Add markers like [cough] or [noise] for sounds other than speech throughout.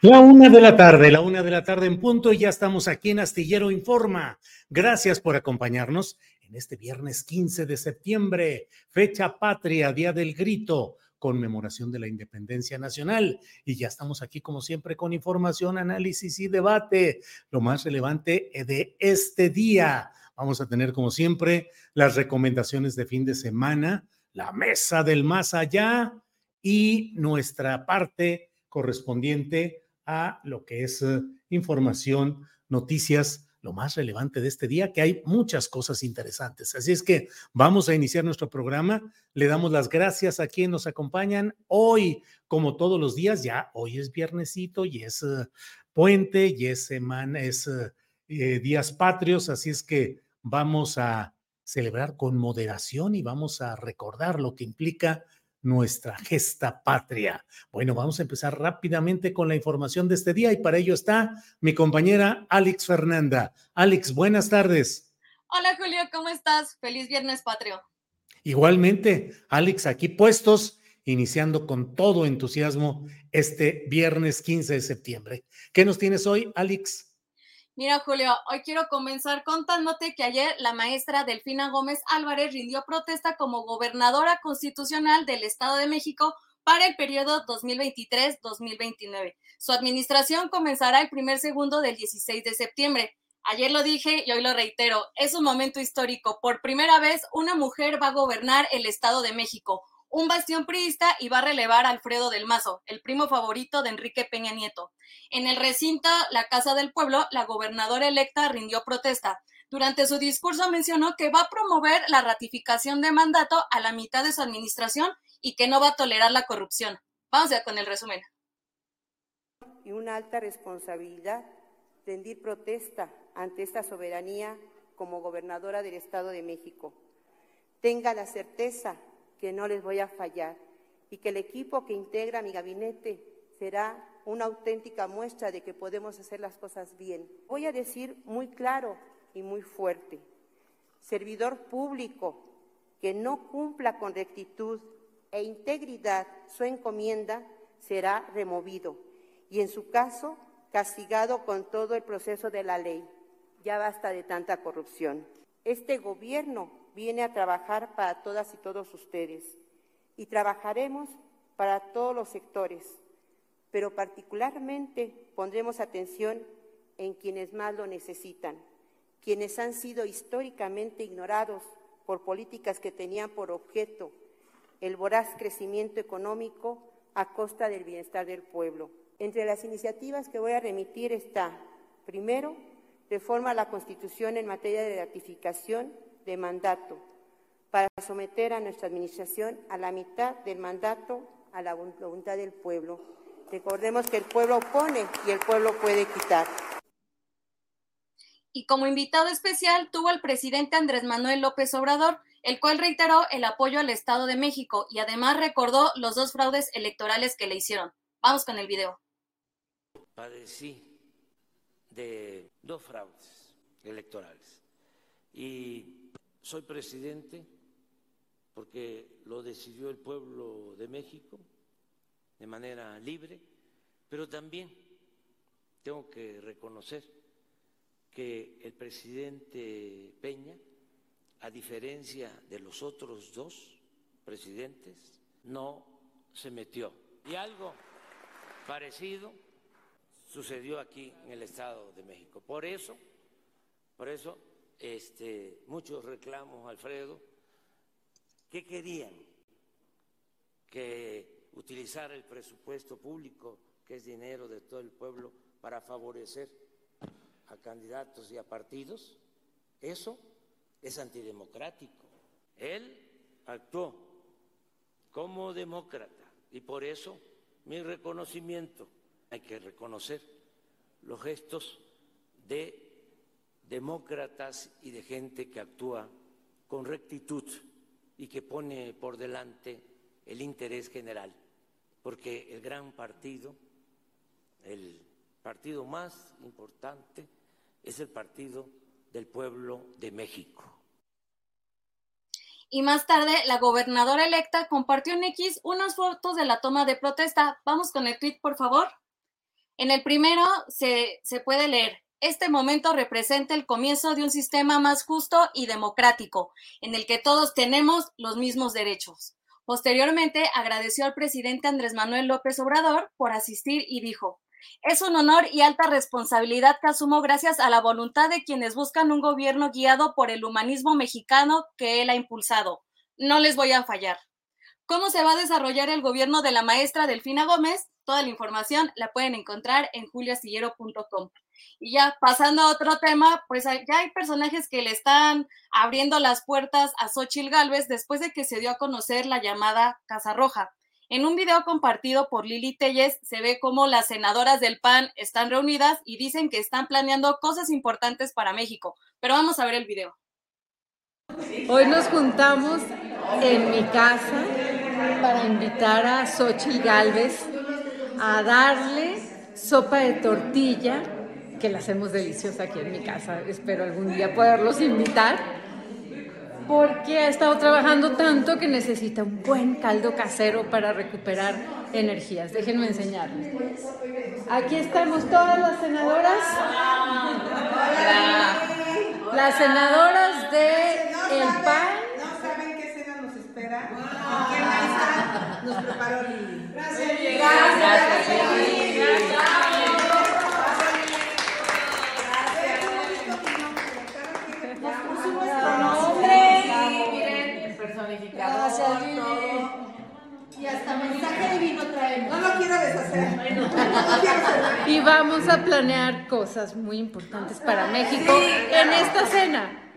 La una de la tarde, la una de la tarde en punto y ya estamos aquí en Astillero Informa. Gracias por acompañarnos en este viernes 15 de septiembre, fecha patria, Día del Grito, conmemoración de la independencia nacional. Y ya estamos aquí como siempre con información, análisis y debate, lo más relevante de este día. Vamos a tener como siempre las recomendaciones de fin de semana, la mesa del más allá y nuestra parte correspondiente a lo que es eh, información, noticias, lo más relevante de este día, que hay muchas cosas interesantes. Así es que vamos a iniciar nuestro programa. Le damos las gracias a quienes nos acompañan hoy, como todos los días, ya hoy es viernesito y es eh, puente y es semana, es eh, días patrios, así es que vamos a celebrar con moderación y vamos a recordar lo que implica nuestra gesta patria. Bueno, vamos a empezar rápidamente con la información de este día y para ello está mi compañera Alex Fernanda. Alex, buenas tardes. Hola Julio, ¿cómo estás? Feliz viernes patrio. Igualmente, Alex, aquí puestos, iniciando con todo entusiasmo este viernes 15 de septiembre. ¿Qué nos tienes hoy, Alex? Mira, Julio, hoy quiero comenzar contándote que ayer la maestra Delfina Gómez Álvarez rindió protesta como gobernadora constitucional del Estado de México para el periodo 2023-2029. Su administración comenzará el primer segundo del 16 de septiembre. Ayer lo dije y hoy lo reitero, es un momento histórico. Por primera vez, una mujer va a gobernar el Estado de México un bastión priista y va a relevar a Alfredo del Mazo, el primo favorito de Enrique Peña Nieto. En el recinto La Casa del Pueblo, la gobernadora electa rindió protesta. Durante su discurso mencionó que va a promover la ratificación de mandato a la mitad de su administración y que no va a tolerar la corrupción. Vamos ya con el resumen. Y una alta responsabilidad rendir protesta ante esta soberanía como gobernadora del Estado de México. Tenga la certeza que no les voy a fallar y que el equipo que integra mi gabinete será una auténtica muestra de que podemos hacer las cosas bien. Voy a decir muy claro y muy fuerte, servidor público que no cumpla con rectitud e integridad su encomienda será removido y en su caso castigado con todo el proceso de la ley. Ya basta de tanta corrupción. Este gobierno viene a trabajar para todas y todos ustedes y trabajaremos para todos los sectores, pero particularmente pondremos atención en quienes más lo necesitan, quienes han sido históricamente ignorados por políticas que tenían por objeto el voraz crecimiento económico a costa del bienestar del pueblo. Entre las iniciativas que voy a remitir está, primero, reforma a la Constitución en materia de ratificación de mandato para someter a nuestra administración a la mitad del mandato a la voluntad del pueblo. Recordemos que el pueblo pone y el pueblo puede quitar. Y como invitado especial tuvo el presidente Andrés Manuel López Obrador, el cual reiteró el apoyo al Estado de México y además recordó los dos fraudes electorales que le hicieron. Vamos con el video. Padecí de dos fraudes electorales y soy presidente porque lo decidió el pueblo de México de manera libre, pero también tengo que reconocer que el presidente Peña, a diferencia de los otros dos presidentes, no se metió. Y algo parecido sucedió aquí en el Estado de México. Por eso, por eso, este, muchos reclamos, Alfredo, ¿qué querían? Que utilizar el presupuesto público, que es dinero de todo el pueblo, para favorecer a candidatos y a partidos, eso es antidemocrático. Él actuó como demócrata y por eso mi reconocimiento. Hay que reconocer los gestos de demócratas y de gente que actúa con rectitud y que pone por delante el interés general porque el gran partido, el partido más importante, es el partido del pueblo de México. Y más tarde, la gobernadora electa compartió en X unas fotos de la toma de protesta. Vamos con el tweet, por favor. En el primero se, se puede leer, este momento representa el comienzo de un sistema más justo y democrático, en el que todos tenemos los mismos derechos. Posteriormente, agradeció al presidente Andrés Manuel López Obrador por asistir y dijo, es un honor y alta responsabilidad que asumo gracias a la voluntad de quienes buscan un gobierno guiado por el humanismo mexicano que él ha impulsado. No les voy a fallar. ¿Cómo se va a desarrollar el gobierno de la maestra Delfina Gómez? Toda la información la pueden encontrar en juliastillero.com. Y ya pasando a otro tema, pues ya hay personajes que le están abriendo las puertas a Xochil Gálvez después de que se dio a conocer la llamada Casa Roja. En un video compartido por Lili Telles se ve cómo las senadoras del PAN están reunidas y dicen que están planeando cosas importantes para México. Pero vamos a ver el video. Hoy nos juntamos en mi casa para invitar a Xochil Gálvez a darle sopa de tortilla que la hacemos deliciosa aquí en mi casa. Espero algún día poderlos invitar. Porque ha estado trabajando tanto que necesita un buen caldo casero para recuperar energías. Déjenme enseñarles. Aquí estamos todas las senadoras. Las senadoras de El PAN. ¿No saben qué cena nos espera? ¿Quién nos preparó Lili? Gracias, Gracias, Gracias, Y hasta mensaje divino traemos. No lo quiero deshacer. y vamos a planear cosas muy importantes para México en esta cena.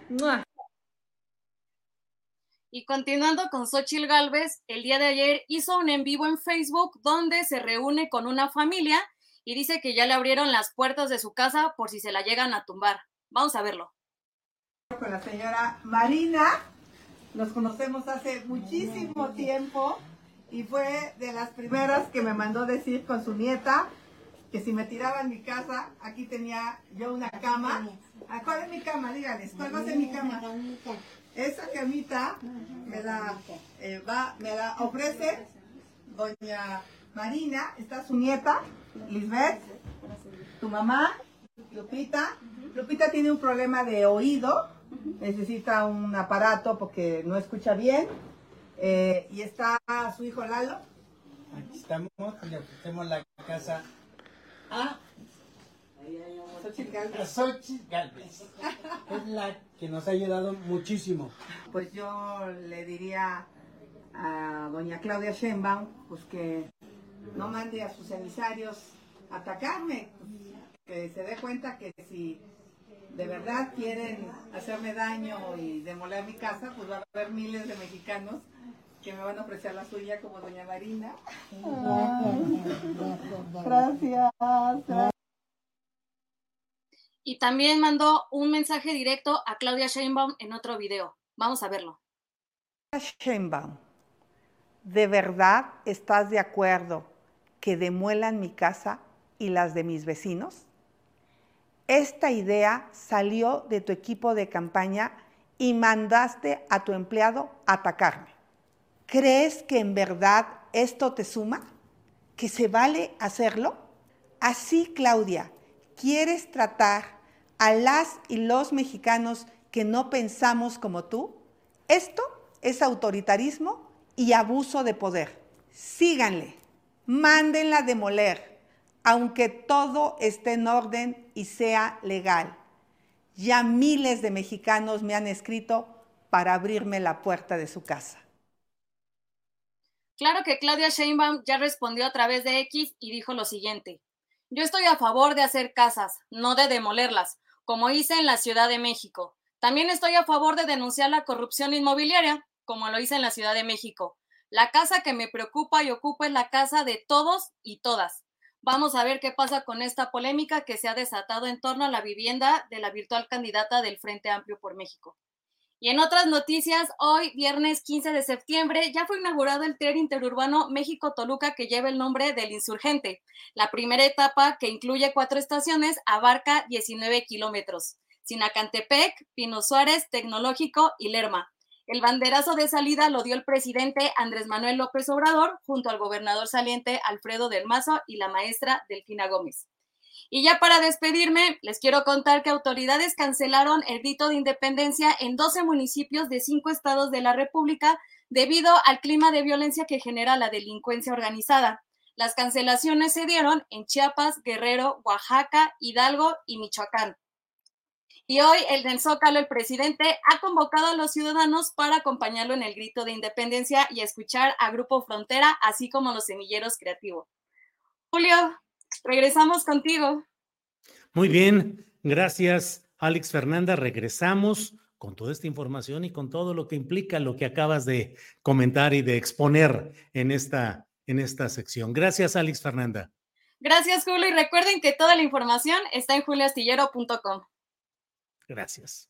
Y continuando con Xochil Gálvez, el día de ayer hizo un en vivo en Facebook donde se reúne con una familia y dice que ya le abrieron las puertas de su casa por si se la llegan a tumbar. Vamos a verlo. Con la señora Marina, nos conocemos hace muchísimo tiempo y fue de las primeras que me mandó decir con su nieta que si me tiraba en mi casa, aquí tenía yo una cama. Ah, ¿Cuál es mi cama? Díganles, ¿cuál va a ser mi cama? Esa camita me la, eh, va, me la ofrece doña Marina, está su nieta, Lisbeth, tu mamá, Lupita. Lupita tiene un problema de oído, necesita un aparato porque no escucha bien. Eh, y está su hijo Lalo. Aquí estamos, le ofrecemos la casa a Xochitl Galvez. Es la que nos ha ayudado muchísimo. Pues yo le diría a doña Claudia Sheinbaum pues que no mande a sus emisarios a atacarme, que se dé cuenta que si de verdad quieren hacerme daño y demoler mi casa, pues va a haber miles de mexicanos que me van a ofrecer la suya como doña Marina. gracias. Y también mandó un mensaje directo a Claudia Sheinbaum en otro video. Vamos a verlo. Sheinbaum, ¿de verdad estás de acuerdo que demuelan mi casa y las de mis vecinos? Esta idea salió de tu equipo de campaña y mandaste a tu empleado atacarme. ¿Crees que en verdad esto te suma? ¿Que se vale hacerlo? Así, Claudia, ¿quieres tratar a las y los mexicanos que no pensamos como tú? Esto es autoritarismo y abuso de poder. Síganle, mándenla demoler, aunque todo esté en orden y sea legal. Ya miles de mexicanos me han escrito para abrirme la puerta de su casa. Claro que Claudia Sheinbaum ya respondió a través de X y dijo lo siguiente. Yo estoy a favor de hacer casas, no de demolerlas, como hice en la Ciudad de México. También estoy a favor de denunciar la corrupción inmobiliaria, como lo hice en la Ciudad de México. La casa que me preocupa y ocupa es la casa de todos y todas. Vamos a ver qué pasa con esta polémica que se ha desatado en torno a la vivienda de la virtual candidata del Frente Amplio por México. Y en otras noticias, hoy, viernes 15 de septiembre, ya fue inaugurado el tren interurbano México-Toluca que lleva el nombre del insurgente. La primera etapa, que incluye cuatro estaciones, abarca 19 kilómetros. Sinacantepec, Pino Suárez, Tecnológico y Lerma. El banderazo de salida lo dio el presidente Andrés Manuel López Obrador junto al gobernador saliente Alfredo del Mazo y la maestra Delfina Gómez. Y ya para despedirme, les quiero contar que autoridades cancelaron el grito de independencia en 12 municipios de cinco estados de la República debido al clima de violencia que genera la delincuencia organizada. Las cancelaciones se dieron en Chiapas, Guerrero, Oaxaca, Hidalgo y Michoacán. Y hoy el del Zócalo, el presidente, ha convocado a los ciudadanos para acompañarlo en el grito de independencia y escuchar a Grupo Frontera, así como los semilleros creativos. Julio, regresamos contigo. Muy bien, gracias Alex Fernanda. Regresamos con toda esta información y con todo lo que implica lo que acabas de comentar y de exponer en esta, en esta sección. Gracias Alex Fernanda. Gracias Julio y recuerden que toda la información está en juliastillero.com. Gracias.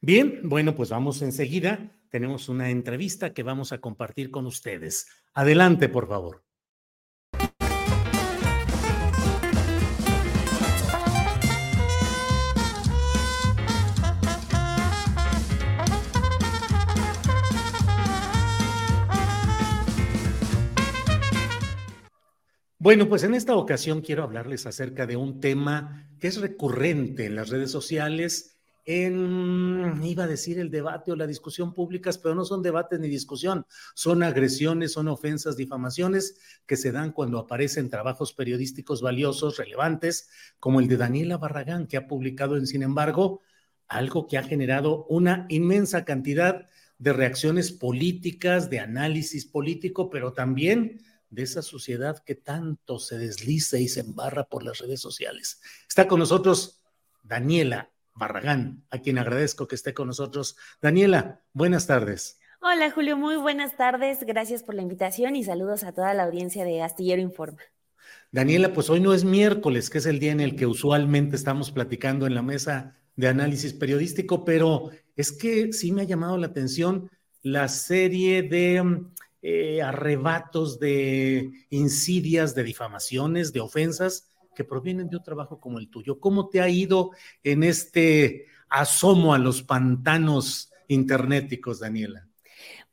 Bien, bueno, pues vamos enseguida. Tenemos una entrevista que vamos a compartir con ustedes. Adelante, por favor. Bueno, pues en esta ocasión quiero hablarles acerca de un tema que es recurrente en las redes sociales, en, iba a decir el debate o la discusión públicas, pero no son debates ni discusión, son agresiones, son ofensas, difamaciones que se dan cuando aparecen trabajos periodísticos valiosos, relevantes, como el de Daniela Barragán, que ha publicado en Sin embargo algo que ha generado una inmensa cantidad de reacciones políticas, de análisis político, pero también de esa sociedad que tanto se desliza y se embarra por las redes sociales. Está con nosotros Daniela Barragán, a quien agradezco que esté con nosotros. Daniela, buenas tardes. Hola Julio, muy buenas tardes. Gracias por la invitación y saludos a toda la audiencia de Astillero Informa. Daniela, pues hoy no es miércoles, que es el día en el que usualmente estamos platicando en la mesa de análisis periodístico, pero es que sí me ha llamado la atención la serie de eh, arrebatos de insidias, de difamaciones, de ofensas que provienen de un trabajo como el tuyo. ¿Cómo te ha ido en este asomo a los pantanos internéticos, Daniela?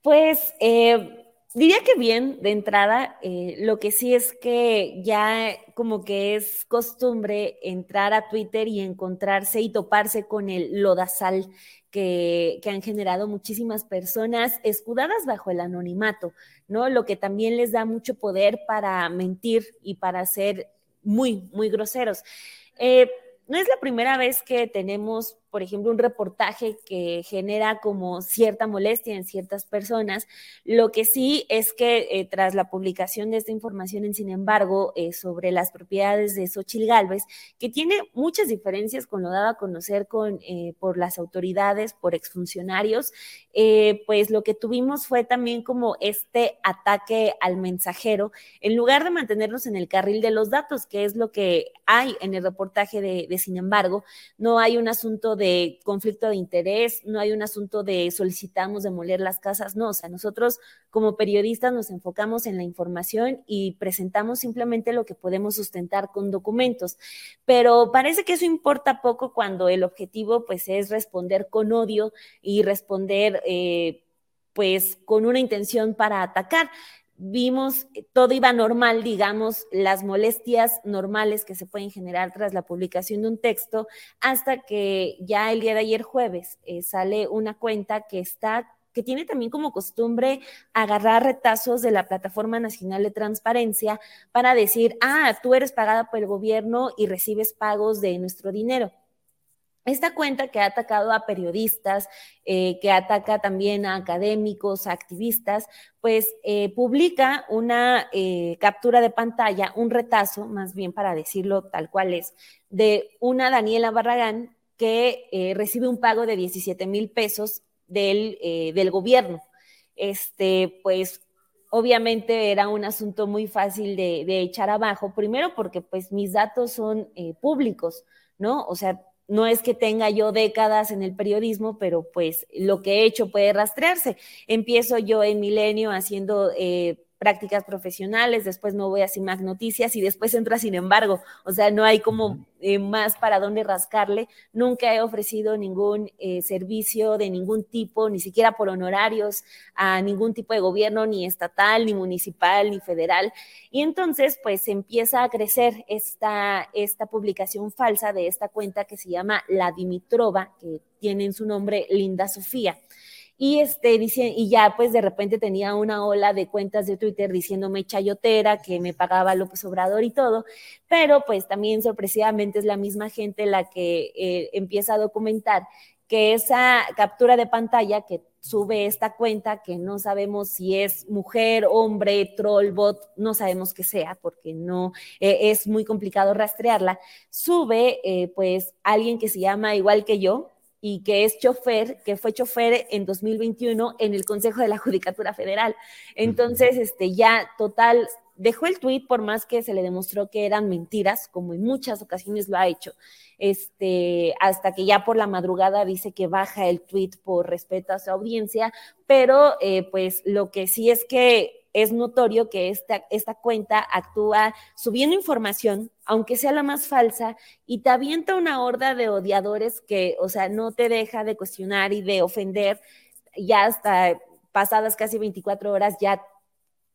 Pues eh, diría que bien, de entrada, eh, lo que sí es que ya como que es costumbre entrar a Twitter y encontrarse y toparse con el lodazal que, han generado muchísimas personas escudadas bajo el anonimato, ¿no? Lo que también les da mucho poder para mentir y para ser muy, muy groseros. Eh, no es la primera vez que tenemos por ejemplo, un reportaje que genera como cierta molestia en ciertas personas. Lo que sí es que eh, tras la publicación de esta información, en sin embargo, eh, sobre las propiedades de Xochil Gálvez, que tiene muchas diferencias con lo dado a conocer con, eh, por las autoridades, por exfuncionarios, pues lo que tuvimos fue también como este ataque al mensajero, en lugar de mantenernos en el carril de los datos, que es lo que hay en el reportaje de, de sin embargo, no hay un asunto de conflicto de interés, no hay un asunto de solicitamos demoler las casas, no, o sea, nosotros como periodistas nos enfocamos en la información y presentamos simplemente lo que podemos sustentar con documentos, pero parece que eso importa poco cuando el objetivo pues es responder con odio y responder eh, pues con una intención para atacar vimos, eh, todo iba normal, digamos, las molestias normales que se pueden generar tras la publicación de un texto, hasta que ya el día de ayer jueves eh, sale una cuenta que está que tiene también como costumbre agarrar retazos de la Plataforma Nacional de Transparencia para decir, ah, tú eres pagada por el gobierno y recibes pagos de nuestro dinero. Esta cuenta que ha atacado a periodistas, eh, que ataca también a académicos, a activistas, pues eh, publica una eh, captura de pantalla, un retazo, más bien para decirlo tal cual es, de una Daniela Barragán que recibe un pago de 17 mil pesos del, del gobierno. Este, pues obviamente era un asunto muy fácil de, de, echar abajo, primero porque pues mis datos son públicos, ¿no? O sea, no es que tenga yo décadas en el periodismo, pero pues lo que he hecho puede rastrearse. Empiezo yo en Milenio haciendo eh, prácticas profesionales, después me voy a CIMAC Noticias y después entra Sin embargo. O sea, no hay como eh, más para dónde rascarle. Nunca he ofrecido ningún eh, servicio de ningún tipo, ni siquiera por honorarios, a ningún tipo de gobierno, ni estatal, ni municipal, ni federal. Y entonces, pues empieza a crecer esta, esta publicación falsa de esta cuenta que se llama La Dimitrova, que tiene en su nombre Linda Sofía. Y, este, dice, y ya pues de repente tenía una ola de cuentas de Twitter diciéndome chayotera, que me pagaba López Obrador y todo, pero pues también sorpresivamente es la misma gente la que eh, empieza a documentar que esa captura de pantalla que sube esta cuenta, que no sabemos si es mujer, hombre, troll, bot, no sabemos qué sea, porque no eh, es muy complicado rastrearla, sube eh, pues alguien que se llama igual que yo, y que es chofer, que fue chofer en 2021 en el Consejo de la Judicatura Federal. Entonces, este, ya total, dejó el tuit por más que se le demostró que eran mentiras, como en muchas ocasiones lo ha hecho, este, hasta que ya por la madrugada dice que baja el tuit por respeto a su audiencia, pero eh, pues lo que sí es que es notorio que esta, esta cuenta actúa subiendo información, aunque sea la más falsa, y te avienta una horda de odiadores que, o sea, no te deja de cuestionar y de ofender, ya hasta pasadas casi 24 horas ya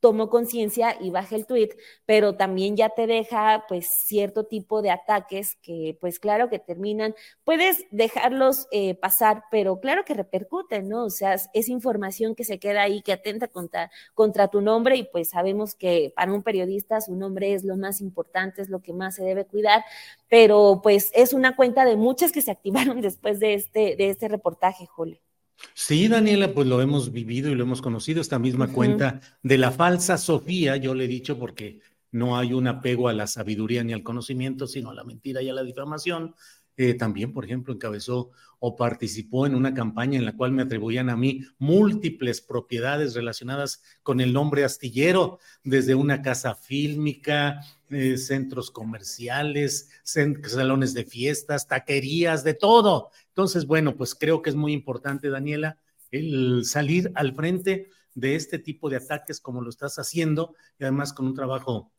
tomó conciencia y baja el tweet, pero también ya te deja pues cierto tipo de ataques que pues claro que terminan, puedes dejarlos eh, pasar, pero claro que repercuten, ¿no? O sea, es información que se queda ahí, que atenta contra, contra tu nombre y pues sabemos que para un periodista su nombre es lo más importante, es lo que más se debe cuidar, pero pues es una cuenta de muchas que se [laughs] activaron después de este, de este reportaje, Julio. Sí, Daniela, pues lo hemos vivido y lo hemos conocido, esta misma cuenta de la falsa Sofía, yo le he dicho porque no hay un apego a la sabiduría ni al conocimiento, sino a la mentira y a la difamación. Eh, también, por ejemplo, encabezó o participó en una campaña en la cual me atribuían a mí múltiples propiedades relacionadas con el nombre astillero, desde una casa fílmica, eh, centros comerciales, salones de fiestas, taquerías, de todo. Entonces, bueno, pues creo que es muy importante, Daniela, el salir al frente de este tipo de ataques como lo estás haciendo y además con un trabajo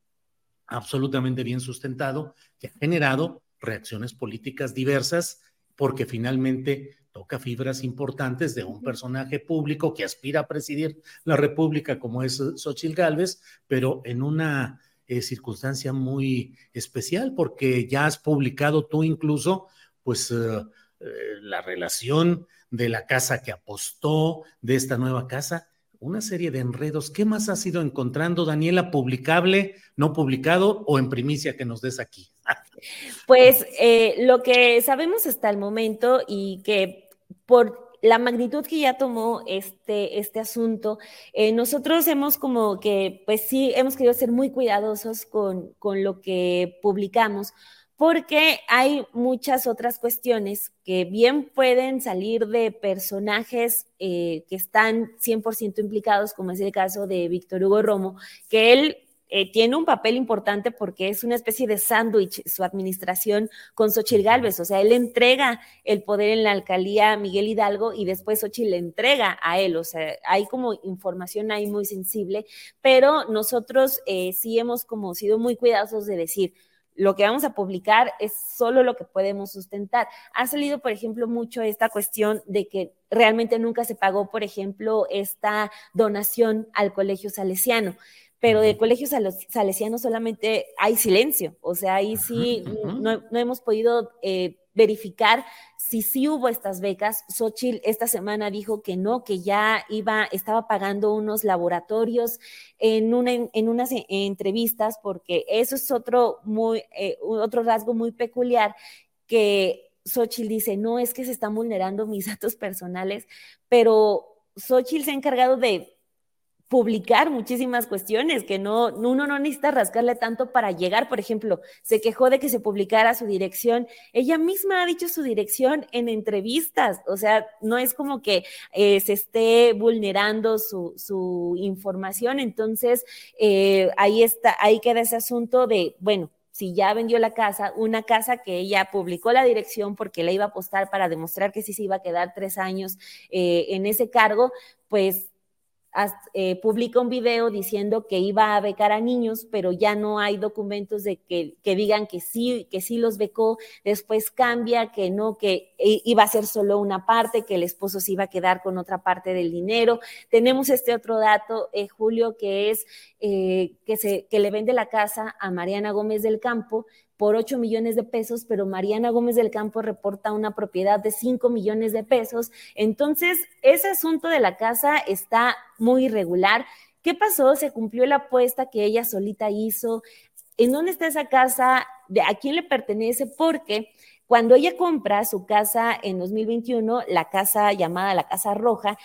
absolutamente bien sustentado que ha generado reacciones políticas diversas porque finalmente toca fibras importantes de un personaje público que aspira a presidir la República como es Xochitl Gálvez, pero en una eh, circunstancia muy especial porque ya has publicado tú incluso, pues, eh, eh, la relación de la casa que apostó, de esta nueva casa, una serie de enredos. ¿Qué más has ido encontrando, Daniela, publicable, no publicado o en primicia que nos des aquí? [laughs] Pues lo que sabemos hasta el momento y que por la magnitud que ya tomó este, este asunto, eh, nosotros hemos como que, pues sí, hemos querido ser muy cuidadosos con, con lo que publicamos, porque hay muchas otras cuestiones que bien pueden salir de personajes eh, que están 100% implicados, como es el caso de Víctor Hugo Romo, que él eh, tiene un papel importante porque es una especie de sándwich su administración con Xochitl Gálvez. O sea, él entrega el poder en la alcaldía a Miguel Hidalgo y después Xochitl le entrega a él. O sea, hay como información ahí muy sensible, pero nosotros eh, sí hemos como sido muy cuidadosos de decir, lo que vamos a publicar es solo lo que podemos sustentar. Ha salido, por ejemplo, mucho esta cuestión de que realmente nunca se pagó, por ejemplo, esta donación al colegio salesiano pero de colegios salesianos solamente hay silencio, o sea, ahí sí no, hemos podido eh, verificar si sí hubo estas becas. Xochitl esta semana dijo que no, que ya iba, estaba pagando unos laboratorios en, una, en unas entrevistas, porque eso es otro, muy, eh, otro rasgo muy peculiar que Xochitl dice, no es que se están vulnerando mis [laughs] datos personales, pero Xochitl se ha encargado de publicar muchísimas cuestiones que no, uno no necesita rascarle tanto para llegar. Por ejemplo, se quejó de que se publicara su dirección. Ella misma ha dicho su dirección en entrevistas. O sea, no es como que eh, se esté vulnerando su, su información. Entonces, eh, ahí está, ahí queda ese asunto de, bueno, si ya vendió la casa, una casa que ella publicó la dirección porque la iba a apostar para demostrar que sí se iba a quedar tres años eh, en ese cargo, pues eh, publica un video diciendo que iba a becar a niños, pero ya no hay documentos de que, que, digan que sí, que sí los becó, después cambia, que no, que iba a ser solo una parte, que el esposo se iba a quedar con otra parte del dinero. Tenemos este otro dato, eh, Julio, que es eh, que, se, que le vende la casa a Mariana Gómez del Campo, por 8 millones de pesos, pero Mariana Gómez del Campo reporta una propiedad de 5 millones de pesos. Entonces, ese asunto de la casa está muy irregular. ¿Qué pasó? Se cumplió la apuesta que ella solita hizo. ¿En dónde está esa casa? ¿A quién le pertenece? Porque cuando ella compra su casa en 2021, la casa llamada la Casa Roja,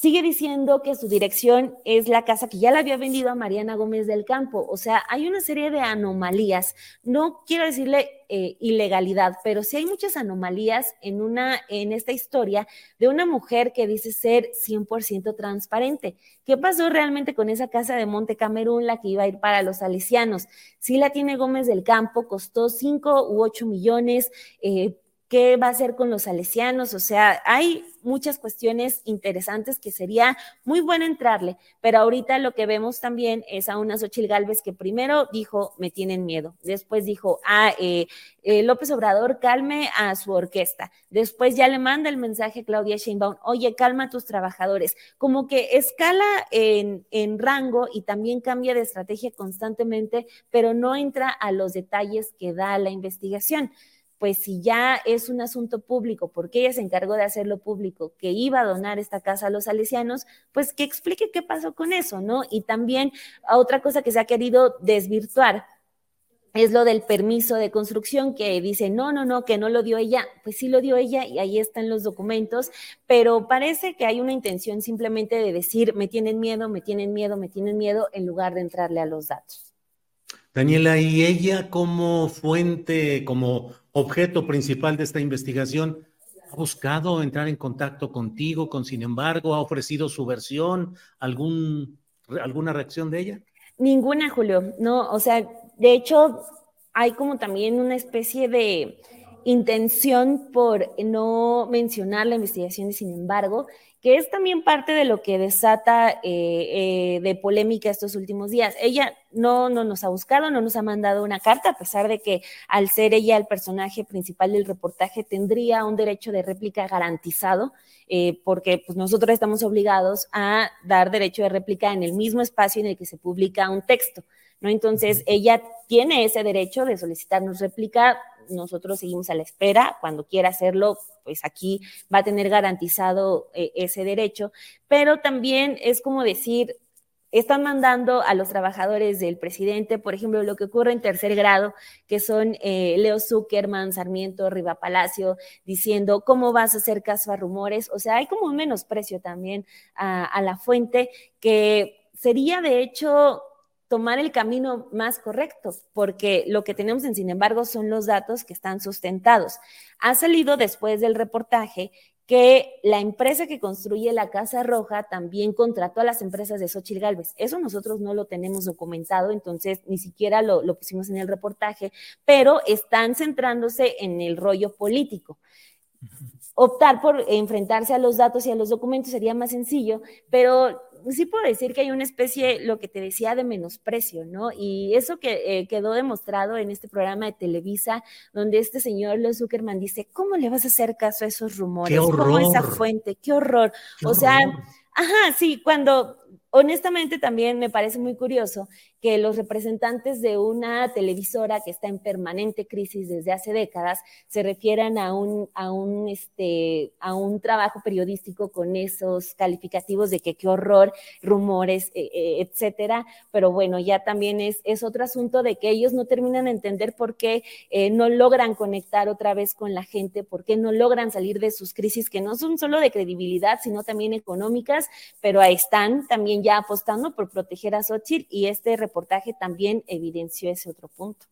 Sigue diciendo que su dirección es la casa que ya la había vendido a Mariana Gómez del Campo. O sea, hay una serie de anomalías. No quiero decirle eh, ilegalidad, pero sí hay muchas anomalías en, una, en esta historia de una mujer que dice ser 100% transparente. ¿Qué pasó realmente con esa casa de Monte Camerún, la que iba a ir para los salesianos? Sí la tiene Gómez del Campo, costó 5 u 8 millones. Eh, qué va a hacer con los salesianos, o sea, hay muchas cuestiones interesantes que sería muy bueno entrarle, pero ahorita lo que vemos también es a una Xochil Gálvez que primero dijo, me tienen miedo, después dijo, ah, eh, eh, López Obrador, calme a su orquesta, después ya le manda el mensaje a Claudia Sheinbaum, oye, calma a tus trabajadores, como que escala en, en rango y también cambia de estrategia constantemente, pero no entra a los detalles que da la investigación pues si ya es un asunto público, porque ella se encargó de hacerlo público, que iba a donar esta casa a los salesianos, pues que explique qué pasó con eso, ¿no? Y también otra cosa que se ha querido desvirtuar es lo del permiso de construcción que dice, no, no, no, que no lo dio ella, pues sí lo dio ella y ahí están los documentos, pero parece que hay una intención simplemente de decir, me tienen miedo, me tienen miedo, me tienen miedo, en lugar de entrarle a los datos. Daniela, ¿y ella como fuente, como objeto principal de esta investigación, ha buscado entrar en contacto contigo, con sin embargo, ha ofrecido su versión, algún, alguna reacción de ella? Ninguna, Julio. No, o sea, de hecho, hay como también una especie de intención por no mencionar la investigación y sin embargo, que es también parte de lo que desata eh, eh, de polémica estos últimos días. Ella no, no nos ha buscado, no nos ha mandado una carta, a pesar de que al ser ella el personaje principal del reportaje tendría un derecho de réplica garantizado, eh, porque pues, nosotros estamos obligados a dar derecho de réplica en el mismo espacio en el que se publica un texto. ¿no? Entonces, ella tiene ese derecho de solicitarnos réplica nosotros seguimos a la espera. Cuando quiera hacerlo, pues aquí va a tener garantizado eh, ese derecho. Pero también es como decir, están mandando a los trabajadores del presidente, por ejemplo, lo que ocurre en tercer grado, que son eh, Leo Zuckerman, Sarmiento, Riva Palacio, diciendo cómo vas a hacer caso a rumores. O sea, hay como un menosprecio también a la fuente que sería de hecho tomar el camino más correcto, porque lo que tenemos en, sin embargo, son los datos que están sustentados. Ha salido después del reportaje que la empresa que construye la Casa Roja también contrató a las empresas de Xochitl Galvez. Eso nosotros no lo tenemos documentado, entonces ni siquiera lo, lo pusimos en el reportaje, pero están centrándose en el rollo político optar por enfrentarse a los datos y a los documentos sería más sencillo, pero sí puedo decir que hay una especie, lo que te decía, de menosprecio, ¿no? Y eso que eh, quedó demostrado en este programa de Televisa, donde este señor Leo Zuckerman dice, ¿cómo le vas a hacer caso a esos rumores? ¡Qué horror! ¿Cómo esa fuente? ¡Qué horror! o sea, ajá, sí, cuando honestamente también me parece muy curioso que los representantes de una televisora que está en permanente crisis desde hace décadas se refieran a un, a un, este, a un trabajo periodístico con esos calificativos de que qué horror, rumores, e, e, etcétera. Pero bueno, ya también es, es otro asunto de que ellos no terminan de entender por qué eh, no logran conectar otra vez con la gente, por qué no logran salir de sus crisis que no son solo de credibilidad, sino también económicas, pero ahí están también ya apostando por proteger a Xochitl y este reportaje también evidenció ese otro punto.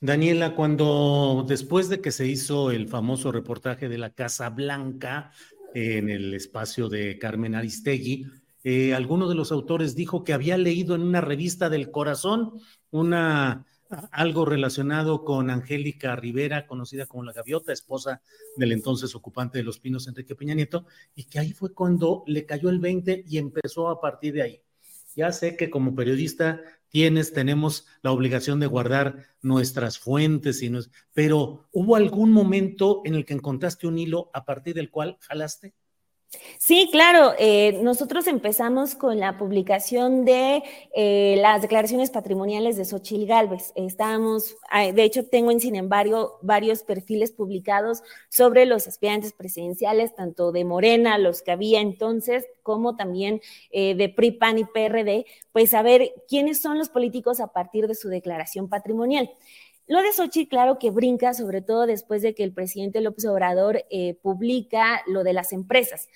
Daniela, cuando después de que se hizo el famoso reportaje de la Casa Blanca en el espacio de Carmen Aristegui, eh, alguno de los autores dijo que había leído en una revista del corazón una algo relacionado con Angélica Rivera, conocida como la Gaviota, esposa del entonces ocupante de Los Pinos, Enrique Peña Nieto, y que ahí fue cuando le cayó el 20 y empezó a partir de ahí. Ya sé que como periodista tienes, tenemos la obligación de guardar nuestras fuentes, y pero ¿hubo algún momento en el que encontraste un hilo a partir del cual jalaste? Sí, claro. Eh, nosotros empezamos con la publicación de eh, las declaraciones patrimoniales de Xochil Gálvez. Estábamos, de hecho, tengo en sin embargo varios perfiles publicados sobre los aspirantes presidenciales, tanto de Morena, los que había entonces, como también eh, de PRI, PAN y PRD, pues saber quiénes son los políticos a partir de su declaración patrimonial. Lo de Sochi, claro que brinca, sobre todo después de que el presidente López Obrador eh, publica lo de las empresas.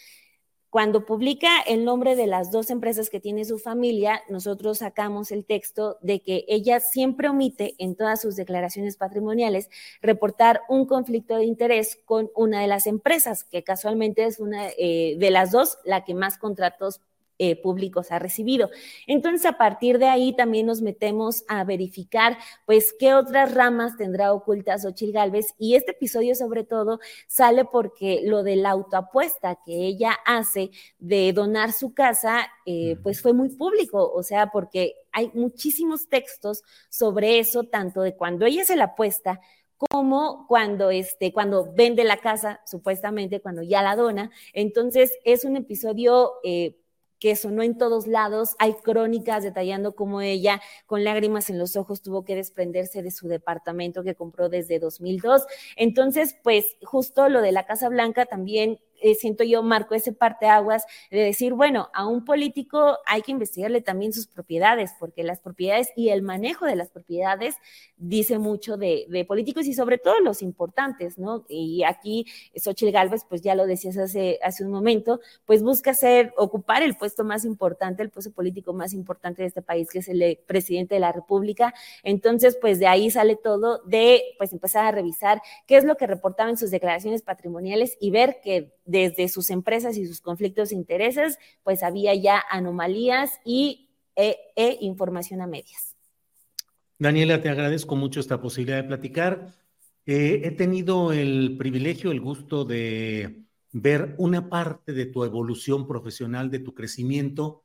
Cuando publica el nombre de las dos empresas que tiene su familia, nosotros sacamos el texto de que ella siempre omite en todas sus declaraciones patrimoniales reportar un conflicto de interés con una de las empresas, que casualmente es una eh, de las dos la que más contratos eh, públicos ha recibido. Entonces, a partir de ahí también nos metemos a verificar, pues, qué otras ramas tendrá ocultas Ochil Galvez. Y este episodio, sobre todo, sale porque lo de la autoapuesta que ella hace de donar su casa, eh, pues fue muy público. O sea, porque hay muchísimos textos sobre eso, tanto de cuando ella se la apuesta como cuando, este, cuando vende la casa, supuestamente, cuando ya la dona. Entonces, es un episodio eh, que sonó en todos lados. Hay crónicas detallando cómo ella, con lágrimas en los ojos, tuvo que desprenderse de su departamento que compró desde 2002. Entonces, pues justo lo de la Casa Blanca también eh, siento yo, marco ese parteaguas de decir, bueno, a un político hay que investigarle también sus propiedades, porque las propiedades y el manejo de las propiedades dice mucho de, políticos y sobre todo los importantes, ¿no? Y aquí Xochitl Galvez, pues ya lo decías hace, hace un momento, pues busca ser, ocupar el puesto más importante, el puesto político más importante de este país, que es el presidente de la República. Entonces, pues de ahí sale todo de, pues empezar a revisar qué es lo que reportaba en sus declaraciones patrimoniales y ver que desde sus empresas y sus conflictos de intereses, pues había ya anomalías y e, e, información a medias. Daniela, te agradezco mucho esta posibilidad de platicar. Eh, he tenido el privilegio, el gusto de ver una parte de tu evolución profesional, de tu crecimiento,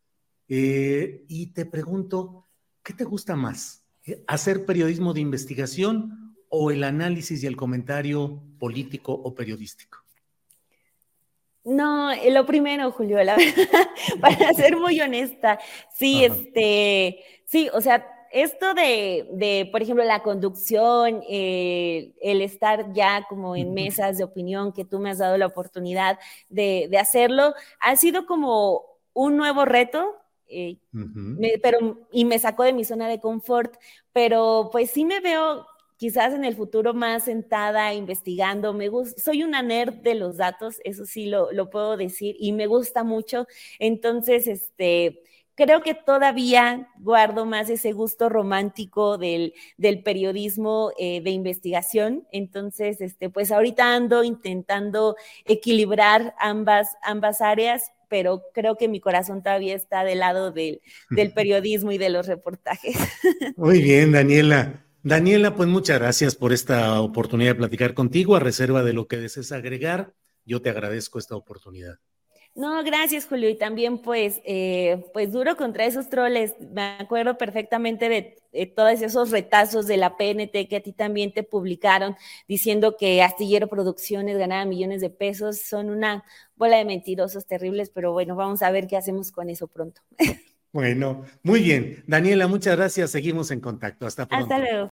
eh, y te pregunto, ¿qué te gusta más? ¿Hacer periodismo de investigación o el análisis y el comentario político o periodístico? No, eh, lo primero, Julio, la verdad, [laughs] para [laughs] ser muy honesta, sí, este, sí, o sea, esto de, de por ejemplo, la conducción, eh, el estar ya como en mesas de opinión, que tú me has dado la oportunidad de, de hacerlo, ha sido como un nuevo reto, eh, pero, y me sacó de mi zona de confort, pero pues sí me veo quizás en el futuro más sentada, investigando. Me gusta, soy una nerd de los datos, eso sí lo, lo puedo decir, y me gusta mucho. Entonces, este, creo que todavía guardo más ese gusto romántico del, del periodismo eh, de investigación. Entonces, este, pues ahorita ando intentando equilibrar ambas, ambas áreas, pero creo que mi corazón todavía está del lado del, del [laughs] periodismo y de los reportajes. Muy bien, Daniela. Daniela, pues muchas gracias por esta oportunidad de platicar contigo. A reserva de lo que desees agregar, yo te agradezco esta oportunidad. No, gracias, Julio. Y también, pues, eh, pues duro contra esos troles. Me acuerdo perfectamente de, todos esos retazos de la PNT que a ti también te publicaron diciendo que Astillero Producciones ganaba millones de pesos. Son una bola de mentirosos terribles, pero bueno, vamos a ver qué hacemos con eso pronto. [laughs] Bueno, muy bien. Daniela, muchas gracias. Seguimos en contacto. Hasta pronto. Hasta luego.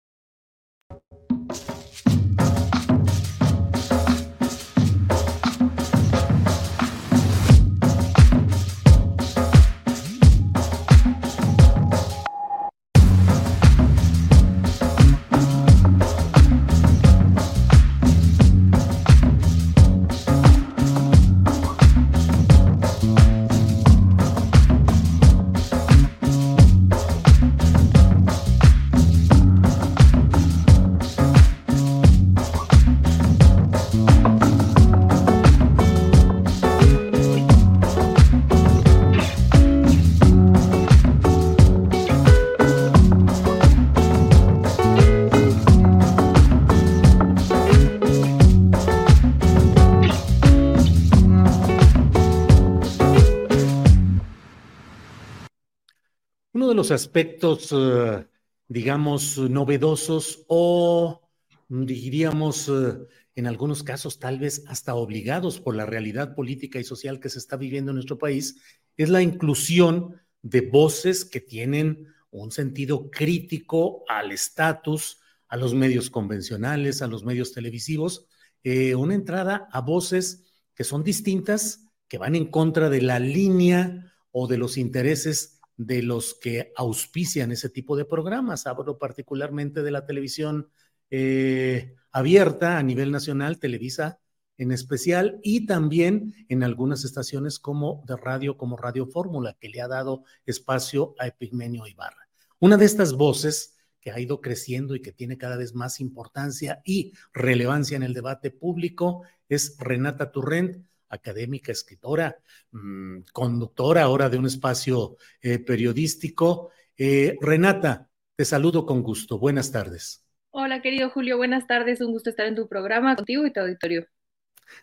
Aspectos, eh, digamos, novedosos o diríamos eh, en algunos casos tal vez hasta obligados por la realidad política y social que se está viviendo en nuestro país, es la inclusión de voces que tienen un sentido crítico al estatus, a los medios convencionales, a los medios televisivos, eh, una entrada a voces que son distintas, que van en contra de la línea o de los intereses de los que auspician ese tipo de programas. Hablo particularmente de la televisión eh, abierta a nivel nacional, Televisa en especial, y también en algunas estaciones como de radio, como Radio Fórmula, que le ha dado espacio a Epigmenio Ibarra. Una de estas voces que ha ido creciendo y que tiene cada vez más importancia y relevancia en el debate público es Renata Turrent, académica, escritora, mm, conductora ahora de un espacio eh, periodístico. Eh, Renata, te saludo con gusto. Buenas tardes. Hola, querido Julio. Buenas tardes. Un gusto estar en tu programa contigo y tu auditorio.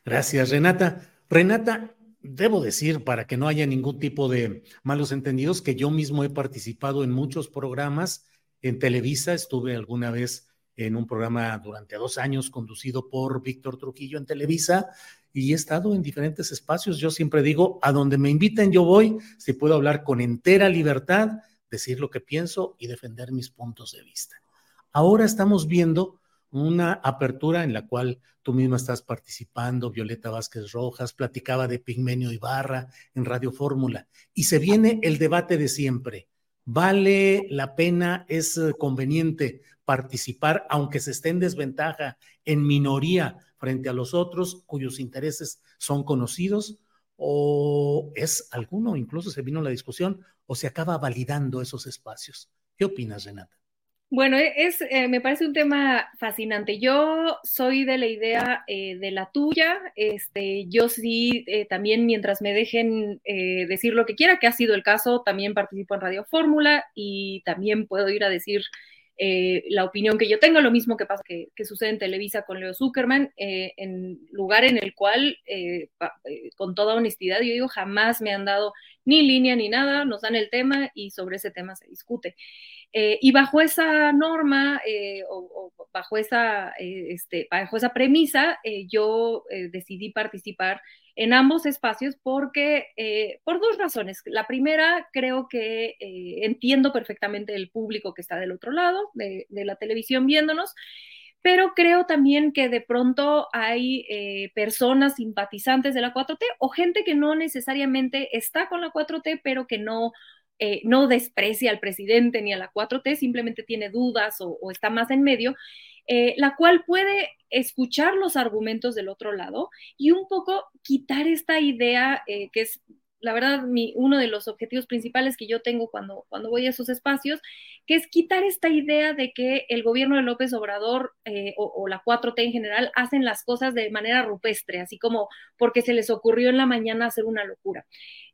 Gracias, Renata. Renata, debo decir, para que no haya ningún tipo de malos entendidos, que yo mismo he participado en muchos programas en Televisa. Estuve alguna vez en un programa durante dos años conducido por Víctor Trujillo en Televisa y he estado en diferentes espacios. Yo siempre digo, a donde me inviten yo voy, si puedo hablar con entera libertad, decir lo que pienso y defender mis puntos de vista. Ahora estamos viendo una apertura en la cual tú misma estás participando, Violeta Vázquez Rojas, platicaba de Pigmenio Ibarra en Radio Fórmula, y se viene el debate de siempre. ¿Vale la pena, es conveniente participar, aunque se esté en desventaja, en minoría, frente a los otros cuyos intereses son conocidos o es alguno, incluso se vino la discusión, o se acaba validando esos espacios. ¿Qué opinas, Renata? Bueno, e-, es, eh, me parece un tema fascinante. Yo soy de la idea eh, de la tuya. Este, yo sí, eh, también mientras me dejen decir lo que quiera, que ha sido el caso, también participo en Radio Fórmula y también puedo ir a decir eh, la opinión que yo tengo, lo mismo que pasa que, sucede en Televisa con Leo Zuckerman, eh, en lugar en el cual, eh, con toda honestidad, yo digo, jamás me han dado ni línea ni nada, nos dan el tema y sobre ese tema se discute. y bajo esa norma o, bajo, esa, este, bajo esa premisa, yo decidí participar en ambos espacios porque, eh, por dos razones. La primera, creo que eh, entiendo perfectamente el público que está del otro lado de, la televisión viéndonos, pero creo también que de pronto hay eh, personas simpatizantes de la 4T o gente que no necesariamente está con la 4T, pero que no eh, no desprecia al presidente ni a la 4T, simplemente tiene dudas o, está más en medio, eh, la cual puede escuchar los argumentos del otro lado y un poco quitar esta idea que es la verdad, mi, uno de los objetivos principales que yo tengo cuando, cuando voy a esos espacios, que es quitar esta idea de que el gobierno de López Obrador o, o, la 4T en general hacen las cosas de manera rupestre, así como porque se les ocurrió en la mañana hacer una locura.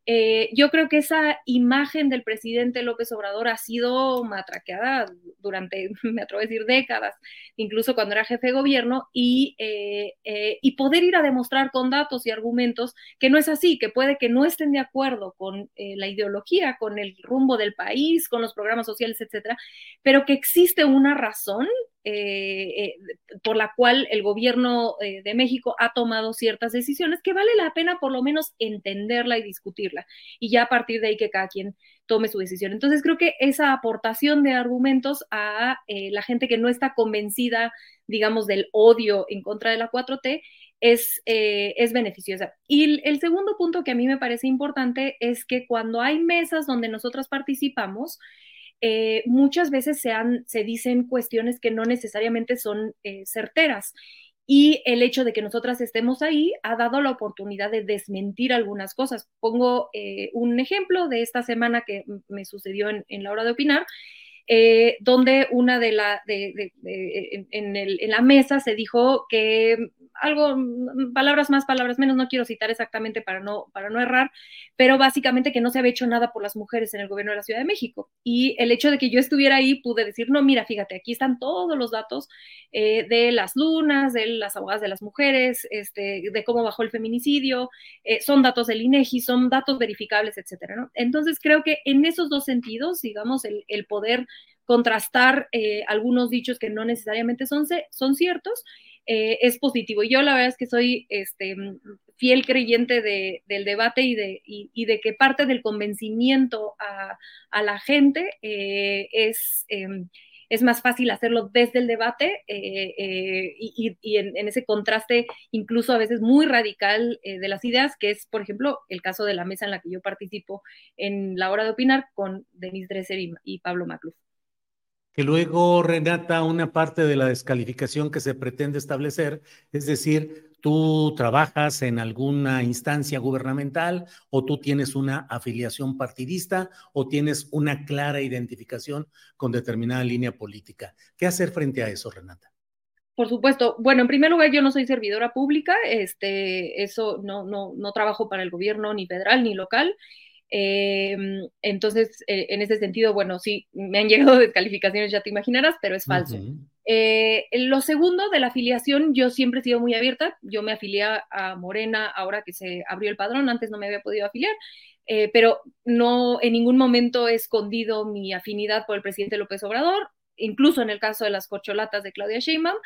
Eh, yo creo que esa imagen del presidente López Obrador ha sido matraqueada durante, [laughs] me atrevo a decir, décadas, incluso cuando era jefe de gobierno, y, eh, eh, y poder ir a demostrar con datos y argumentos que no es así, que puede que no estén de acuerdo con la ideología, con el rumbo del país, con los programas sociales, etcétera, pero que existe una razón eh, eh, por la cual el gobierno eh, de México ha tomado ciertas decisiones que vale la pena por lo menos entenderla y discutirla y ya a partir de ahí que cada quien tome su decisión. Entonces creo que esa aportación de argumentos a la gente que no está convencida, digamos, del odio en contra de la 4T es, es beneficiosa. Y el segundo punto que a mí me parece importante es que cuando hay mesas donde nosotros participamos, eh, muchas veces se, se, dicen cuestiones que no necesariamente son eh, certeras. Y el hecho de que nosotras estemos ahí ha dado la oportunidad de desmentir algunas cosas. Pongo eh, un ejemplo de esta semana que me sucedió en la hora de opinar. Donde una de la de, en, en, la mesa se dijo que algo, mm, palabras más, palabras menos, no quiero citar exactamente para no, para no errar, pero básicamente que no se había hecho nada por las mujeres en el gobierno de la Ciudad de México. Y el hecho de que yo estuviera ahí, pude decir, no, mira, fíjate, aquí están todos los datos eh, de las lunas, de las abogadas de las mujeres, este, de cómo bajó el feminicidio, eh, son datos del INEGI, son datos verificables, etcétera, ¿no? Entonces creo que en esos dos sentidos, digamos, el, el poder contrastar eh, algunos dichos que no necesariamente son, son ciertos, eh, es positivo. Y yo la verdad es que soy este, fiel creyente del debate y de, que parte del convencimiento a, la gente eh, es, em, es, más fácil hacerlo desde el debate y, en, en, ese contraste incluso a veces muy radical de las ideas, que es, por ejemplo, el caso de la mesa en la que yo participo en la hora de opinar con Denise Dresser y, Pablo Macluf que luego, Renata, una parte de la descalificación que se pretende establecer, es decir, tú trabajas en alguna instancia gubernamental o tú tienes una afiliación partidista o tienes una clara identificación con determinada línea política. ¿Qué hacer frente a eso, Renata? Por supuesto. Bueno, en primer lugar, yo no soy servidora pública, este, eso no, no, no trabajo para el gobierno ni federal ni local. Em, entonces, eh, en ese sentido, bueno, sí, me han llegado [laughs] descalificaciones, ya te imaginarás, pero es falso. Eh, lo segundo de la afiliación, yo siempre he sido muy abierta. Yo me afilié a Morena ahora que se abrió el padrón, antes no me había podido afiliar, eh, pero no en ningún momento he escondido mi afinidad por el presidente López Obrador, incluso en el caso de las corcholatas de Claudia Sheinbaum.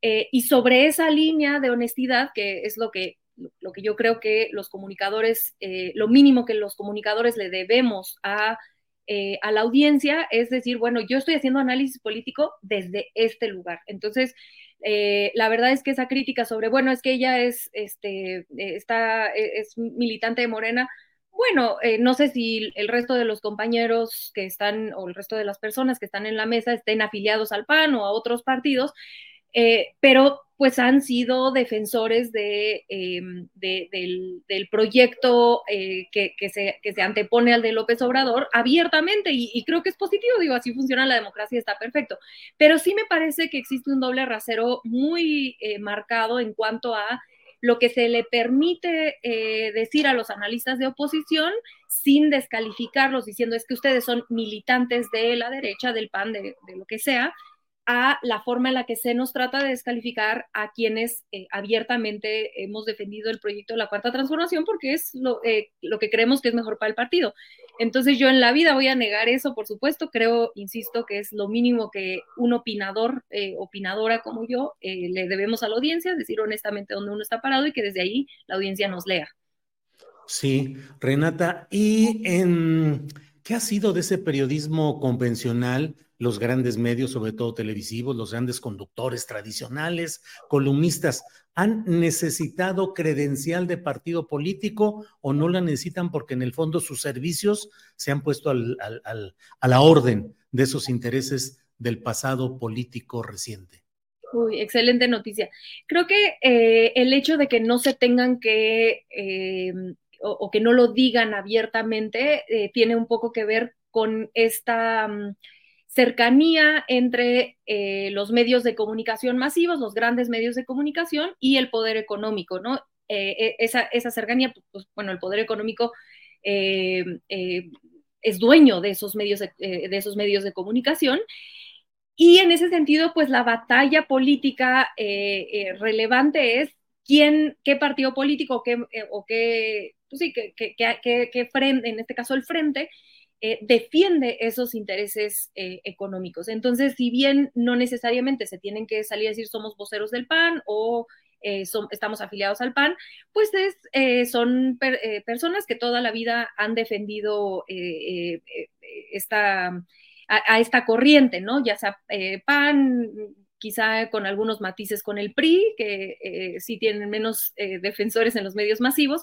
y sobre esa línea de honestidad, que es lo que lo que yo creo que los comunicadores, eh, lo mínimo que los comunicadores le debemos a, eh, a, la audiencia es decir, bueno, yo estoy haciendo análisis político desde este lugar. Entonces, eh, la verdad es que esa crítica sobre, bueno, es que ella es, este, está, es militante de Morena, bueno, no sé si el resto de los compañeros que están, o el resto de las personas que están en la mesa estén afiliados al PAN o a otros partidos, pero pues han sido defensores de, em, del, proyecto eh, que, se, que, se, antepone al de López Obrador abiertamente y, creo que es positivo, digo, así funciona la democracia, está perfecto. Pero sí me parece que existe un doble rasero muy eh, marcado en cuanto a lo que se le permite eh, decir a los analistas de oposición sin descalificarlos, diciendo es que ustedes son militantes de la derecha, del PAN, de lo que sea, a la forma en la que se nos trata de descalificar a quienes eh, abiertamente hemos defendido el proyecto de la cuarta transformación porque es lo, eh, lo, que creemos que es mejor para el partido. Entonces yo en la vida voy a negar eso, por supuesto, creo, insisto, que es lo mínimo que un opinador, eh, opinadora como yo, le debemos a la audiencia, decir honestamente dónde uno está parado y que desde ahí la audiencia nos lea. Sí, Renata, y en ¿Qué ha sido de ese periodismo convencional, los grandes medios, sobre todo televisivos, los grandes conductores tradicionales, columnistas? ¿Han necesitado credencial de partido político o no la necesitan porque en el fondo sus servicios se han puesto a la orden de esos intereses del pasado político reciente? Uy, excelente noticia. Creo que eh, el hecho de que no se tengan que eh, o, que no lo digan abiertamente eh, tiene un poco que ver con esta mm, cercanía entre eh, los medios de comunicación masivos, los grandes medios de comunicación y el poder económico, ¿no? Eh, esa, esa, cercanía, pues, bueno, el poder económico es dueño de esos medios de, esos medios de comunicación y en ese sentido, pues la batalla política relevante es quién, qué partido político qué, o qué pues sí, que, que, que, frente, en este caso el frente, eh, defiende esos intereses eh, económicos. Entonces, si bien no necesariamente se tienen que salir a decir somos voceros del PAN o eh, estamos afiliados al PAN, pues es, son per, personas que toda la vida han defendido esta, a, esta corriente, ¿no? Ya sea PAN, quizá con algunos matices con el PRI, que sí tienen menos defensores en los medios masivos,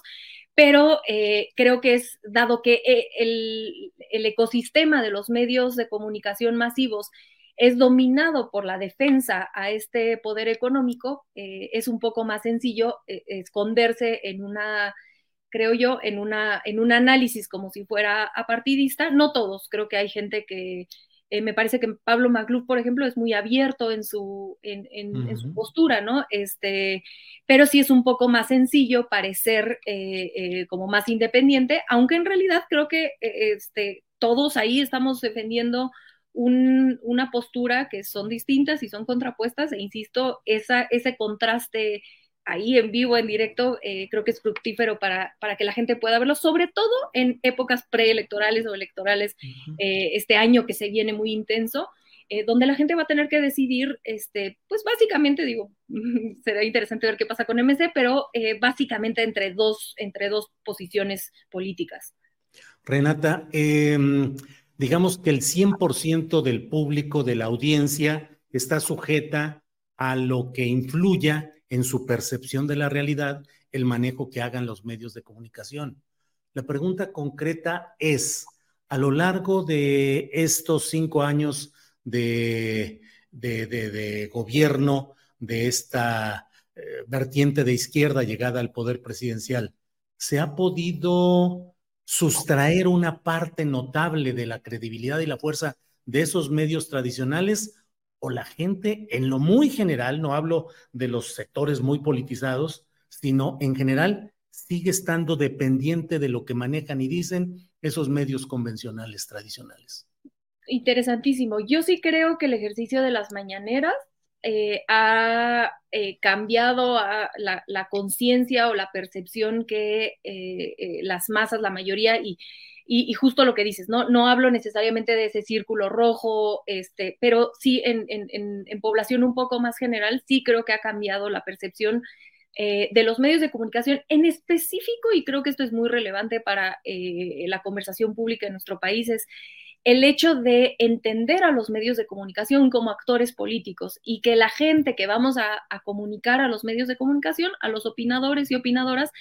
pero eh, creo que es, dado que eh, el, el, ecosistema de los medios de comunicación masivos es dominado por la defensa a este poder económico, es un poco más sencillo esconderse en una creo yo, en, una, en un análisis como si fuera apartidista. No todos, creo que hay gente que, eh, me parece que Pablo Magluf, por ejemplo, es muy abierto en su, en, en, uh -huh. en su postura, ¿no? Este, pero sí es un poco más sencillo parecer eh, eh, como más independiente, aunque en realidad creo que este, todos ahí estamos defendiendo un, una postura que son distintas y son contrapuestas, e insisto, esa, ese contraste ahí en vivo, en directo, eh, creo que es fructífero para, para, que la gente pueda verlo, sobre todo en épocas preelectorales o electorales, uh -huh. eh, este año que se viene muy intenso, eh, donde la gente va a tener que decidir, este, pues básicamente, digo, [laughs] será interesante ver qué pasa con MC, pero básicamente entre dos, entre dos posiciones políticas. Renata, em, digamos que el 100% del público, de la audiencia, está sujeta a lo que influya en su percepción de la realidad el manejo que hagan los medios de comunicación. La pregunta concreta es, a lo largo de estos cinco años de, de, gobierno de esta eh, vertiente de izquierda llegada al poder presidencial, ¿se ha podido sustraer una parte notable de la credibilidad y la fuerza de esos medios tradicionales o la gente en lo muy general, no hablo de los sectores muy politizados, sino en general sigue estando dependiente de lo que manejan y dicen esos medios convencionales tradicionales. Interesantísimo. Yo sí creo que el ejercicio de las mañaneras eh, ha eh, cambiado la, conciencia o la percepción que eh las masas, la mayoría, y, y, justo lo que dices, ¿no? No hablo necesariamente de ese círculo rojo, este, pero sí en, en, en población un poco más general, sí creo que ha cambiado la percepción eh, de los medios de comunicación en específico, y creo que esto es muy relevante para eh, la conversación pública en nuestro país, es el hecho de entender a los medios de comunicación como actores políticos y que la gente que vamos a, a comunicar a los medios de comunicación, a los opinadores y opinadoras,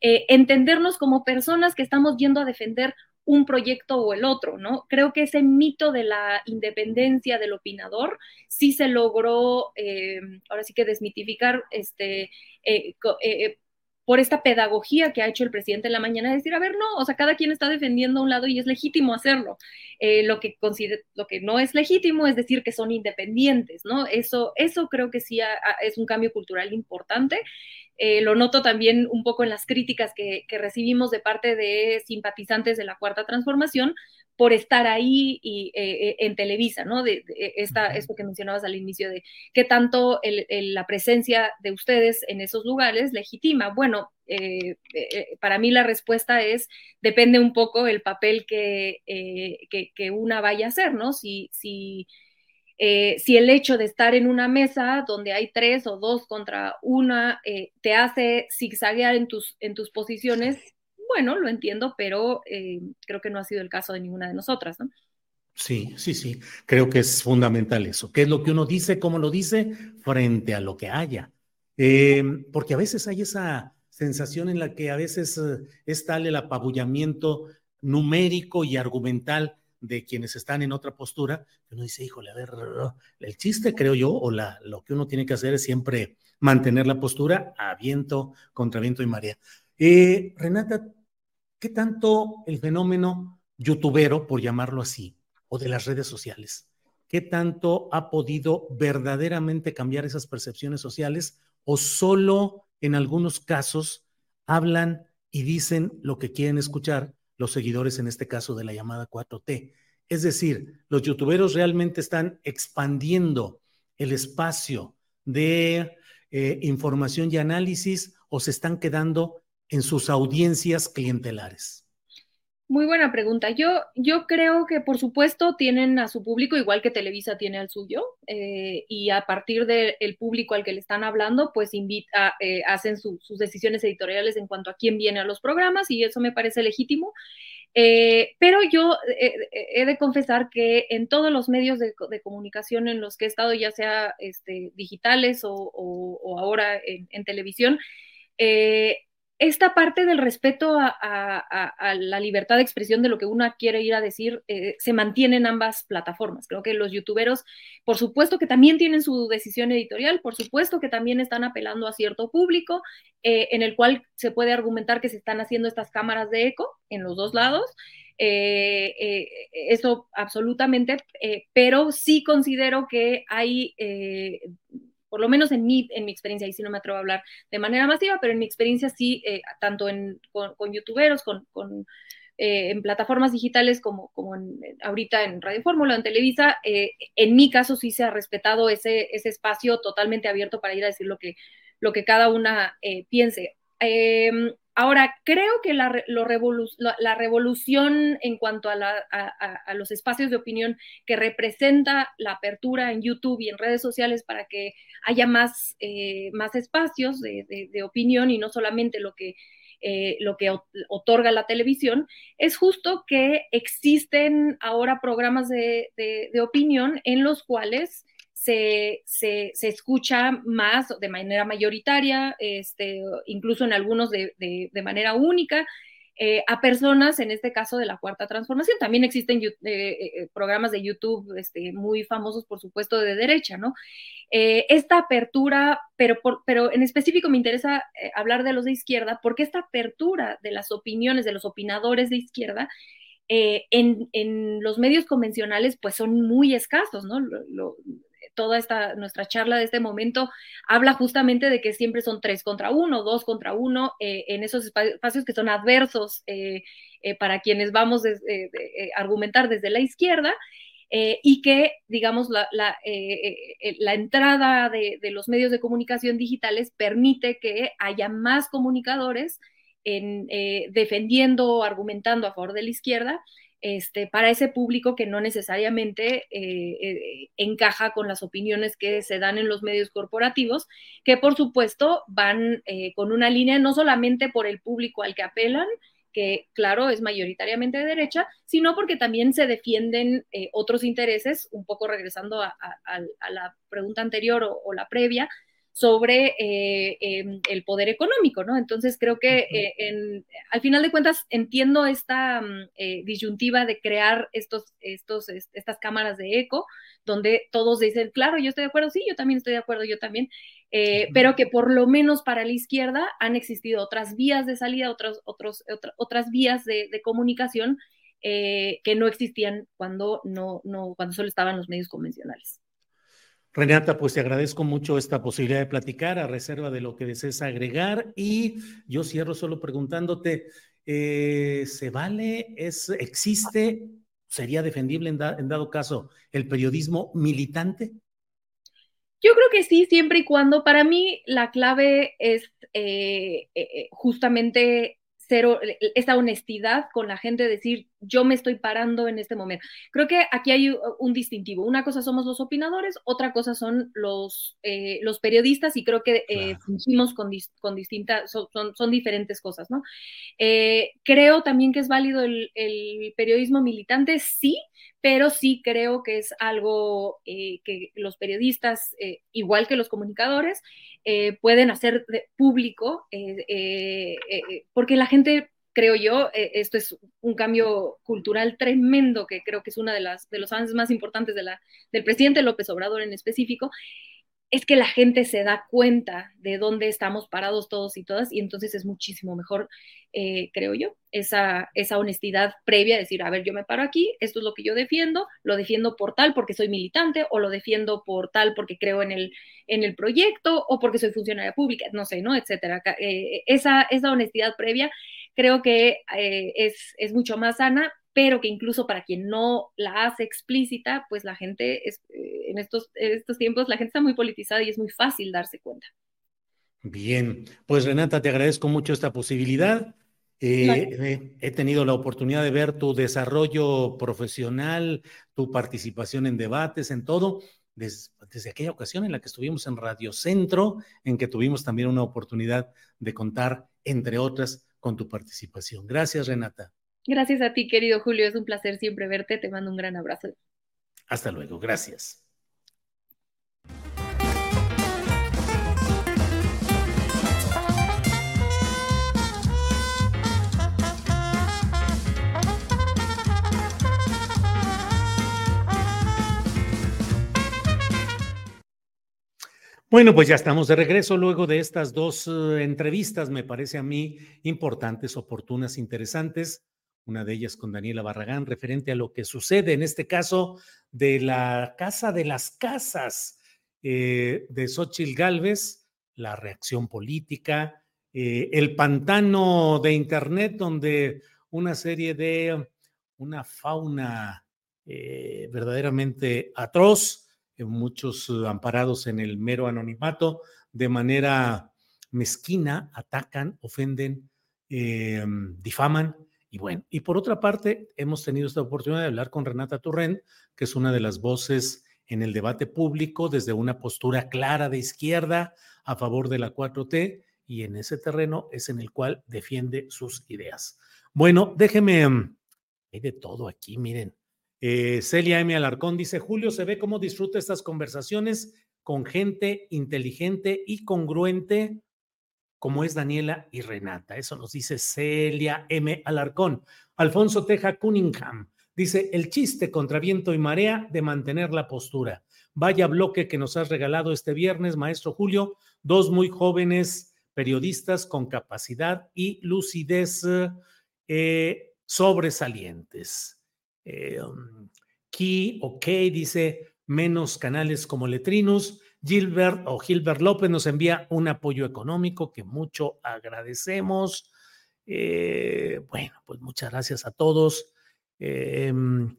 eh, entendernos como personas que estamos yendo a defender un proyecto o el otro, ¿no? Creo que ese mito de la independencia del opinador sí se logró, eh, ahora sí que desmitificar, este, eh, eh, por esta pedagogía que ha hecho el presidente en la mañana, de decir, a ver, no, o sea, cada quien está defendiendo a un lado y es legítimo hacerlo. Eh, lo, que lo que no es legítimo es decir que son independientes, ¿no? Eso, eso creo que sí es un cambio cultural importante. Eh, lo noto también un poco en las críticas que, que, recibimos de parte de simpatizantes de la Cuarta Transformación por estar ahí y, eh, en Televisa, ¿no? De, de esta, esto que mencionabas al inicio de qué tanto el, el, la presencia de ustedes en esos lugares legitima. Bueno, eh, eh, para mí la respuesta es, depende un poco el papel que, que, que una vaya a hacer, ¿no? Si, si eh, si el hecho de estar en una mesa donde hay tres o dos contra una eh, te hace zigzaguear en tus, en tus posiciones, bueno, lo entiendo, pero eh, creo que no ha sido el caso de ninguna de nosotras, ¿no? Sí, sí, sí. Creo que es fundamental eso. ¿Qué es lo que uno dice, cómo lo dice, frente a lo que haya? Porque a veces hay esa sensación en la que a veces es tal el apabullamiento numérico y argumental de quienes están en otra postura, que uno dice, híjole, a ver, el chiste creo yo, o lo que uno tiene que hacer es siempre mantener la postura a viento, contra viento y marea. Eh, Renata, ¿qué tanto el fenómeno youtubero, por llamarlo así, o de las redes sociales, qué tanto ha podido verdaderamente cambiar esas percepciones sociales o solo en algunos casos hablan y dicen lo que quieren escuchar los seguidores, en este caso de la llamada 4T. Es decir, los youtuberos realmente están expandiendo el espacio de eh, información y análisis o se están quedando en sus audiencias clientelares. Muy buena pregunta. Yo, yo creo que por supuesto tienen a su público igual que Televisa tiene al suyo eh, y a partir del público al que le están hablando, pues invita, eh, hacen sus decisiones editoriales en cuanto a quién viene a los programas y eso me parece legítimo. Eh, pero yo he de confesar que en todos los medios de, comunicación en los que he estado, ya sea este, digitales o, ahora en, en televisión, esta parte del respeto a, la libertad de expresión de lo que uno quiere ir a decir eh, se mantiene en ambas plataformas. Creo que los youtuberos, por supuesto que también tienen su decisión editorial, por supuesto que también están apelando a cierto público, eh, en el cual se puede argumentar que se están haciendo estas cámaras de eco en los dos lados. Eh, eso absolutamente, pero sí considero que hay por lo menos en mi, en mi experiencia, y si no me atrevo a hablar de manera masiva, pero en mi experiencia sí, eh, tanto en, con, youtuberos, con, eh, en plataformas digitales como, como ahorita en Radio Fórmula, en Televisa, eh, en mi caso sí se ha respetado ese, ese espacio totalmente abierto para ir a decir lo que, lo que cada una piense. Ahora, creo que la, la, revolución en cuanto a, los espacios de opinión que representa la apertura en YouTube y en redes sociales para que haya más, eh, más espacios de, opinión y no solamente lo que, eh, lo que otorga la televisión, es justo que existen ahora programas de, opinión en los cuales se, se, se, escucha más de manera mayoritaria, este, incluso en algunos de, de, manera única, eh, a personas, en este caso de la cuarta transformación. También existen eh, eh, programas de YouTube este, muy famosos, por supuesto, de derecha, ¿no? esta apertura, pero, pero en específico me interesa hablar de los de izquierda, porque esta apertura de las opiniones de los opinadores de izquierda en, en, los medios convencionales, pues son muy escasos, ¿no? Toda esta, nuestra charla de este momento habla justamente de que siempre son tres contra uno, dos contra uno, eh, en esos espacios que son adversos eh, eh, para quienes vamos a argumentar desde la izquierda. y que, digamos, la, entrada de, de, los medios de comunicación digitales permite que haya más comunicadores en, defendiendo o argumentando a favor de la izquierda este, para ese público que no necesariamente eh, eh, encaja con las opiniones que se dan en los medios corporativos, que por supuesto van eh, con una línea no solamente por el público al que apelan, que claro es mayoritariamente de derecha, sino porque también se defienden otros intereses, un poco regresando a, la pregunta anterior o la previa, sobre eh, em, el poder económico, ¿no? Entonces creo que eh, al final de cuentas entiendo esta mm, eh, disyuntiva de crear estos, estos, estas cámaras de eco, donde todos dicen, claro, yo estoy de acuerdo, sí, yo también estoy de acuerdo, yo también, pero que por lo menos para la izquierda han existido otras vías de salida, otros, otros, otras vías de, de comunicación que no existían cuando, no, no, cuando solo estaban los medios convencionales. Renata, pues te agradezco mucho esta posibilidad de platicar a reserva de lo que desees agregar y yo cierro solo preguntándote, eh, ¿se vale? ¿Es, ¿Existe? ¿Sería defendible en, dado caso el periodismo militante? Yo creo que sí, siempre y cuando para mí la clave es eh, eh, justamente cero, esa honestidad con la gente, decir, yo me estoy parando en este momento. Creo que aquí hay un distintivo. Una cosa somos los opinadores, otra cosa son los, eh, los periodistas y creo que eh, fungimos con, con distintas, son, son, diferentes cosas, ¿no? Eh, creo también que es válido el, el, periodismo militante, sí, pero sí creo que es algo que los periodistas, igual que los comunicadores, pueden hacer público, porque la gente creo yo, eh, esto es un cambio cultural tremendo que creo que es uno de, las, de los avances más importantes de la, del presidente López Obrador en específico, es que la gente se da cuenta de dónde estamos parados todos y todas y entonces es muchísimo mejor, eh, creo yo, esa, esa honestidad previa, decir, a ver, yo me paro aquí, esto es lo que yo defiendo, lo defiendo por tal porque soy militante o lo defiendo por tal porque creo en el, en el proyecto o porque soy funcionaria pública, no sé, ¿no? Etcétera. Eh, esa, esa honestidad previa creo que eh, es, es, mucho más sana, pero que incluso para quien no la hace explícita, pues la gente, es, eh, en, estos, en estos tiempos, la gente está muy politizada y es muy fácil darse cuenta. Bien, pues Renata, te agradezco mucho esta posibilidad. Eh, he tenido la oportunidad de ver tu desarrollo profesional, tu participación en debates, en todo, desde, desde, aquella ocasión en la que estuvimos en Radio Centro, en que tuvimos también una oportunidad de contar, entre otras, con tu participación. Gracias, Renata. Gracias a ti, querido Julio. Es un placer siempre verte. Te mando un gran abrazo. Hasta luego. Gracias. Bueno, pues ya estamos de regreso luego de estas dos eh, entrevistas, me parece a mí importantes, oportunas, interesantes. Una de ellas con Daniela Barragán, referente a lo que sucede en este caso de la Casa de las Casas eh, de Xochitl Galvez, la reacción política, eh, el pantano de Internet, donde una serie de una fauna verdaderamente atroz muchos eh, amparados en el mero anonimato, de manera mezquina, atacan, ofenden, em, difaman. Y bueno, y por otra parte, hemos tenido esta oportunidad de hablar con Renata Turrent, que es una de las voces en el debate público desde una postura clara de izquierda a favor de la 4T y en ese terreno es en el cual defiende sus ideas. Bueno, déjeme, em, hay de todo aquí, miren. Eh, Celia M. Alarcón dice, Julio se ve cómo disfruta estas conversaciones con gente inteligente y congruente como es Daniela y Renata. Eso nos dice Celia M. Alarcón. Alfonso Teja Cunningham dice, el chiste contra viento y marea de mantener la postura. Vaya bloque que nos has regalado este viernes, maestro Julio, dos muy jóvenes periodistas con capacidad y lucidez eh, sobresalientes. Eh, um, Key o dice menos canales como Letrinos. Gilbert o Gilbert López nos envía un apoyo económico que mucho agradecemos. Eh, bueno, pues muchas gracias a todos. Em,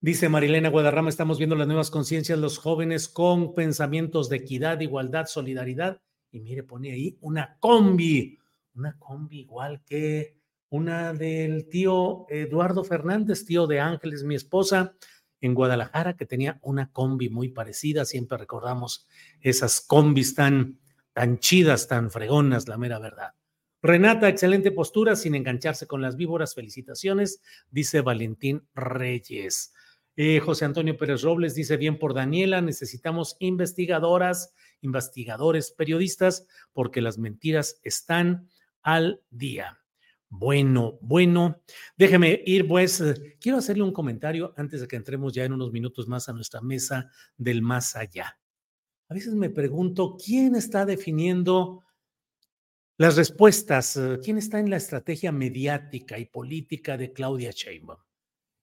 dice Marilena Guadarrama, estamos viendo las nuevas conciencias, los jóvenes con pensamientos de equidad, igualdad, solidaridad. Y mire, pone ahí una combi, una combi igual que una del tío Eduardo Fernández, tío de Ángeles, mi esposa, en Guadalajara, que tenía una combi muy parecida. Siempre recordamos esas combis tan, tan chidas, tan fregonas, la mera verdad. Renata, excelente postura, sin engancharse con las víboras. Felicitaciones, dice Valentín Reyes. Eh, José Antonio Pérez Robles dice bien por Daniela, necesitamos investigadoras, investigadores, periodistas, porque las mentiras están al día. Bueno, bueno, déjeme ir, pues, eh, quiero hacerle un comentario antes de que entremos ya en unos minutos más a nuestra mesa del más allá. A veces me pregunto, ¿quién está definiendo las respuestas? Eh, ¿Quién está en la estrategia mediática y política de Claudia Sheinbaum?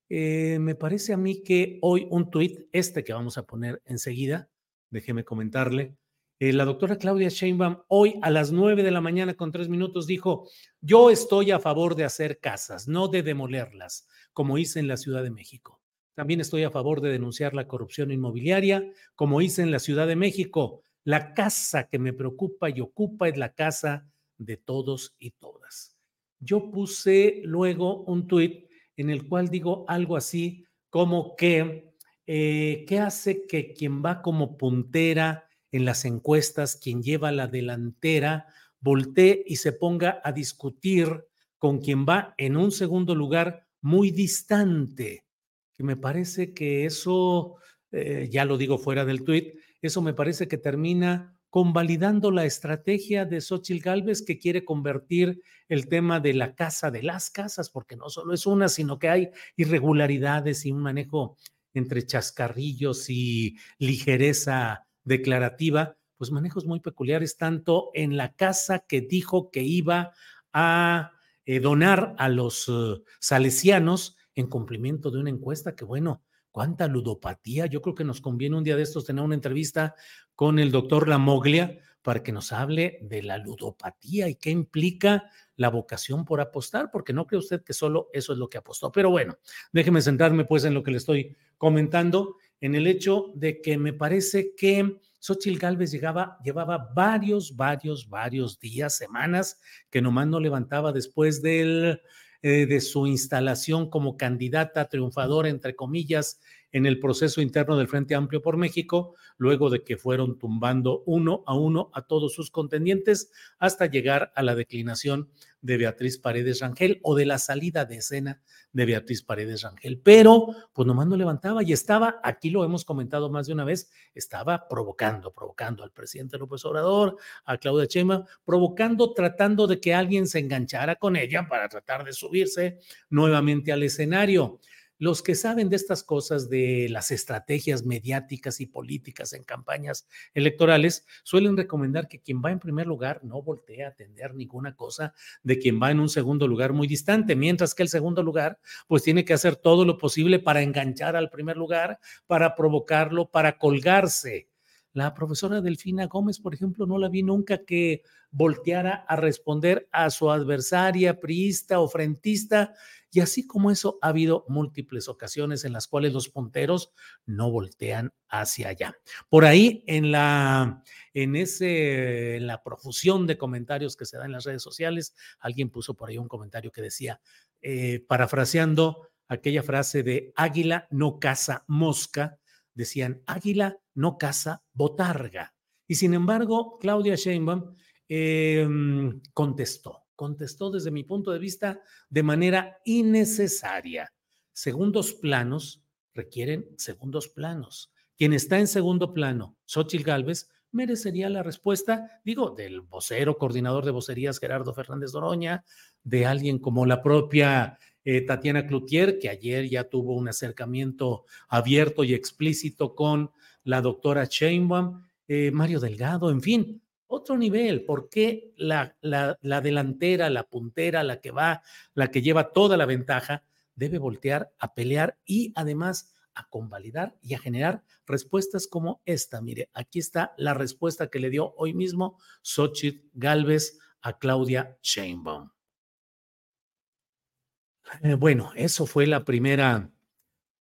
Eh, me parece a mí que hoy un tuit, este que vamos a poner enseguida, déjeme comentarle, eh, la doctora Claudia Sheinbaum hoy a las nueve de la mañana con tres minutos dijo, yo estoy a favor de hacer casas, no de demolerlas, como hice en la Ciudad de México. También estoy a favor de denunciar la corrupción inmobiliaria, como hice en la Ciudad de México. La casa que me preocupa y ocupa es la casa de todos y todas. Yo puse luego un tuit en el cual digo algo así como que, eh, ¿qué hace que quien va como puntera en las encuestas, quien lleva la delantera, voltee y se ponga a discutir con quien va en un segundo lugar muy distante? Que me parece que eso, eh, ya lo digo fuera del tuit, eso me parece que termina convalidando la estrategia de Xochitl Gálvez que quiere convertir el tema de la casa de las casas, porque no solo es una, sino que hay irregularidades y un manejo entre chascarrillos y ligereza declarativa, pues manejos muy peculiares, tanto en la casa que dijo que iba a eh, donar a los uh, salesianos en cumplimiento de una encuesta que, bueno, cuánta ludopatía. Yo creo que nos conviene un día de estos tener una entrevista con el doctor Lamoglia para que nos hable de la ludopatía y qué implica la vocación por apostar, porque no cree usted que solo eso es lo que apostó. Pero bueno, déjeme centrarme pues en lo que le estoy comentando, en el hecho de que me parece que Xochitl Gálvez llegaba, llevaba varios, varios, varios días, semanas, que nomás no levantaba después eh, de su instalación como candidata triunfadora, entre comillas, en el proceso interno del Frente Amplio por México, luego de que fueron tumbando uno a uno a todos sus contendientes hasta llegar a la declinación de Beatriz Paredes Rangel o de la salida de escena de Beatriz Paredes Rangel. Pero, pues nomás no levantaba y estaba, aquí lo hemos comentado más de una vez, estaba provocando, provocando al presidente López Obrador, a Claudia Chema, provocando, tratando de que alguien se enganchara con ella para tratar de subirse nuevamente al escenario. Los que saben de estas cosas, de las estrategias mediáticas y políticas en campañas electorales, suelen recomendar que quien va en primer lugar no voltee a atender ninguna cosa de quien va en un segundo lugar muy distante, mientras que el segundo lugar, pues tiene que hacer todo lo posible para enganchar al primer lugar, para provocarlo, para colgarse. La profesora Delfina Gómez, por ejemplo, no la vi nunca que volteara a responder a su adversaria, priista o frentista, y así como eso, ha habido múltiples ocasiones en las cuales los punteros no voltean hacia allá. Por ahí, en la, en ese, en la profusión de comentarios que se da en las redes sociales, alguien puso por ahí un comentario que decía, eh, parafraseando aquella frase de águila no caza mosca, decían águila no caza botarga. Y sin embargo, Claudia Sheinbaum em, contestó contestó desde mi punto de vista de manera innecesaria. Segundos planos requieren segundos planos. Quien está en segundo plano, Xochitl Gálvez, merecería la respuesta, digo, del vocero, coordinador de vocerías Gerardo Fernández Doroña, de alguien como la propia eh, Tatiana Cloutier, que ayer ya tuvo un acercamiento abierto y explícito con la doctora Sheinbaum, eh, Mario Delgado, en fin, otro nivel. ¿Por qué la, la, delantera, la puntera, la que va, la que lleva toda la ventaja, debe voltear a pelear y además a convalidar y a generar respuestas como esta? Mire, aquí está la respuesta que le dio hoy mismo Xochitl Galvez a Claudia Sheinbaum. Eh, bueno, eso fue la primera,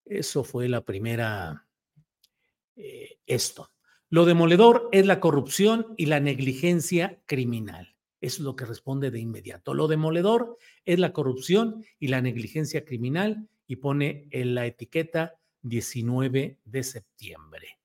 eso fue la primera, eh, esto. Lo demoledor es la corrupción y la negligencia criminal. Es lo que responde de inmediato. Lo demoledor es la corrupción y la negligencia criminal y pone en la etiqueta 19 de septiembre.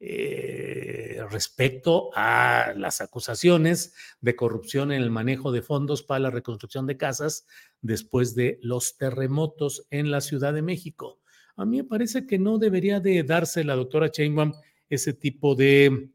Eh, respecto a las acusaciones de corrupción en el manejo de fondos para la reconstrucción de casas después de los terremotos en la Ciudad de México. A mí me parece que no debería de darse la doctora Chainbaum ese tipo de,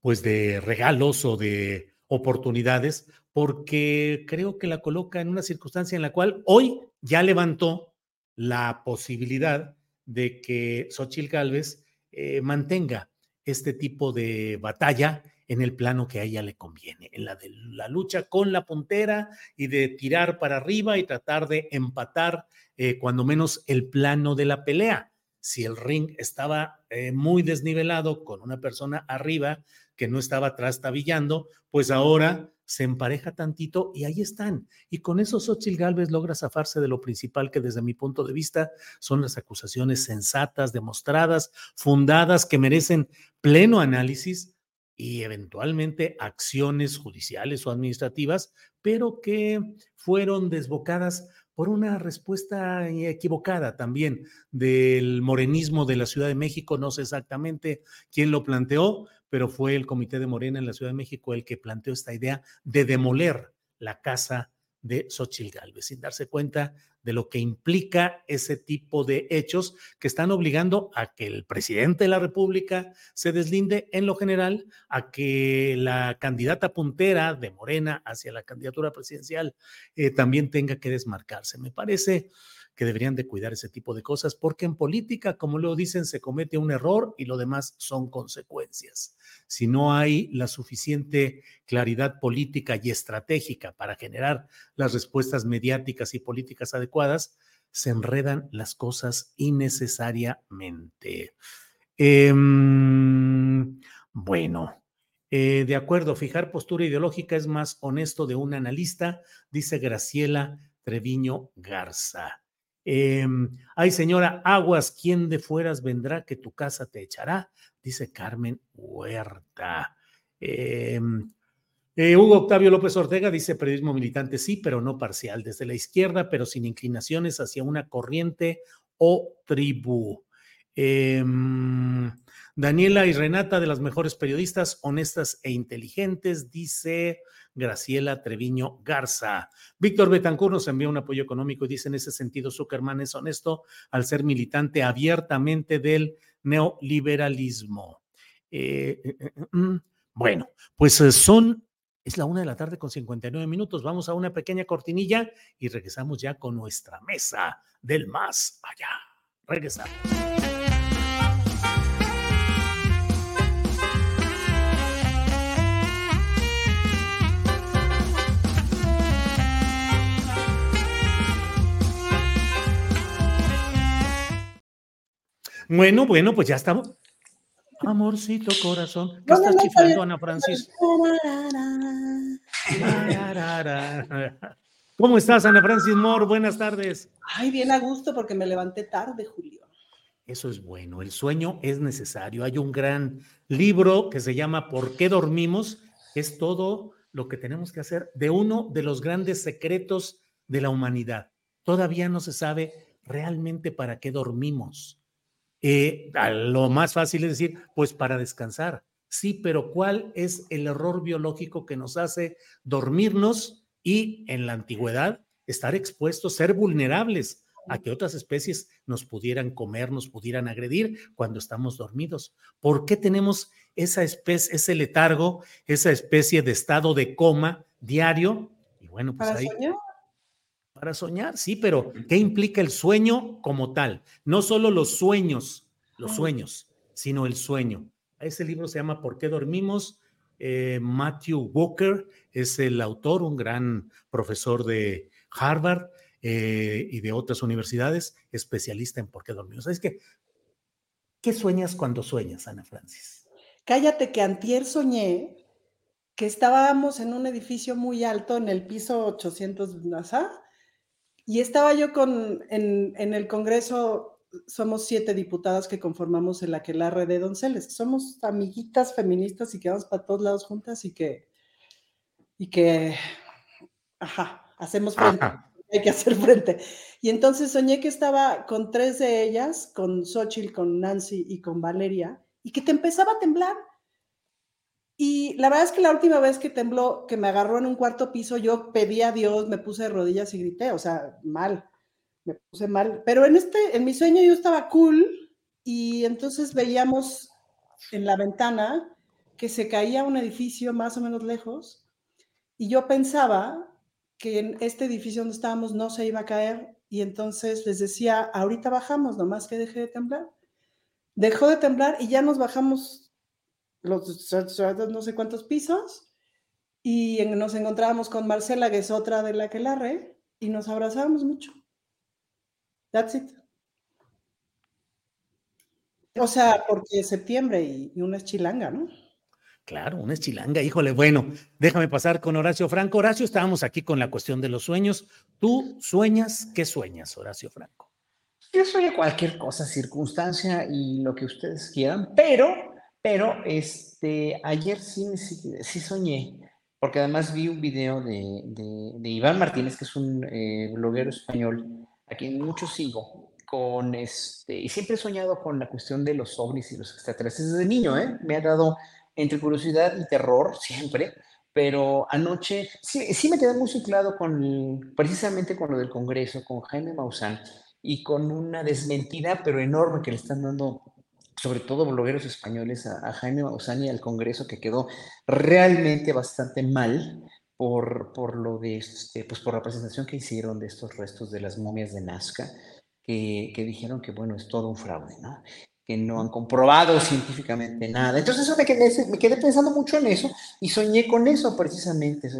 pues de regalos o de oportunidades, porque creo que la coloca en una circunstancia en la cual hoy ya levantó la posibilidad de que Xochitl Gálvez eh, mantenga este tipo de batalla en el plano que a ella le conviene, en la de la lucha con la puntera y de tirar para arriba y tratar de empatar eh, cuando menos el plano de la pelea si el ring estaba eh, muy desnivelado con una persona arriba que no estaba trastabillando, pues ahora se empareja tantito y ahí están. Y con eso Xochitl Gálvez logra zafarse de lo principal que desde mi punto de vista son las acusaciones sensatas, demostradas, fundadas, que merecen pleno análisis y eventualmente acciones judiciales o administrativas, pero que fueron desbocadas por una respuesta equivocada también del morenismo de la Ciudad de México. No sé exactamente quién lo planteó, pero fue el Comité de Morena en la Ciudad de México el que planteó esta idea de demoler la casa de Xochitl Galvez, sin darse cuenta de lo que implica ese tipo de hechos que están obligando a que el presidente de la República se deslinde en lo general, a que la candidata puntera de Morena hacia la candidatura presidencial eh, también tenga que desmarcarse. Me parece que deberían de cuidar ese tipo de cosas, porque en política, como lo dicen, se comete un error y lo demás son consecuencias. Si no hay la suficiente claridad política y estratégica para generar las respuestas mediáticas y políticas adecuadas, se enredan las cosas innecesariamente. Em, bueno, eh, de acuerdo, fijar postura ideológica es más honesto de un analista, dice Graciela Treviño Garza. Em, ay, señora, aguas, ¿quién de fueras vendrá que tu casa te echará? Dice Carmen Huerta. Em, eh, Hugo Octavio López Ortega dice periodismo militante sí, pero no parcial, desde la izquierda, pero sin inclinaciones hacia una corriente o tribu. Em, Daniela y Renata, de las mejores periodistas, honestas e inteligentes, dice Graciela Treviño Garza. Víctor Betancur nos envía un apoyo económico y dice en ese sentido, Zuckerman es honesto al ser militante abiertamente del neoliberalismo. Eh, eh, eh, mm, bueno, pues son, es la una de la tarde con 59 minutos. Vamos a una pequeña cortinilla y regresamos ya con nuestra mesa del más allá. Regresamos. Bueno, bueno, pues ya estamos. Amorcito corazón, ¿qué estás chiflando, Ana Francis? ¿Cómo estás, Ana Francis Moore? Buenas tardes. Ay, bien a gusto porque me levanté tarde, Julio. Eso es bueno, el sueño es necesario. Hay un gran libro que se llama ¿Por qué dormimos? Es todo lo que tenemos que hacer de uno de los grandes secretos de la humanidad. Todavía no se sabe realmente para qué dormimos. Eh, lo más fácil es decir, pues para descansar. Sí, pero ¿cuál es el error biológico que nos hace dormirnos y en la antigüedad estar expuestos, ser vulnerables a que otras especies nos pudieran comer, nos pudieran agredir cuando estamos dormidos? ¿Por qué tenemos esa especie, ese letargo, esa especie de estado de coma diario? Y bueno, pues ahí. Para soñar, sí, pero ¿qué implica el sueño como tal? No solo los sueños, los sueños, sino el sueño. Ese libro se llama ¿Por qué dormimos? Eh, Matthew Walker es el autor, un gran profesor de Harvard eh, y de otras universidades, especialista en por qué dormimos. Es que, ¿qué sueñas cuando sueñas, Ana Francis? Cállate que antier soñé que estábamos en un edificio muy alto, en el piso 800 NASA, y estaba yo con, en, el Congreso, somos siete diputadas que conformamos el Aquelarre de Donceles. Somos amiguitas feministas y que vamos para todos lados juntas y que, y que, ajá, hacemos frente. Hay que hacer frente. Y entonces soñé que estaba con tres de ellas, con Xochitl, con Nancy y con Valeria, y que te empezaba a temblar y la verdad es que la última vez que tembló, que me agarró en un cuarto piso, yo pedí a Dios, me puse de rodillas y grité, o sea, mal, me puse mal. Pero en este, en mi sueño yo estaba cool y entonces veíamos en la ventana que se caía un edificio más o menos lejos y yo pensaba que en este edificio donde estábamos no se iba a caer y entonces les decía, ahorita bajamos, nomás que deje de temblar. Dejó de temblar y ya nos bajamos los no sé cuántos pisos, y nos encontrábamos con Marcela, que es otra de la que la re, y nos abrazábamos mucho. That's it. O sea, porque es septiembre y, una es chilanga, ¿no? Claro, una es chilanga, híjole. Bueno, déjame pasar con Horacio Franco. Horacio, estábamos aquí con la cuestión de los sueños. ¿Tú sueñas? ¿Qué sueñas, Horacio Franco? Yo sueño cualquier cosa, circunstancia y lo que ustedes quieran, pero pero este, ayer sí, sí, soñé, porque además vi un video de, de, Iván Martínez, que es un eh, bloguero español, a quien mucho sigo, con este, y siempre he soñado con la cuestión de los ovnis y los extraterrestres desde niño, ¿eh? Me ha dado entre curiosidad y terror siempre, pero anoche sí, sí me quedé muy ciclado con, precisamente con lo del Congreso, con Jaime Maussan, y con una desmentida, pero enorme, que le están dando sobre todo blogueros españoles, a, Jaime Maussan al Congreso, que quedó realmente bastante mal por, por lo de, este, pues por la presentación que hicieron de estos restos de las momias de Nazca, que, que dijeron que, bueno, es todo un fraude, ¿no? que no han comprobado científicamente nada. Entonces eso me quedé, me quedé pensando mucho en eso y soñé con eso precisamente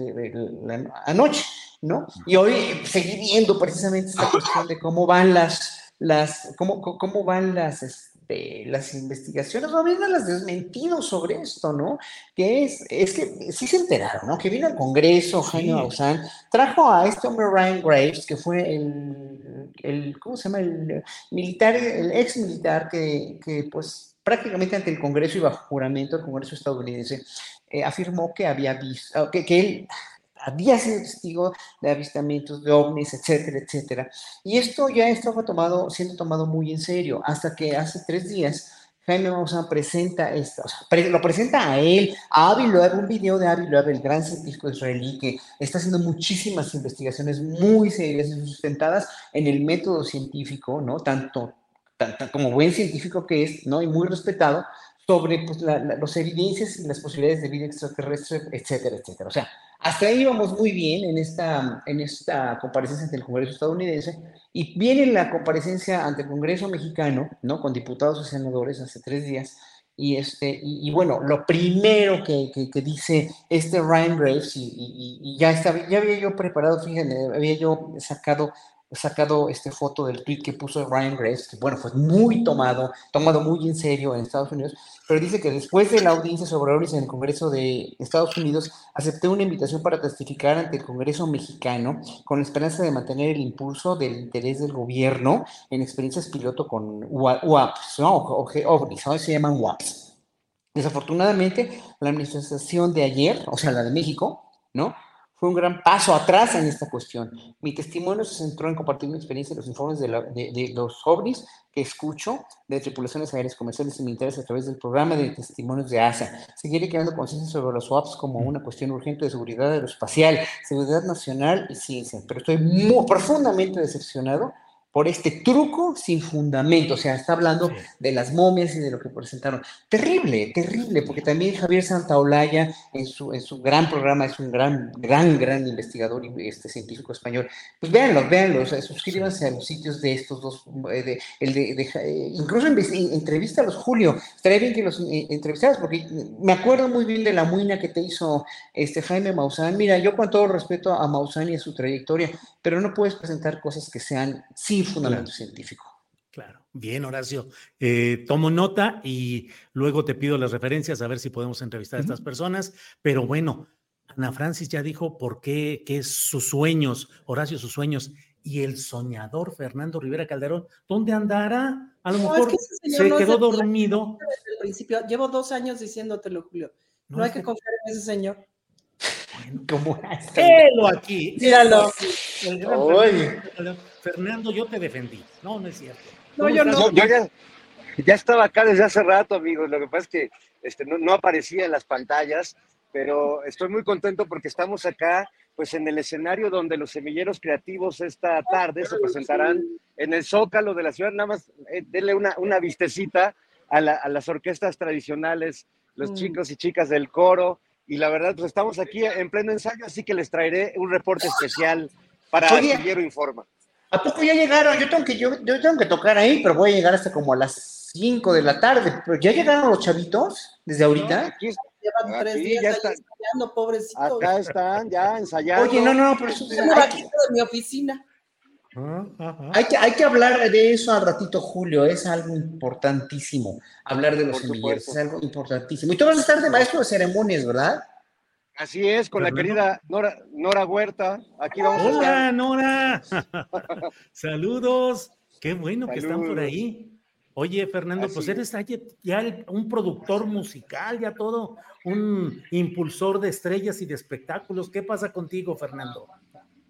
anoche, ¿no? Y hoy seguí viendo precisamente esta cuestión de cómo van las, las, cómo, cómo van las, de las investigaciones, o bien las desmentido sobre esto, ¿no? Que es, es que sí se enteraron, ¿no? Que vino al Congreso, Jaime Maussan, trajo a este hombre Ryan Graves, que fue el, el ¿cómo se llama? El militar, el ex militar que, que pues prácticamente ante el Congreso y bajo juramento del Congreso estadounidense, eh, afirmó que había visto, que, que él había sido testigo de avistamientos de ovnis, etcétera, etcétera. Y esto ya estaba tomado, siendo tomado muy en serio, hasta que hace tres días Jaime Maussan presenta esto, o sea, lo presenta a él, a Avi Loeb, un video de Avi Loeb, el gran científico israelí que está haciendo muchísimas investigaciones muy serias y sustentadas en el método científico, ¿no? Tanto, tanto como buen científico que es, ¿no? Y muy respetado sobre pues, las evidencias y las posibilidades de vida extraterrestre, etcétera, etcétera. O sea, hasta ahí vamos muy bien en esta, en esta comparecencia ante el Congreso estadounidense y viene la comparecencia ante el Congreso mexicano, ¿no? Con diputados y senadores hace tres días. Y, este, y, bueno, lo primero que, que, dice este Ryan Graves, y, y, ya, estaba, ya había yo preparado, fíjense, había yo sacado sacado esta foto del tweet que puso Ryan Graves, que bueno, fue muy tomado, tomado muy en serio en Estados Unidos, pero dice que después de la audiencia sobre ovnis en el Congreso de Estados Unidos, acepté una invitación para testificar ante el Congreso mexicano con la esperanza de mantener el impulso del interés del gobierno en experiencias piloto con UAPs, ¿no? O, ovnis, ¿no? se llaman UAPs. Desafortunadamente, la administración de ayer, o sea, la de México, ¿no? Fue un gran paso atrás en esta cuestión. Mi testimonio se centró en compartir mi experiencia de los informes de, de, los ovnis que escucho de tripulaciones aéreas comerciales y militares a través del programa de testimonios de ASA. Seguiré creando conciencia sobre los swaps como una cuestión urgente de seguridad aeroespacial, seguridad nacional y ciencia, pero estoy muy profundamente decepcionado por este truco sin fundamento. O sea, está hablando de las momias y de lo que presentaron. Terrible, terrible, porque también Javier Santaolalla, en su, en su gran programa, es un gran, gran, gran investigador este, científico español. Pues véanlo, véanlo, suscríbanse a los sitios de estos dos, eh, de, el de, eh, incluso entrevista a los Julio. Estaría bien que los eh, entrevistaras, porque me acuerdo muy bien de la muina que te hizo este Jaime Maussan. Mira, yo con todo respeto a Maussan y a su trayectoria, pero no puedes presentar cosas que sean sí fundamento científico. Claro, bien, Horacio. Eh, tomo nota y luego te pido las referencias a ver si podemos entrevistar a estas personas. Pero bueno, Ana Francis ya dijo por qué, qué es sus sueños, Horacio, sus sueños. Y el soñador Fernando Rivera Calderón, ¿dónde andará? A lo mejor se quedó dormido. Desde el principio, llevo dos años diciéndotelo, Julio. No, hay que confiar en ese señor. Bueno, [laughs] como aquí. Míralo. Fernando, yo te defendí. No, no es cierto. No, yo no. yo ya, estaba acá desde hace rato, amigos. Lo que pasa es que este, no, aparecía en las pantallas, pero estoy muy contento porque estamos acá pues en el escenario donde los semilleros creativos esta tarde se presentarán en el Zócalo de la ciudad. Nada más eh, denle una, una vistecita a, las orquestas tradicionales, los mm. chicos y chicas del coro. Y la verdad, pues estamos aquí en pleno ensayo, así que les traeré un reporte especial para Semillero Informa. ¿A poco ya llegaron? Yo tengo que, yo, tengo que tocar ahí, pero voy a llegar hasta como a las 5 de la tarde. ¿Pero ya llegaron los chavitos desde ahorita? aquí, Llevan tres días ya están, ensayando, pobrecitos. Acá están, ya ensayando. Oye, no, no, pero eso es... aquí de mi oficina. Hay que, hay que hablar de eso al ratito, Julio. Es algo importantísimo. Hablar de los semilleros es algo importantísimo. Y tú vas a estar de maestro de ceremonias, ¿verdad? Así es, con la querida Nora, Nora Huerta. Aquí vamos Hola, a Nora. [laughs] Saludos. Qué bueno que están por ahí. Oye, Fernando, pues eres ya un productor musical, ya todo, un impulsor de estrellas y de espectáculos. ¿Qué pasa contigo, Fernando?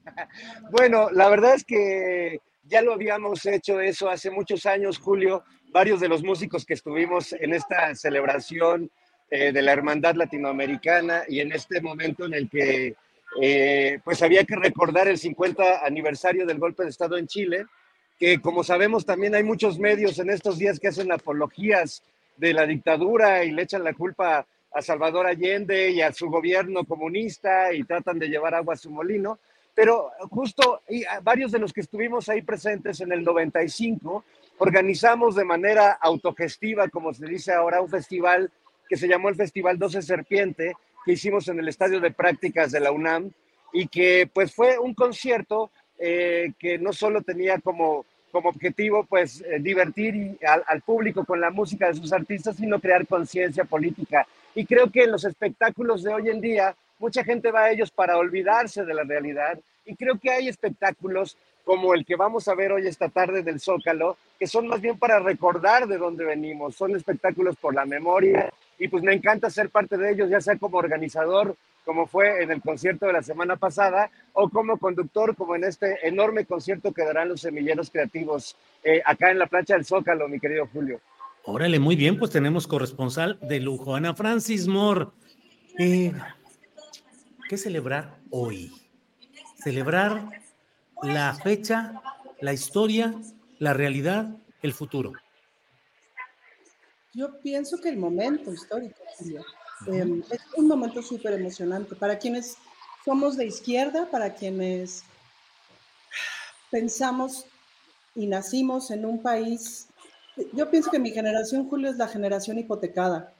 [laughs] Bueno, la verdad es que ya lo habíamos hecho eso hace muchos años, Julio. Varios de los músicos que estuvimos en esta celebración eh, de la Hermandad Latinoamericana y en este momento en el que eh, pues había que recordar el 50 aniversario del golpe de Estado en Chile, que como sabemos también hay muchos medios en estos días que hacen apologías de la dictadura y le echan la culpa a Salvador Allende y a su gobierno comunista y tratan de llevar agua a su molino. Pero justo y varios de los que estuvimos ahí presentes en el 95 organizamos de manera autogestiva, como se dice ahora, un festival que se llamó el Festival 12 Serpiente, que hicimos en el Estadio de Prácticas de la UNAM y que pues fue un concierto eh, que no solo tenía como, como objetivo pues eh, divertir al, público con la música de sus artistas, sino crear conciencia política. Y creo que en los espectáculos de hoy en día, mucha gente va a ellos para olvidarse de la realidad y creo que hay espectáculos como el que vamos a ver hoy esta tarde del Zócalo, que son más bien para recordar de dónde venimos, son espectáculos por la memoria y pues me encanta ser parte de ellos, ya sea como organizador como fue en el concierto de la semana pasada, o como conductor, como en este enorme concierto que darán los semilleros creativos eh, acá en la plancha del Zócalo, mi querido Julio. Órale, muy bien, pues tenemos corresponsal de lujo, Ana Francis Moore. Eh, ¿Qué celebrar hoy? Celebrar la fecha, la historia, la realidad, el futuro. Yo pienso que el momento histórico, Julio. Em, es un momento súper emocionante para quienes somos de izquierda, para quienes pensamos y nacimos en un país. Yo pienso que mi generación, Julio, es la generación hipotecada.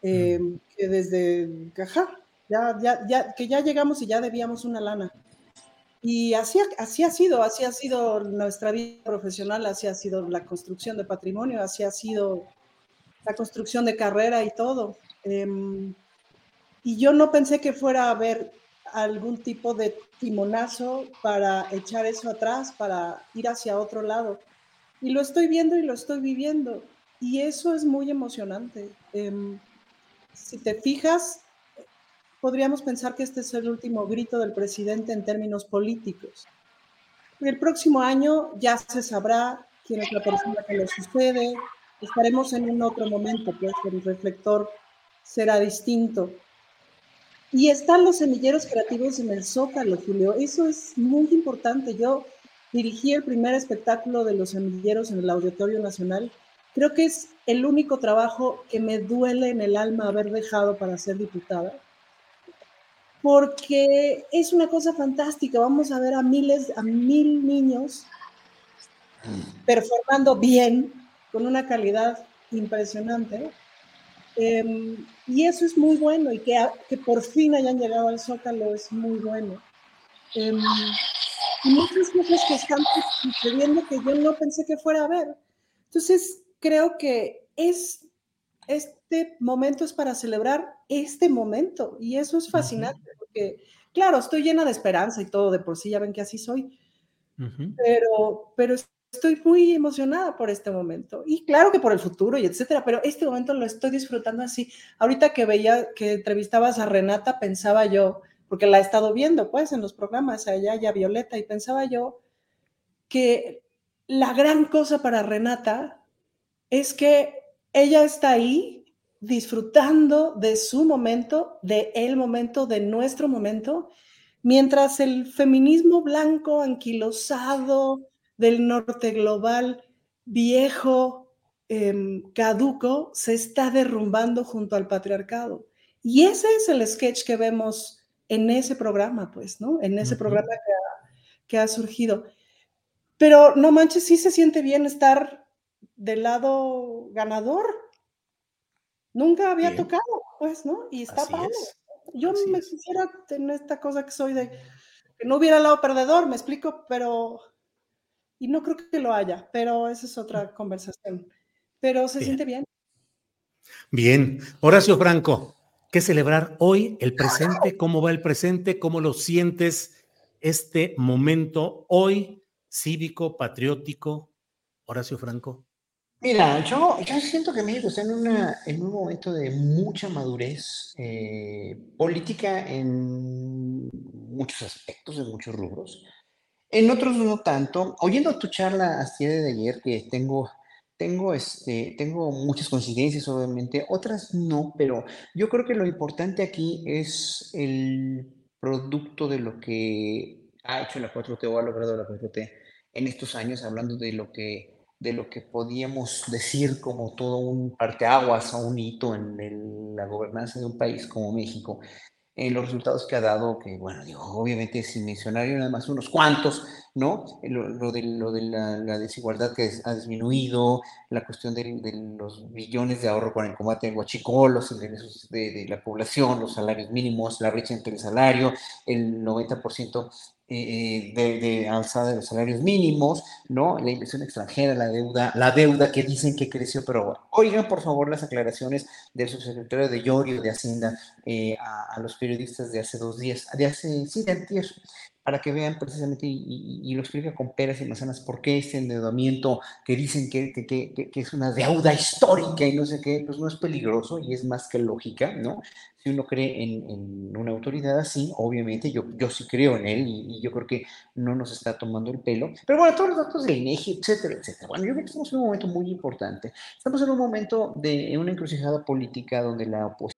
Em, que desde caja, ya, ya, ya, que ya llegamos y ya debíamos una lana. Y así, así ha sido, así ha sido nuestra vida profesional, así ha sido la construcción de patrimonio, así ha sido la construcción de carrera y todo. Em, y yo no pensé que fuera a haber algún tipo de timonazo para echar eso atrás, para ir hacia otro lado. Y lo estoy viendo y lo estoy viviendo. Y eso es muy emocionante. Em, si te fijas, podríamos pensar que este es el último grito del presidente en términos políticos. El próximo año ya se sabrá quién es la persona que lo sucede. Estaremos en un otro momento, pues el reflector será distinto. Y están los semilleros creativos en el Zócalo, Julio. Eso es muy importante. Yo dirigí el primer espectáculo de los semilleros en el Auditorio Nacional. Creo que es el único trabajo que me duele en el alma haber dejado para ser diputada, porque es una cosa fantástica. Vamos a ver a miles, a mil niños performando bien, con una calidad impresionante Em, y eso es muy bueno y que, que, por fin hayan llegado al Zócalo es muy bueno. Eh, y muchas cosas que están sucediendo que yo no pensé que fuera a ver. Entonces, creo que es, este momento es para celebrar este momento y eso es fascinante porque, claro, estoy llena de esperanza y todo, de por sí ya ven que así soy, pero, pero estoy muy emocionada por este momento y claro que por el futuro y etcétera, pero este momento lo estoy disfrutando así. Ahorita que veía que entrevistabas a Renata, pensaba yo, porque la he estado viendo pues en los programas allá ya Violeta y pensaba yo que la gran cosa para Renata es que ella está ahí disfrutando de su momento, de el momento, de nuestro momento, mientras el feminismo blanco, anquilosado, del norte global viejo, em, caduco, se está derrumbando junto al patriarcado. Y ese es el sketch que vemos en ese programa, pues, ¿no? En ese programa que ha, surgido. Pero no manches, sí se siente bien estar del lado ganador. Nunca había tocado, pues, ¿no? Y está padre. Yo me quisiera tener esta cosa que soy de que no hubiera lado perdedor, me explico, pero y no creo que lo haya, pero esa es otra conversación. Pero se siente bien. Bien, Horacio Franco, ¿qué celebrar hoy? El presente, ¿cómo va el presente? ¿Cómo lo sientes este momento hoy cívico, patriótico? Horacio Franco. Mira, yo, yo siento que México está en, una, en un momento de mucha madurez eh, política en muchos aspectos, en muchos rubros. En otros no tanto. Oyendo tu charla hasta de ayer, que tengo, tengo, este, tengo muchas coincidencias, obviamente, otras no, pero yo creo que lo importante aquí es el producto de lo que ha hecho la 4T o ha logrado la 4T en estos años, hablando de lo que de lo que podíamos decir como todo un parteaguas o un hito en la gobernanza de un país como México, en los resultados que ha dado, que bueno, digo, obviamente sin mencionar nada más unos cuantos, ¿no? Lo, de, lo de la, desigualdad que ha disminuido, la cuestión de, los billones de ahorro con el combate al huachicol, los ingresos de, la población, los salarios mínimos, la brecha entre el salario, el 90% eh, de, de, alzada de los salarios mínimos, ¿no? La inversión extranjera, la deuda, la deuda que dicen que creció, pero oigan por favor las aclaraciones del subsecretario de Llorio de Hacienda eh, a, los periodistas de hace dos días, de hace, sí, de antier, para que vean precisamente y, lo explica con peras y manzanas por qué este endeudamiento que dicen que, que, que, que, es una deuda histórica y no sé qué, pues no es peligroso y es más que lógica, ¿no? si uno cree en, una autoridad así, obviamente yo, yo sí creo en él y, yo creo que no nos está tomando el pelo. Pero bueno, todos los datos del INEGI, etcétera, etcétera. Bueno, yo creo que estamos en un momento muy importante. Estamos en un momento de una encrucijada política donde la oposición.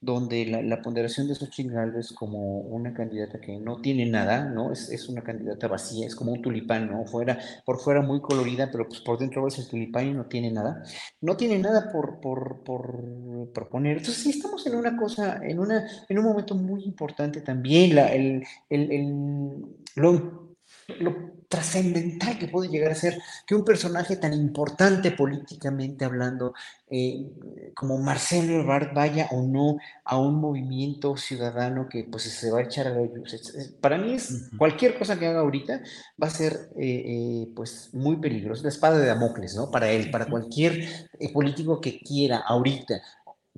Donde la, ponderación de Xochitl Galvez como una candidata que no tiene nada, ¿no? Es, es, una candidata vacía, es como un tulipán, ¿no? Fuera, por fuera muy colorida, pero pues por dentro es el tulipán y no tiene nada. No tiene nada por, por, por proponer. Entonces sí estamos en una cosa, en, una, en un momento muy importante también, la, el, el, lo lo trascendental que puede llegar a ser que un personaje tan importante políticamente hablando eh, como Marcelo Ebrard vaya o no a un movimiento ciudadano que pues se va a echar a la. Para mí es cualquier cosa que haga ahorita va a ser eh, eh, pues muy peligroso. La espada de Damocles, ¿no? Para él, para cualquier político que quiera ahorita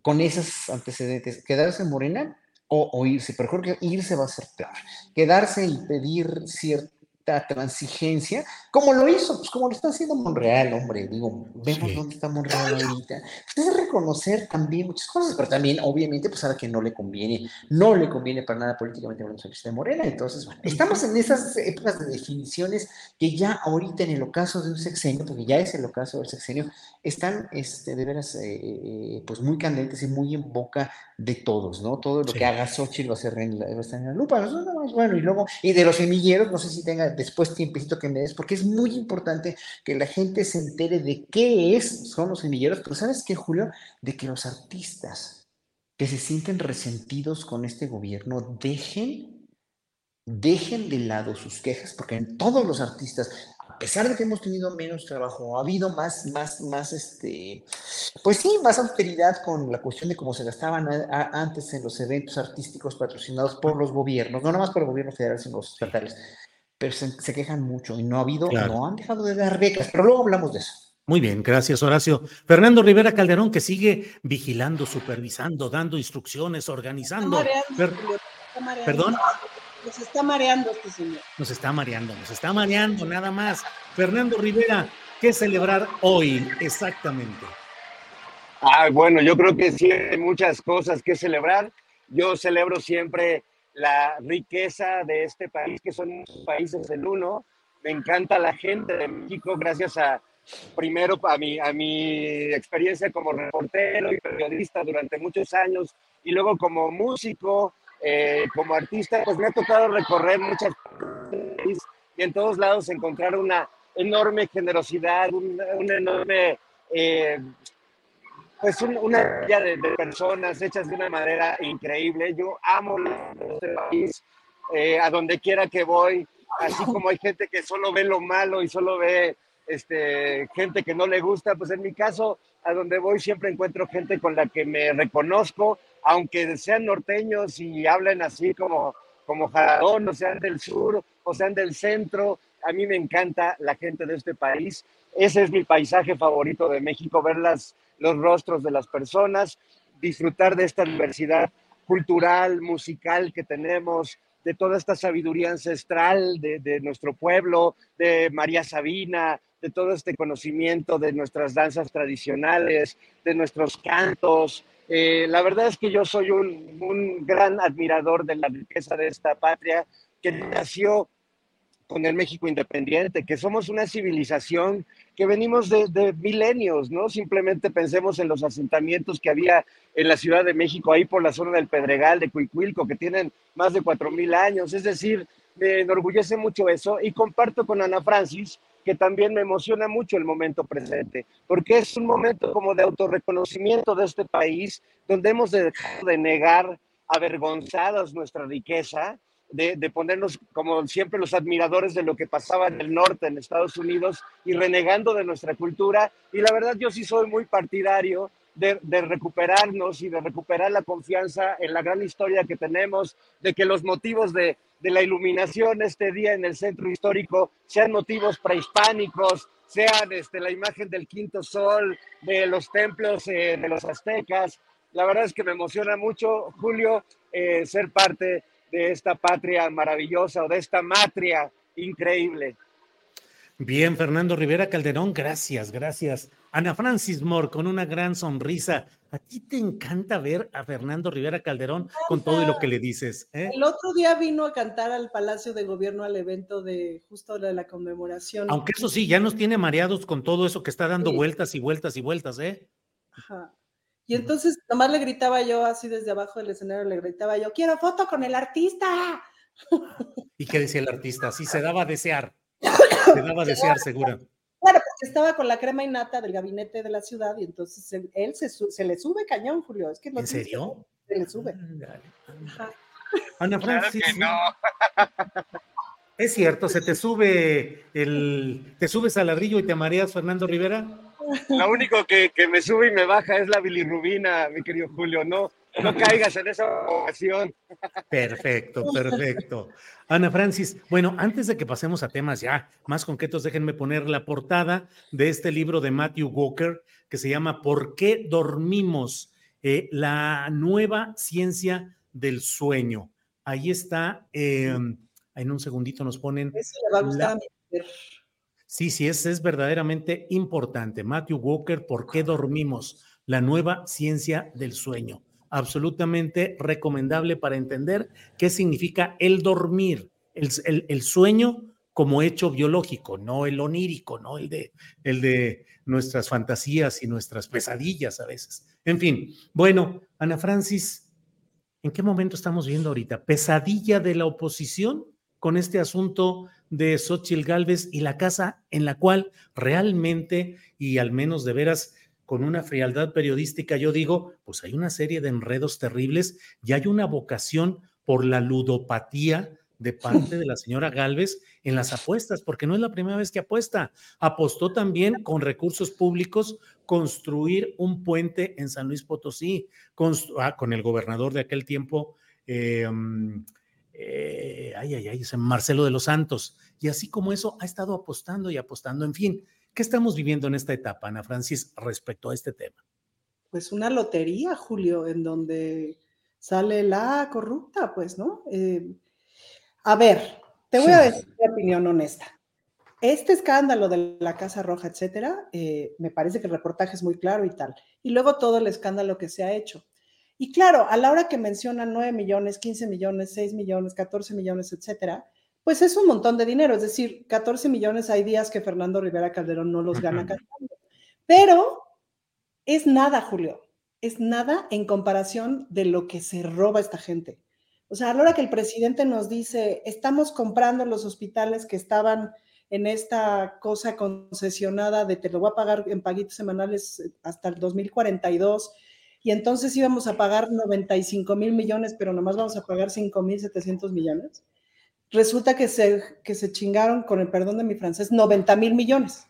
con esos antecedentes quedarse en Morena o, o irse, pero creo que irse va a ser peor. Quedarse y pedir cierto transigencia, como lo hizo, pues como lo está haciendo Monreal, hombre, digo, vemos dónde está Monreal ahorita. Pues es reconocer también muchas cosas, pero también, obviamente, pues sabe que no le conviene, no le conviene para nada políticamente hablando de Morena. Entonces, bueno, estamos en esas épocas de definiciones que ya ahorita en el ocaso de un sexenio, porque ya es el ocaso del sexenio, están este, de veras eh, eh, pues muy candentes y muy en boca de todos, ¿no? Todo lo que haga Xochitl va a ser en la, va a estar en la lupa. Bueno, y luego, y de los semilleros, no sé si tenga después tiempecito que me des, porque es muy importante que la gente se entere de qué es, son los semilleros, pero ¿sabes qué, Julio? De que los artistas que se sienten resentidos con este gobierno dejen, dejen de lado sus quejas, porque en todos los artistas, a pesar de que hemos tenido menos trabajo, ha habido más, más, más, este, pues sí, más austeridad con la cuestión de cómo se gastaban antes en los eventos artísticos patrocinados por los gobiernos, no nada más por el gobierno federal, sino los estatales pero se, quejan mucho y no ha habido, no han dejado de dar becas, pero luego hablamos de eso. Muy bien, gracias Horacio. Fernando Rivera Calderón que sigue vigilando, supervisando, dando instrucciones, organizando. Perdón. Nos está mareando este señor. Nos está mareando, nos está mareando nada más. Fernando Rivera, ¿qué celebrar hoy exactamente? Ah, bueno, yo creo que sí hay muchas cosas que celebrar. Yo celebro siempre la riqueza de este país, que son países del uno. Me encanta la gente de México, gracias a, primero a mi, a mi experiencia como reportero y periodista durante muchos años, y luego como músico, eh, como artista, pues me ha tocado recorrer muchas y en todos lados encontrar una enorme generosidad, una, enorme, eh, pues una de, de, personas hechas de una manera increíble. Yo amo este país, eh, a donde quiera que voy, así como hay gente que solo ve lo malo y solo ve este, gente que no le gusta, pues en mi caso, a donde voy siempre encuentro gente con la que me reconozco, aunque sean norteños y hablen así como, como Jaradón, o sean del sur, o sean del centro, a mí me encanta la gente de este país. Ese es mi paisaje favorito de México, ver las, los rostros de las personas, disfrutar de esta diversidad cultural, musical que tenemos, de toda esta sabiduría ancestral de, de, nuestro pueblo, de María Sabina, de todo este conocimiento de nuestras danzas tradicionales, de nuestros cantos. Eh, la verdad es que yo soy un, un, gran admirador de la riqueza de esta patria que nació con el México independiente, que somos una civilización que venimos de, de, milenios, ¿no? Simplemente pensemos en los asentamientos que había en la Ciudad de México, ahí por la zona del Pedregal, de Cuicuilco, que tienen más de cuatro mil años. Es decir, me enorgullece mucho eso y comparto con Ana Francis que también me emociona mucho el momento presente, porque es un momento como de autorreconocimiento de este país, donde hemos dejado de negar avergonzados nuestra riqueza, de, de, ponernos como siempre los admiradores de lo que pasaba en el norte, en Estados Unidos, y renegando de nuestra cultura. Y la verdad yo sí soy muy partidario de, recuperarnos y de recuperar la confianza en la gran historia que tenemos, de que los motivos de, de la iluminación este día en el centro histórico sean motivos prehispánicos, sean este, la imagen del quinto sol, de los templos eh, de los aztecas. La verdad es que me emociona mucho, Julio, eh, ser parte de esta patria maravillosa o de esta matria increíble. Bien, Fernando Rivera Calderón, gracias, gracias. Ana Francis Moore, con una gran sonrisa. A ti te encanta ver a Fernando Rivera Calderón con todo y lo que le dices. ¿eh? El otro día vino a cantar al Palacio de Gobierno al evento de justo de la conmemoración. Aunque eso sí, ya nos tiene mareados con todo eso que está dando sí. vueltas y vueltas y vueltas, ¿eh? Ajá. Y entonces nomás le gritaba yo así desde abajo del escenario, le gritaba yo, quiero foto con el artista. ¿Y qué decía el artista? Sí, se daba a desear. [coughs] Se daba a desear, seguro. Claro, porque estaba con la crema innata del gabinete de la ciudad y entonces él, él se, se, le sube cañón, Julio. Es que ¿En serio? Se le sube. Ana Francis. Claro no. [laughs] Es cierto, se te sube el, te subes al ladrillo y te mareas, Fernando Rivera. Lo único que, que, me sube y me baja es la bilirrubina, mi querido Julio. No, no caigas en esa ocasión. Perfecto, perfecto. Ana Francis, bueno, antes de que pasemos a temas ya más concretos, déjenme poner la portada de este libro de Matthew Walker que se llama ¿Por qué dormimos? Eh, la nueva ciencia del sueño. Ahí está, eh, en un segundito nos ponen. Eso le va a gustar la... a mi mujer. Sí, sí, es, es verdaderamente importante. Matthew Walker, ¿por qué dormimos? La nueva ciencia del sueño. Absolutamente recomendable para entender qué significa el dormir, el, sueño como hecho biológico, no el onírico, no el de, el de nuestras fantasías y nuestras pesadillas a veces. En fin, bueno, Ana Francis, ¿en qué momento estamos viendo ahorita? ¿Pesadilla de la oposición con este asunto de Xochitl Galvez y la casa en la cual realmente, y al menos de veras con una frialdad periodística, yo digo, pues hay una serie de enredos terribles y hay una vocación por la ludopatía de parte de la señora Galvez en las apuestas, porque no es la primera vez que apuesta. Apostó también con recursos públicos construir un puente en San Luis Potosí, con, ah, con el gobernador de aquel tiempo, eh, eh, ay, ay, ay, Marcelo de los Santos. Y así como eso, ha estado apostando y apostando. En fin, ¿qué estamos viviendo en esta etapa, Ana Francis, respecto a este tema? Pues una lotería, Julio, en donde sale la corrupta, pues, ¿no? Eh, a ver, te voy a decir mi opinión honesta. Este escándalo de la Casa Roja, etcétera, eh, me parece que el reportaje es muy claro y tal. Y luego todo el escándalo que se ha hecho. Y claro, a la hora que mencionan 9 millones, 15 millones, 6 millones, 14 millones, etcétera, pues es un montón de dinero. Es decir, 14 millones hay días que Fernando Rivera Calderón no los gana cantando. Pero es nada, Julio. Es nada en comparación de lo que se roba esta gente. O sea, a la hora que el presidente nos dice, estamos comprando los hospitales que estaban en esta cosa concesionada de te lo voy a pagar en paguitos semanales hasta el 2042 y entonces íbamos a pagar 95 mil millones, pero nomás vamos a pagar 5 mil 700 millones. Resulta que se, que se chingaron, con el perdón de mi francés, 90 mil millones.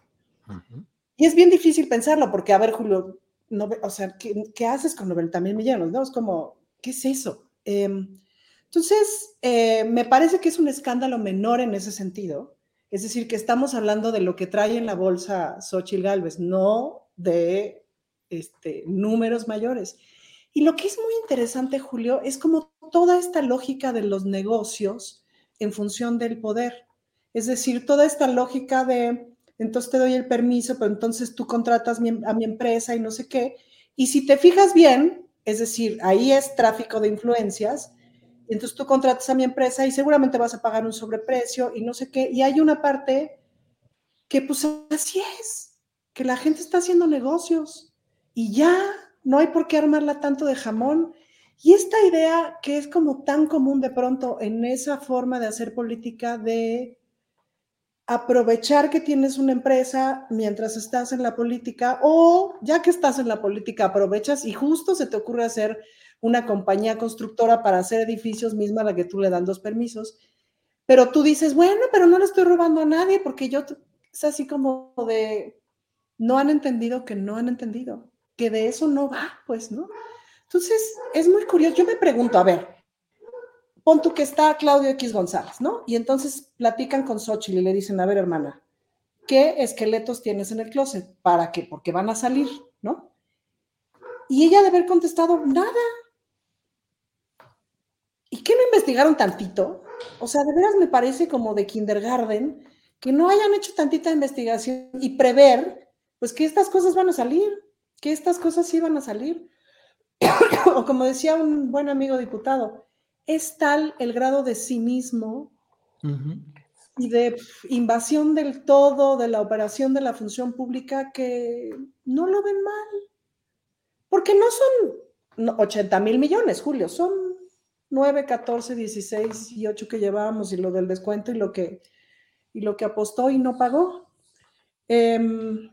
Y es bien difícil pensarlo, porque, a ver, Julio, no, o sea, ¿qué, ¿qué, haces con 90 mil millones? ¿no? Es como, ¿qué es eso? Eh, entonces, eh, me parece que es un escándalo menor en ese sentido. Es decir, que estamos hablando de lo que trae en la bolsa Xochitl Galvez, no de este, números mayores. Y lo que es muy interesante, Julio, es como toda esta lógica de los negocios en función del poder. Es decir, toda esta lógica de, entonces te doy el permiso, pero entonces tú contratas a mi empresa y no sé qué. Y si te fijas bien, es decir, ahí es tráfico de influencias, entonces tú contratas a mi empresa y seguramente vas a pagar un sobreprecio y no sé qué. Y hay una parte que pues así es, que la gente está haciendo negocios y ya no hay por qué armarla tanto de jamón. Y esta idea que es como tan común de pronto en esa forma de hacer política de aprovechar que tienes una empresa mientras estás en la política o ya que estás en la política aprovechas y justo se te ocurre hacer una compañía constructora para hacer edificios misma a la que tú le dan dos permisos. Pero tú dices, bueno, pero no le estoy robando a nadie porque yo, es así como de, no han entendido que no han entendido, que de eso no va, pues, ¿no? Entonces, es muy curioso. Yo me pregunto, a ver, pon tú que está Claudio X González, ¿no? Y entonces platican con Xochitl y le dicen, a ver, hermana, ¿qué esqueletos tienes en el closet? ¿Para qué? Porque van a salir, ¿no? Y ella de haber contestado, nada, ¿Y qué no investigaron tantito? O sea, de veras me parece como de kindergarten que no hayan hecho tantita investigación y prever, pues que estas cosas van a salir, que estas cosas sí van a salir. [coughs] o como decía un buen amigo diputado, es tal el grado de cinismo y de invasión del todo de la operación de la función pública que no lo ven mal. Porque no son 80 mil millones, Julio, son 9, 14, 16 y 8 que llevábamos y lo del descuento y lo que, y lo que apostó y no pagó. Em,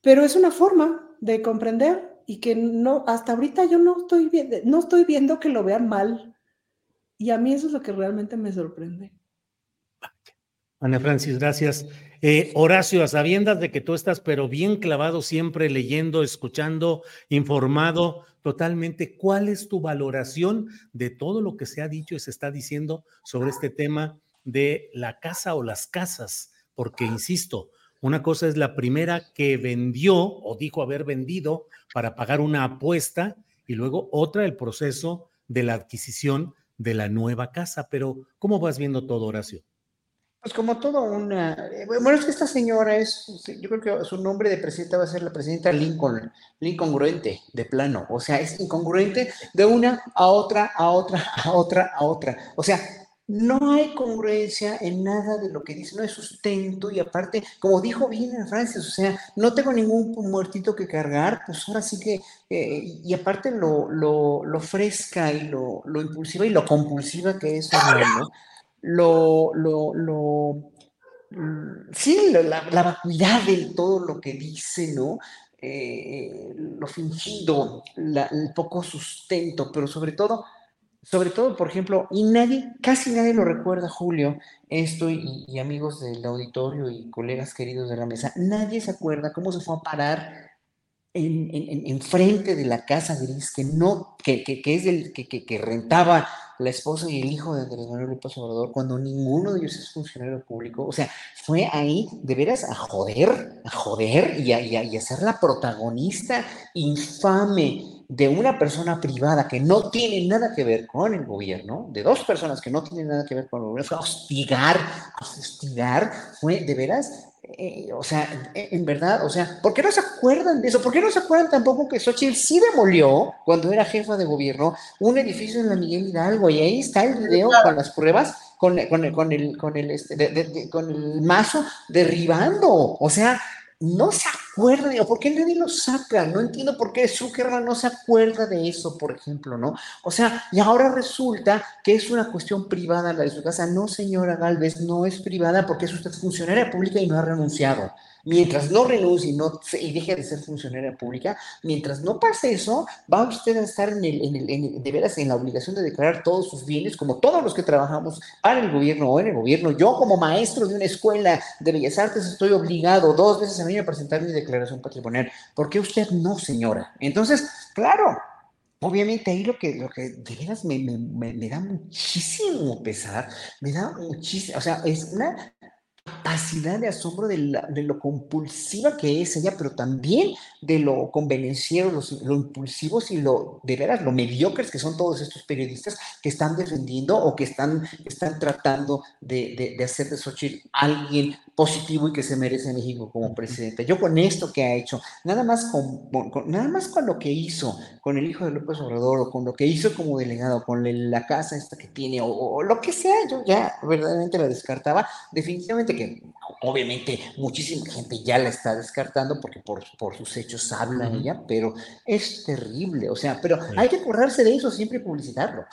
pero es una forma de comprender y que no, hasta ahorita yo no estoy, viendo, no estoy viendo que lo vean mal. Y a mí eso es lo que realmente me sorprende. Ana Francis, gracias. Eh, Horacio, a sabiendas de que tú estás, pero bien clavado siempre leyendo, escuchando, informado totalmente, ¿cuál es tu valoración de todo lo que se ha dicho y se está diciendo sobre este tema de la casa o las casas? Porque, insisto, una cosa es la primera que vendió o dijo haber vendido para pagar una apuesta y luego otra el proceso de la adquisición de la nueva casa. Pero, ¿cómo vas viendo todo, Horacio? Pues como todo una... Eh, bueno, es que esta señora es, yo creo que su nombre de presidenta va a ser la presidenta Lincoln, incongruente, de plano. O sea, es incongruente de una a otra, a otra, a otra, a otra. O sea, no hay congruencia en nada de lo que dice, no hay sustento y aparte, como dijo bien Francis, o sea, no tengo ningún muertito que cargar, pues ahora sí que, eh, y aparte lo, lo, lo, fresca y lo, lo impulsiva y lo compulsiva que es, lo, lo, lo mm, sí, la, vacuidad de todo lo que dice, ¿no? Eh, lo fingido, el poco sustento, pero sobre todo, sobre todo, por ejemplo, y nadie, casi nadie lo recuerda, Julio, esto y, amigos del auditorio y colegas queridos de la mesa, nadie se acuerda cómo se fue a parar en, en, en frente de la casa gris que no, que, que, que es el que, que, rentaba la esposa y el hijo de Andrés Manuel López Obrador cuando ninguno de ellos es funcionario público. O sea, fue ahí de veras a joder, a joder y a, y a, ser la protagonista infame de una persona privada que no tiene nada que ver con el gobierno, de dos personas que no tienen nada que ver con el gobierno, fue a hostigar, a hostigar, fue de veras eh, o sea, en verdad, o sea, ¿por qué no se acuerdan de eso? ¿Por qué no se acuerdan tampoco que Xochitl sí demolió, cuando era jefa de gobierno, un edificio en la Miguel Hidalgo? Y ahí está el video con las pruebas, con, con, con el, con el, este, con el mazo derribando. O sea, no se acuerda, o por qué nadie lo saca, no entiendo por qué Zuckerman no se acuerda de eso, por ejemplo, ¿no? O sea, y ahora resulta que es una cuestión privada la de su casa. No, señora Galvez, no es privada porque es usted funcionaria pública y no ha renunciado mientras no renuncie y, no, y deje de ser funcionaria pública, mientras no pase eso, va usted a estar en el, en el, de veras en la obligación de declarar todos sus bienes, como todos los que trabajamos para el gobierno o en el gobierno. Yo como maestro de una escuela de Bellas Artes estoy obligado dos veces a mí a presentar mi declaración patrimonial. ¿Por qué usted no, señora? Entonces, claro, Obviamente ahí lo que, lo que de veras me, me, me, da muchísimo pesar, me da muchísimo, o sea, es una capacidad de asombro de, lo compulsiva que es ella, pero también de lo convenenciero, lo impulsivos y lo, de veras, lo mediocres que son todos estos periodistas que están defendiendo o que están, están tratando de, de, hacer de Xochitl alguien positivo y que se merece México como presidente. Yo con esto que ha hecho, nada más con, nada más con lo que hizo con el hijo de López Obrador o con lo que hizo como delegado, con la casa esta que tiene o, o lo que sea, yo ya verdaderamente la descartaba. Definitivamente que obviamente muchísima gente ya la está descartando porque por, por sus hechos habla ella, pero es terrible, o sea, pero hay que acordarse de eso siempre y publicitarlo.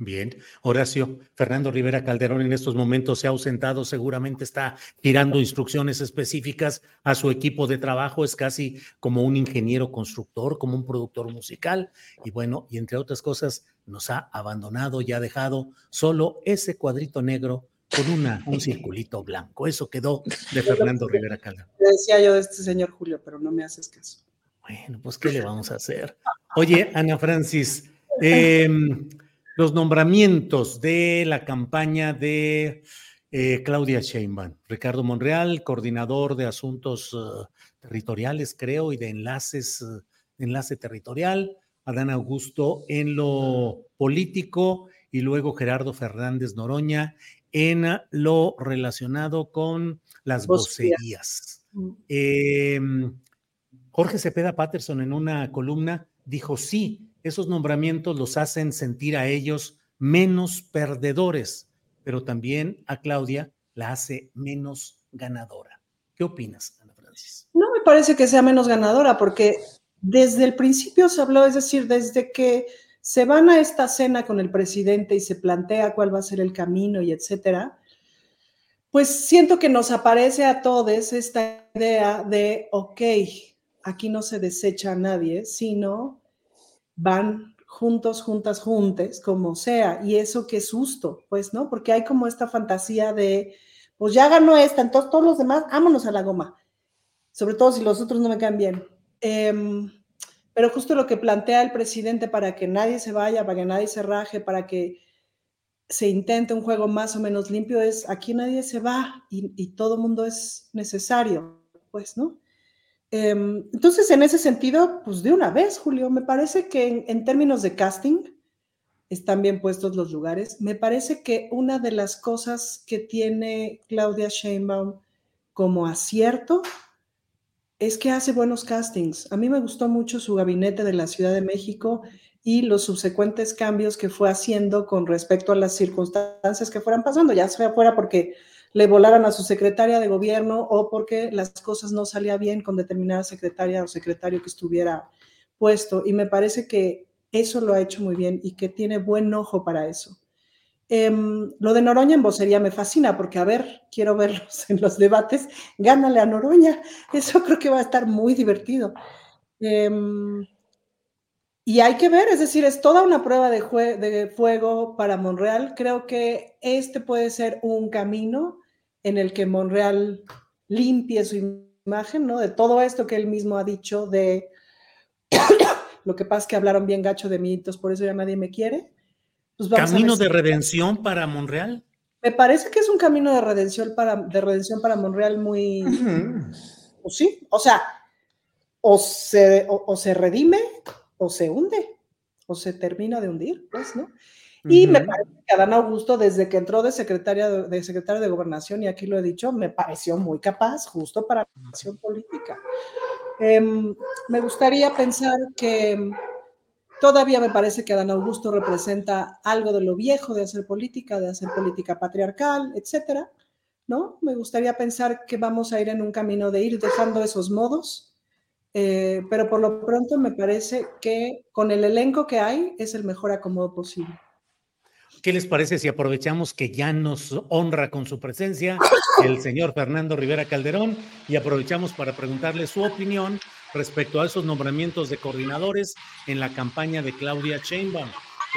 Bien, Horacio, Fernando Rivera Calderón en estos momentos se ha ausentado, seguramente está tirando instrucciones específicas a su equipo de trabajo, es casi como un ingeniero constructor, como un productor musical, y bueno, y entre otras cosas, nos ha abandonado y ha dejado solo ese cuadrito negro con una, un [laughs] circulito blanco. Eso quedó [laughs] de Fernando Rivera Calderón. Decía yo de este señor Julio, pero no me haces caso. Bueno, pues, ¿qué le vamos a hacer? Oye, Ana Francis, em, los nombramientos de la campaña de eh, Claudia Sheinbaum, Ricardo Monreal, coordinador de asuntos eh, territoriales, creo, y de enlaces, uh, enlace territorial, Adán Augusto en lo político y luego Gerardo Fernández Noroña en lo relacionado con las vocerías. Mm. Em, Jorge Cepeda Patterson en una columna dijo, sí, esos nombramientos los hacen sentir a ellos menos perdedores, pero también a Claudia la hace menos ganadora. ¿Qué opinas, Ana Francis? No me parece que sea menos ganadora, porque desde el principio se habló, es decir, desde que se van a esta cena con el presidente y se plantea cuál va a ser el camino y etcétera, pues siento que nos aparece a todos esta idea de, ok, aquí no se desecha a nadie, sino van juntos, juntas, juntes, como sea, y eso qué susto, pues, ¿no? Porque hay como esta fantasía de, pues ya ganó esta, entonces todos los demás, vámonos a la goma, sobre todo si los otros no me caen bien. Em, pero justo lo que plantea el presidente para que nadie se vaya, para que nadie se raje, para que se intente un juego más o menos limpio es aquí nadie se va y, y todo mundo es necesario, pues, ¿no? Em, entonces, en ese sentido, pues de una vez, Julio, me parece que en, términos de casting están bien puestos los lugares. Me parece que una de las cosas que tiene Claudia Sheinbaum como acierto es que hace buenos castings. A mí me gustó mucho su gabinete de la Ciudad de México y los subsecuentes cambios que fue haciendo con respecto a las circunstancias que fueran pasando, ya sea fuera porque le volaran a su secretaria de gobierno o porque las cosas no salían bien con determinada secretaria o secretario que estuviera puesto. Y me parece que eso lo ha hecho muy bien y que tiene buen ojo para eso. Em, lo de Noroña en vocería me fascina porque, a ver, quiero verlos [laughs] en los debates. Gánale a Noroña. Eso [laughs] creo que va a estar muy divertido. Em, y hay que ver, es decir, es toda una prueba de, de, fuego para Monreal. Creo que este puede ser un camino en el que Monreal limpie su imagen, ¿no? De todo esto que él mismo ha dicho de [coughs] lo que pasa es que hablaron bien gacho de mí, entonces por eso ya nadie me quiere. Pues ¿Camino de redención para Monreal? Me parece que es un camino de redención para, de redención para Monreal muy... Pues sí, o sea, o se, o, se redime o se hunde, o se termina de hundir, pues, ¿no? Y me parece que Adán Augusto, desde que entró de secretaria de, secretario de Gobernación, y aquí lo he dicho, me pareció muy capaz, justo para la acción política. Em, me gustaría pensar que todavía me parece que Adán Augusto representa algo de lo viejo de hacer política, de hacer política patriarcal, etcétera. ¿No? Me gustaría pensar que vamos a ir en un camino de ir dejando esos modos, eh, pero por lo pronto me parece que con el elenco que hay es el mejor acomodo posible. ¿Qué les parece si aprovechamos que ya nos honra con su presencia el señor Fernando Rivera Calderón y aprovechamos para preguntarle su opinión respecto a esos nombramientos de coordinadores en la campaña de Claudia Sheinbaum?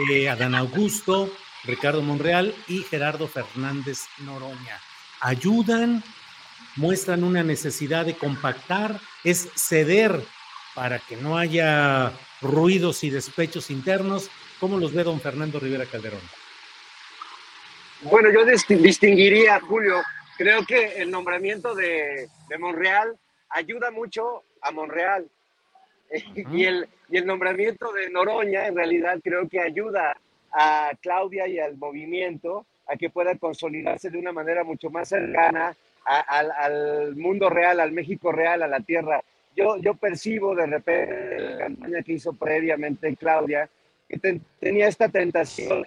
Eh, Adán Augusto, Ricardo Monreal y Gerardo Fernández Noroña. ¿Ayudan? ¿Muestran una necesidad de compactar? ¿Es ceder para que no haya ruidos y despechos internos? ¿Cómo los ve don Fernando Rivera Calderón? Bueno, yo distinguiría, Julio, creo que el nombramiento de, Monreal ayuda mucho a Monreal. [laughs] y, el, y el nombramiento de Noroña, en realidad, creo que ayuda a Claudia y al movimiento a que pueda consolidarse de una manera mucho más cercana al mundo real, al México real, a la tierra. Yo, yo percibo de repente la campaña que hizo previamente Claudia, que tenía esta tentación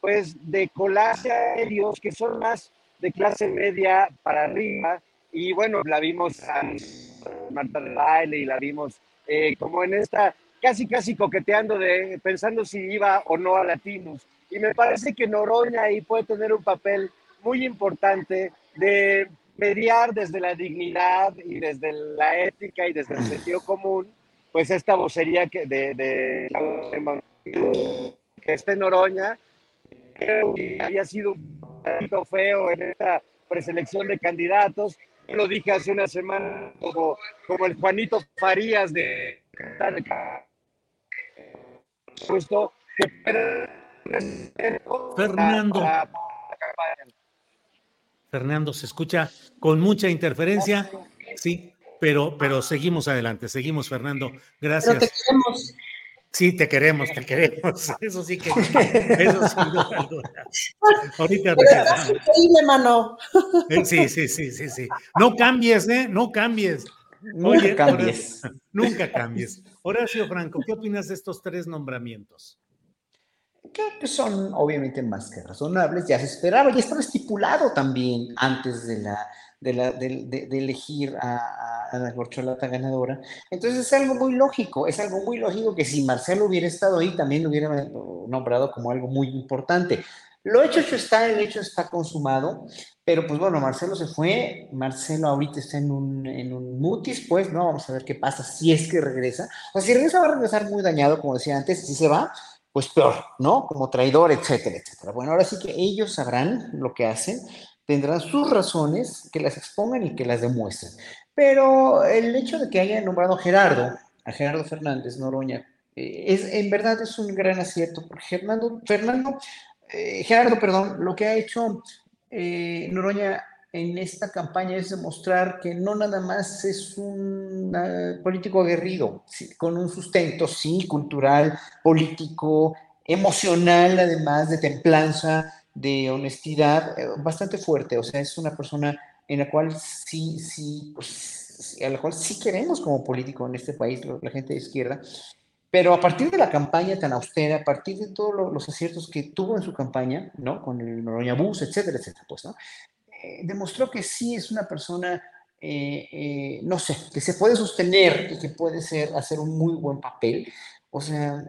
pues de colarse a ellos que son más de clase media para arriba. Y bueno, la vimos a Marta de Baile y la vimos eh, como en esta, casi casi coqueteando de, pensando si iba o no a Latinos. Y me parece que Noroña ahí puede tener un papel muy importante de mediar desde la dignidad y desde la ética y desde el sentido común, pues esta vocería que de, que esté Noroña creo que había sido un poquito feo en esta preselección de candidatos. Yo lo dije hace una semana como, como el Juanito Farías de puesto Fernando. Fernando, se escucha con mucha interferencia, sí, pero, pero seguimos adelante, seguimos, Fernando. Gracias. Pero te queremos. Sí, te queremos, te queremos. [laughs] Eso sí que. Eso sí, Ahorita increíble, mano. Eh, sí, sí, sí, sí, sí. No cambies, ¿eh? No cambies. nunca cambies. nunca cambies. Horacio Franco, ¿qué opinas de estos tres nombramientos? Creo que son obviamente más que razonables, ya se esperaba, ya estaba estipulado también antes de la de, elegir a, la corcholata ganadora. Entonces es algo muy lógico, es algo muy lógico que si Marcelo hubiera estado ahí, también lo hubiera nombrado como algo muy importante. Lo hecho, hecho está, el hecho está consumado, pero pues bueno, Marcelo se fue, Marcelo ahorita está en un, en un mutis, pues, ¿no? Vamos a ver qué pasa si es que regresa. O sea, si regresa va a regresar muy dañado, como decía antes, si se va, pues peor, ¿no? Como traidor, etcétera, etcétera. Bueno, ahora sí que ellos sabrán lo que hacen tendrán sus razones que las expongan y que las demuestren. Pero el hecho de que haya nombrado a Gerardo, a Gerardo Fernández Noroña, eh, es, en verdad es un gran acierto, porque Fernando, eh, Gerardo, perdón, lo que ha hecho eh, Noroña en esta campaña es demostrar que no nada más es un político aguerrido, con un sustento, sí, cultural, político, emocional, además de templanza, de honestidad eh, bastante fuerte, o sea, es una persona en la cual sí, sí, pues, a la cual sí queremos como político en este país, la gente de izquierda, pero a partir de la campaña tan austera, a partir de todos los aciertos que tuvo en su campaña, ¿no? Con el Noroña Bus, etcétera, etcétera, pues, ¿no? Eh, demostró que sí es una persona, eh, no sé, que se puede sostener y que puede ser, hacer un muy buen papel. O sea,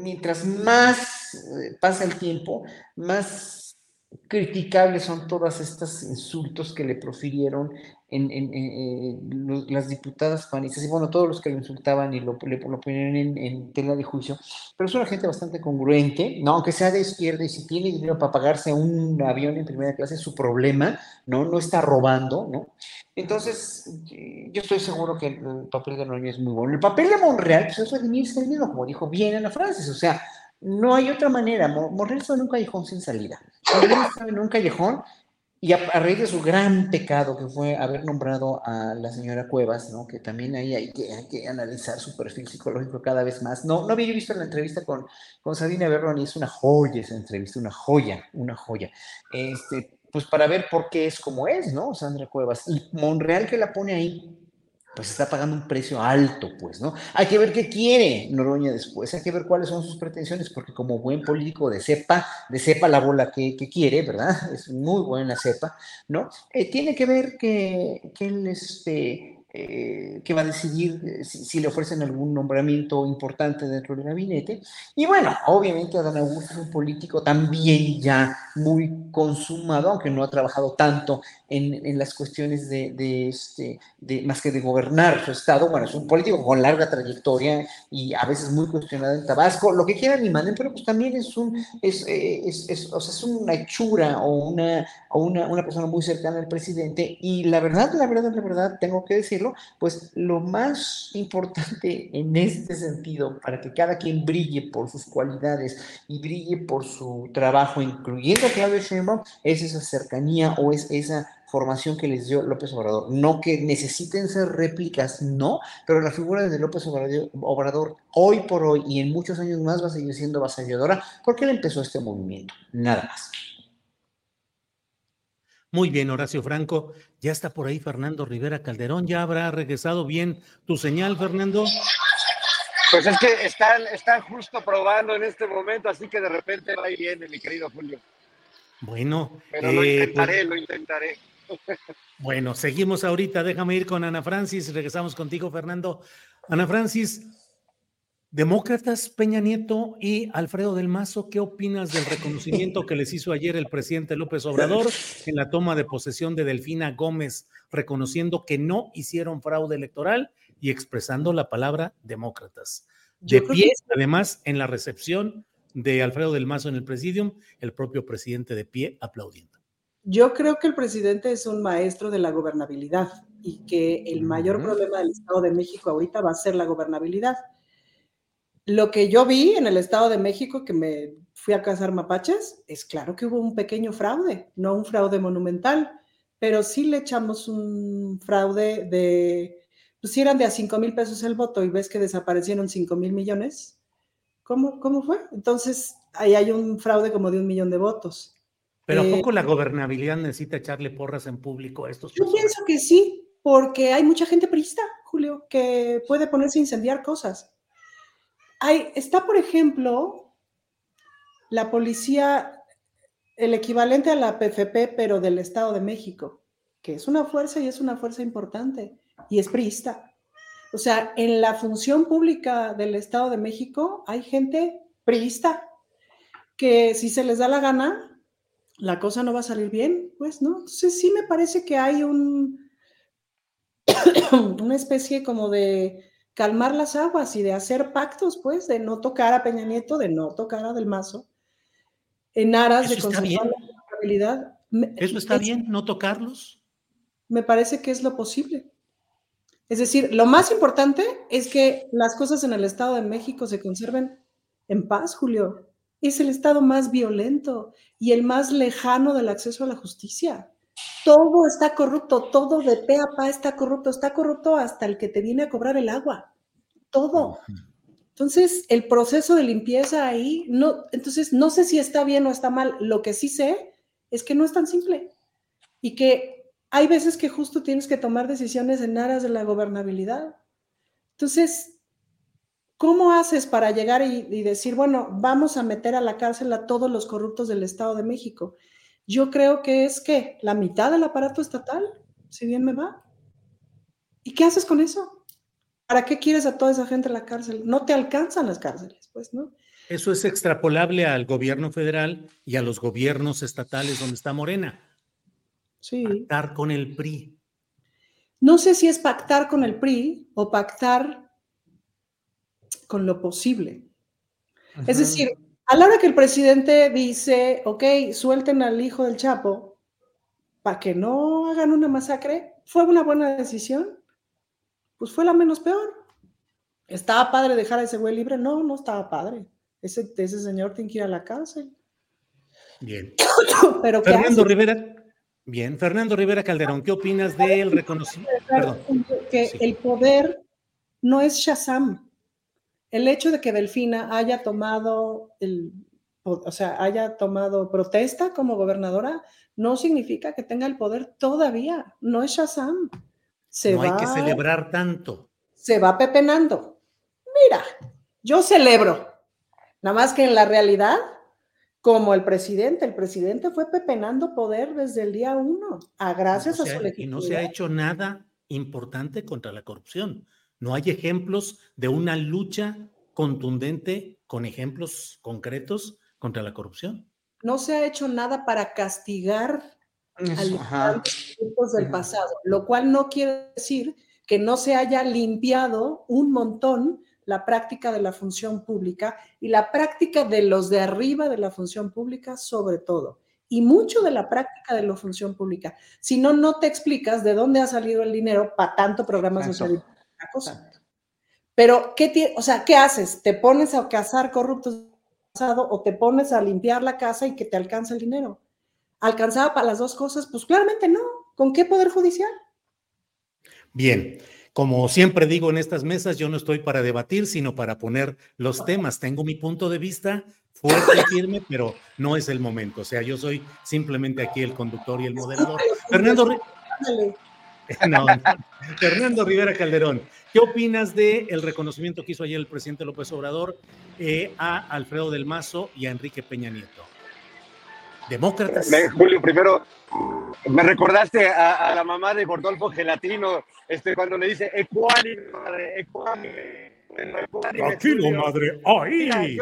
mientras más eh, pasa el tiempo, más criticables son todos estos insultos que le profirieron en, las diputadas panistas y bueno, todos los que lo insultaban y lo, le, lo ponían en, tela de juicio, pero es una gente bastante congruente, ¿no? Aunque sea de izquierda y si tiene dinero para pagarse un avión en primera clase es su problema, ¿no? No está robando, ¿no? Entonces, yo estoy seguro que el papel de Noroña es muy bueno. El papel de Monreal, pues es redimirse dinero, como dijo bien Ana Francis, o sea, no hay otra manera. Monreal está en un callejón sin salida. Monreal está en un callejón y a, raíz de su gran pecado que fue haber nombrado a la señora Cuevas, ¿no? que también ahí hay que, hay que analizar su perfil psicológico cada vez más. No, no había visto la entrevista con, con Sabina Berrón y es una joya esa entrevista, una joya, una joya. Este, pues para ver por qué es como es, ¿no? Sandra Cuevas. Y Monreal que la pone ahí, pues está pagando un precio alto, pues, ¿no? Hay que ver qué quiere Noroña después, hay que ver cuáles son sus pretensiones, porque como buen político de cepa, de cepa la bola que, quiere, ¿verdad? Es muy buena cepa, ¿no? Eh, tiene que ver que, que él, este, eh, que va a decidir eh, si, le ofrecen algún nombramiento importante dentro del gabinete. Y bueno, obviamente Adán Augusto es un político también ya muy consumado, aunque no ha trabajado tanto en, en las cuestiones de, de, este, de, más que de gobernar su estado. Bueno, es un político con larga trayectoria y a veces muy cuestionado en Tabasco, lo que quieran y manden, pero pues también es, un, es, eh, es, es, o sea, es una hechura o, una, o una, una persona muy cercana al presidente. Y la verdad, la verdad, la verdad, tengo que decir, pues lo más importante [laughs] en este sentido, para que cada quien brille por sus cualidades y brille por su trabajo, incluyendo a Claudio Sheinbaum, es esa cercanía o es esa formación que les dio López Obrador. No que necesiten ser réplicas, no, pero la figura de López Obrador, Obrador hoy por hoy y en muchos años más va a seguir siendo vasalladora porque él empezó este movimiento, nada más. Muy bien, Horacio Franco. Ya está por ahí Fernando Rivera Calderón. ¿Ya habrá regresado bien tu señal, Fernando? Pues es que están, están justo probando en este momento, así que de repente va y viene, mi querido Julio. Bueno, pero lo eh, intentaré, pues lo intentaré. [laughs] Bueno, seguimos ahorita. Déjame ir con Ana Francis. Regresamos contigo, Fernando. Ana Francis, Demócratas, Peña Nieto y Alfredo del Mazo, ¿qué opinas del reconocimiento que les hizo ayer el presidente López Obrador en la toma de posesión de Delfina Gómez, reconociendo que no hicieron fraude electoral y expresando la palabra demócratas? De pie, además, en la recepción de Alfredo del Mazo en el presidium, el propio presidente de pie aplaudiendo. Yo creo que el presidente es un maestro de la gobernabilidad y que el mayor problema del Estado de México ahorita va a ser la gobernabilidad lo que yo vi en el Estado de México, que me fui a cazar mapaches, es claro que hubo un pequeño fraude, no un fraude monumental, pero sí le echamos un fraude de, pues si eran de a 5 mil pesos el voto y ves que desaparecieron 5 mil millones, ¿cómo, ¿cómo fue? Entonces, ahí hay un fraude como de un millón de votos. Pero ¿a eh, poco la gobernabilidad necesita echarle porras en público a estos? Yo pienso que sí, porque hay mucha gente prista, Julio, que puede ponerse a incendiar cosas está, por ejemplo, la policía, el equivalente a la PFP, pero del Estado de México, que es una fuerza y es una fuerza importante, y es priista. O sea, en la función pública del Estado de México hay gente priista, que si se les da la gana, la cosa no va a salir bien, pues, ¿no? Entonces sí me parece que hay un, [coughs] una especie como de calmar las aguas y de hacer pactos, pues, de no tocar a Peña Nieto, de no tocar a Del Mazo, en aras de conservar la estabilidad. ¿Eso está bien, no tocarlos? Me parece que es lo posible. Es decir, lo más importante es que las cosas en el Estado de México se conserven en paz, Julio. Es el Estado más violento y el más lejano del acceso a la justicia. Todo está corrupto, todo de pe a pa está corrupto, está corrupto hasta el que te viene a cobrar el agua. Todo. Entonces, el proceso de limpieza ahí, no, entonces no sé si está bien o está mal. Lo que sí sé es que no es tan simple y que hay veces que justo tienes que tomar decisiones en aras de la gobernabilidad. Entonces, ¿cómo haces para llegar y, y decir, bueno, vamos a meter a la cárcel a todos los corruptos del Estado de México? Yo creo que es que la mitad del aparato estatal, si bien me va. ¿Y qué haces con eso? ¿Para qué quieres a toda esa gente en la cárcel? No te alcanzan las cárceles, pues, ¿no? Eso es extrapolable al gobierno federal y a los gobiernos estatales donde está Morena. Sí. Pactar con el PRI. No sé si es pactar con el PRI o pactar con lo posible. Es decir, a la hora que el presidente dice, ok, suelten al hijo del Chapo para que no hagan una masacre, ¿fue una buena decisión? Pues fue la menos peor. ¿Estaba padre dejar a ese güey libre? No, no estaba padre. Ese, ese señor tiene que ir a la cárcel. Bien. [coughs] Pero Fernando Rivera, Bien, Fernando Rivera Calderón, ¿qué opinas del reconocimiento? Perdón. Que el poder no es Shazam. El hecho de que Delfina haya tomado el, o sea, haya tomado protesta como gobernadora, no significa que tenga el poder todavía. No es Shazam. Se no hay que celebrar tanto. Se va pepenando. Mira, yo celebro. Nada más que en la realidad, como el presidente, el presidente fue pepenando poder desde el día uno, a gracias a su legitimidad. Y no se ha hecho nada importante contra la corrupción. No hay ejemplos de una lucha contundente con ejemplos concretos contra la corrupción. No se ha hecho nada para castigar a los grupos del pasado, lo cual no quiere decir que no se haya limpiado un montón la práctica de la función pública y la práctica de los de arriba de la función pública sobre todo. Y mucho de la práctica de la función pública. Si no, no te explicas de dónde ha salido el dinero para tanto programa social. Pero, ¿qué, o sea, ¿qué haces? ¿Te pones a cazar corruptos pasado o te pones a limpiar la casa y que te alcance el dinero? ¿Alcanzaba para las dos cosas? Pues claramente no. ¿Con qué poder judicial? Bien. Como siempre digo en estas mesas, yo no estoy para debatir, sino para poner los temas. Tengo mi punto de vista fuerte y firme, pero no es el momento. O sea, yo soy simplemente aquí el conductor y el moderador. Fernando, [laughs] Fernando Rivera Calderón, ¿qué opinas del el reconocimiento que hizo ayer el presidente López Obrador eh, a Alfredo del Mazo y a Enrique Peña Nieto? Demócratas. Julio, primero, me recordaste a, la mamá de Gordolfo Gelatino, este, cuando le dice, ecuánime, madre, ecuánime. Tranquilo, madre, ahí.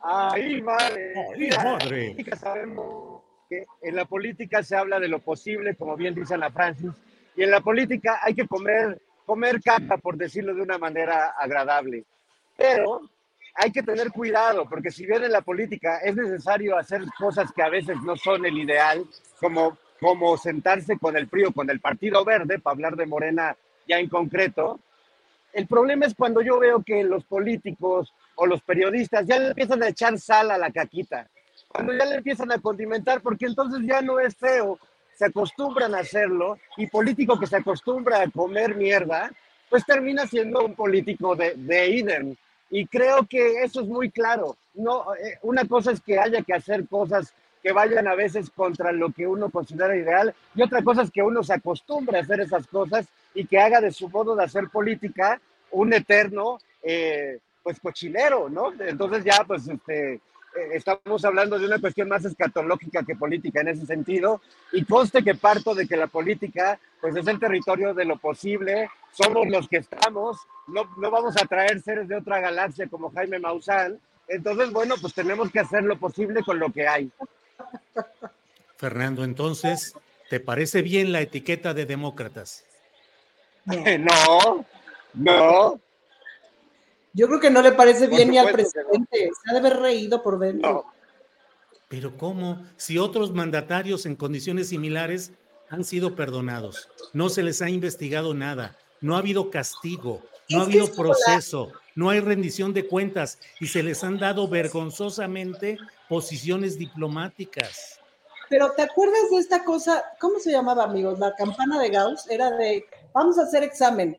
ahí, madre. Ahí, madre. Sabemos en la política se habla de lo posible, como bien dice la Francis, y en la política hay que comer, comer caca, por decirlo de una manera agradable. Pero hay que tener cuidado, porque si bien en la política es necesario hacer cosas que a veces no son el ideal, como, como sentarse con el frío, con el Partido Verde, para hablar de Morena ya en concreto, el problema es cuando yo veo que los políticos o los periodistas ya empiezan a echar sal a la caquita, cuando ya le empiezan a condimentar, porque entonces ya no es feo, se acostumbran a hacerlo, y político que se acostumbra a comer mierda, pues termina siendo un político de, de idem. Y creo que eso es muy claro. No, eh, una cosa es que haya que hacer cosas que vayan a veces contra lo que uno considera ideal y otra cosa es que uno se acostumbre a hacer esas cosas y que haga de su modo de hacer política un eterno, eh, pues cochinero, ¿no? Entonces ya, pues, este, estamos hablando de una cuestión más escatológica que política en ese sentido, y conste que parto de que la política, pues es el territorio de lo posible, somos los que estamos, no, no vamos a traer seres de otra galaxia como Jaime Maussan, entonces, bueno, pues tenemos que hacer lo posible con lo que hay. Fernando, entonces, ¿te parece bien la etiqueta de demócratas? [laughs] No, no, yo creo que no le parece bien ni al presidente. Se ha de haber reído por dentro. Pero ¿cómo? Si otros mandatarios en condiciones similares han sido perdonados, no se les ha investigado nada, no ha habido castigo, no ha habido proceso, no hay rendición de cuentas y se les han dado vergonzosamente posiciones diplomáticas. Pero ¿te acuerdas de esta cosa? ¿Cómo se llamaba, amigos? La campana de Gauss era de, vamos a hacer examen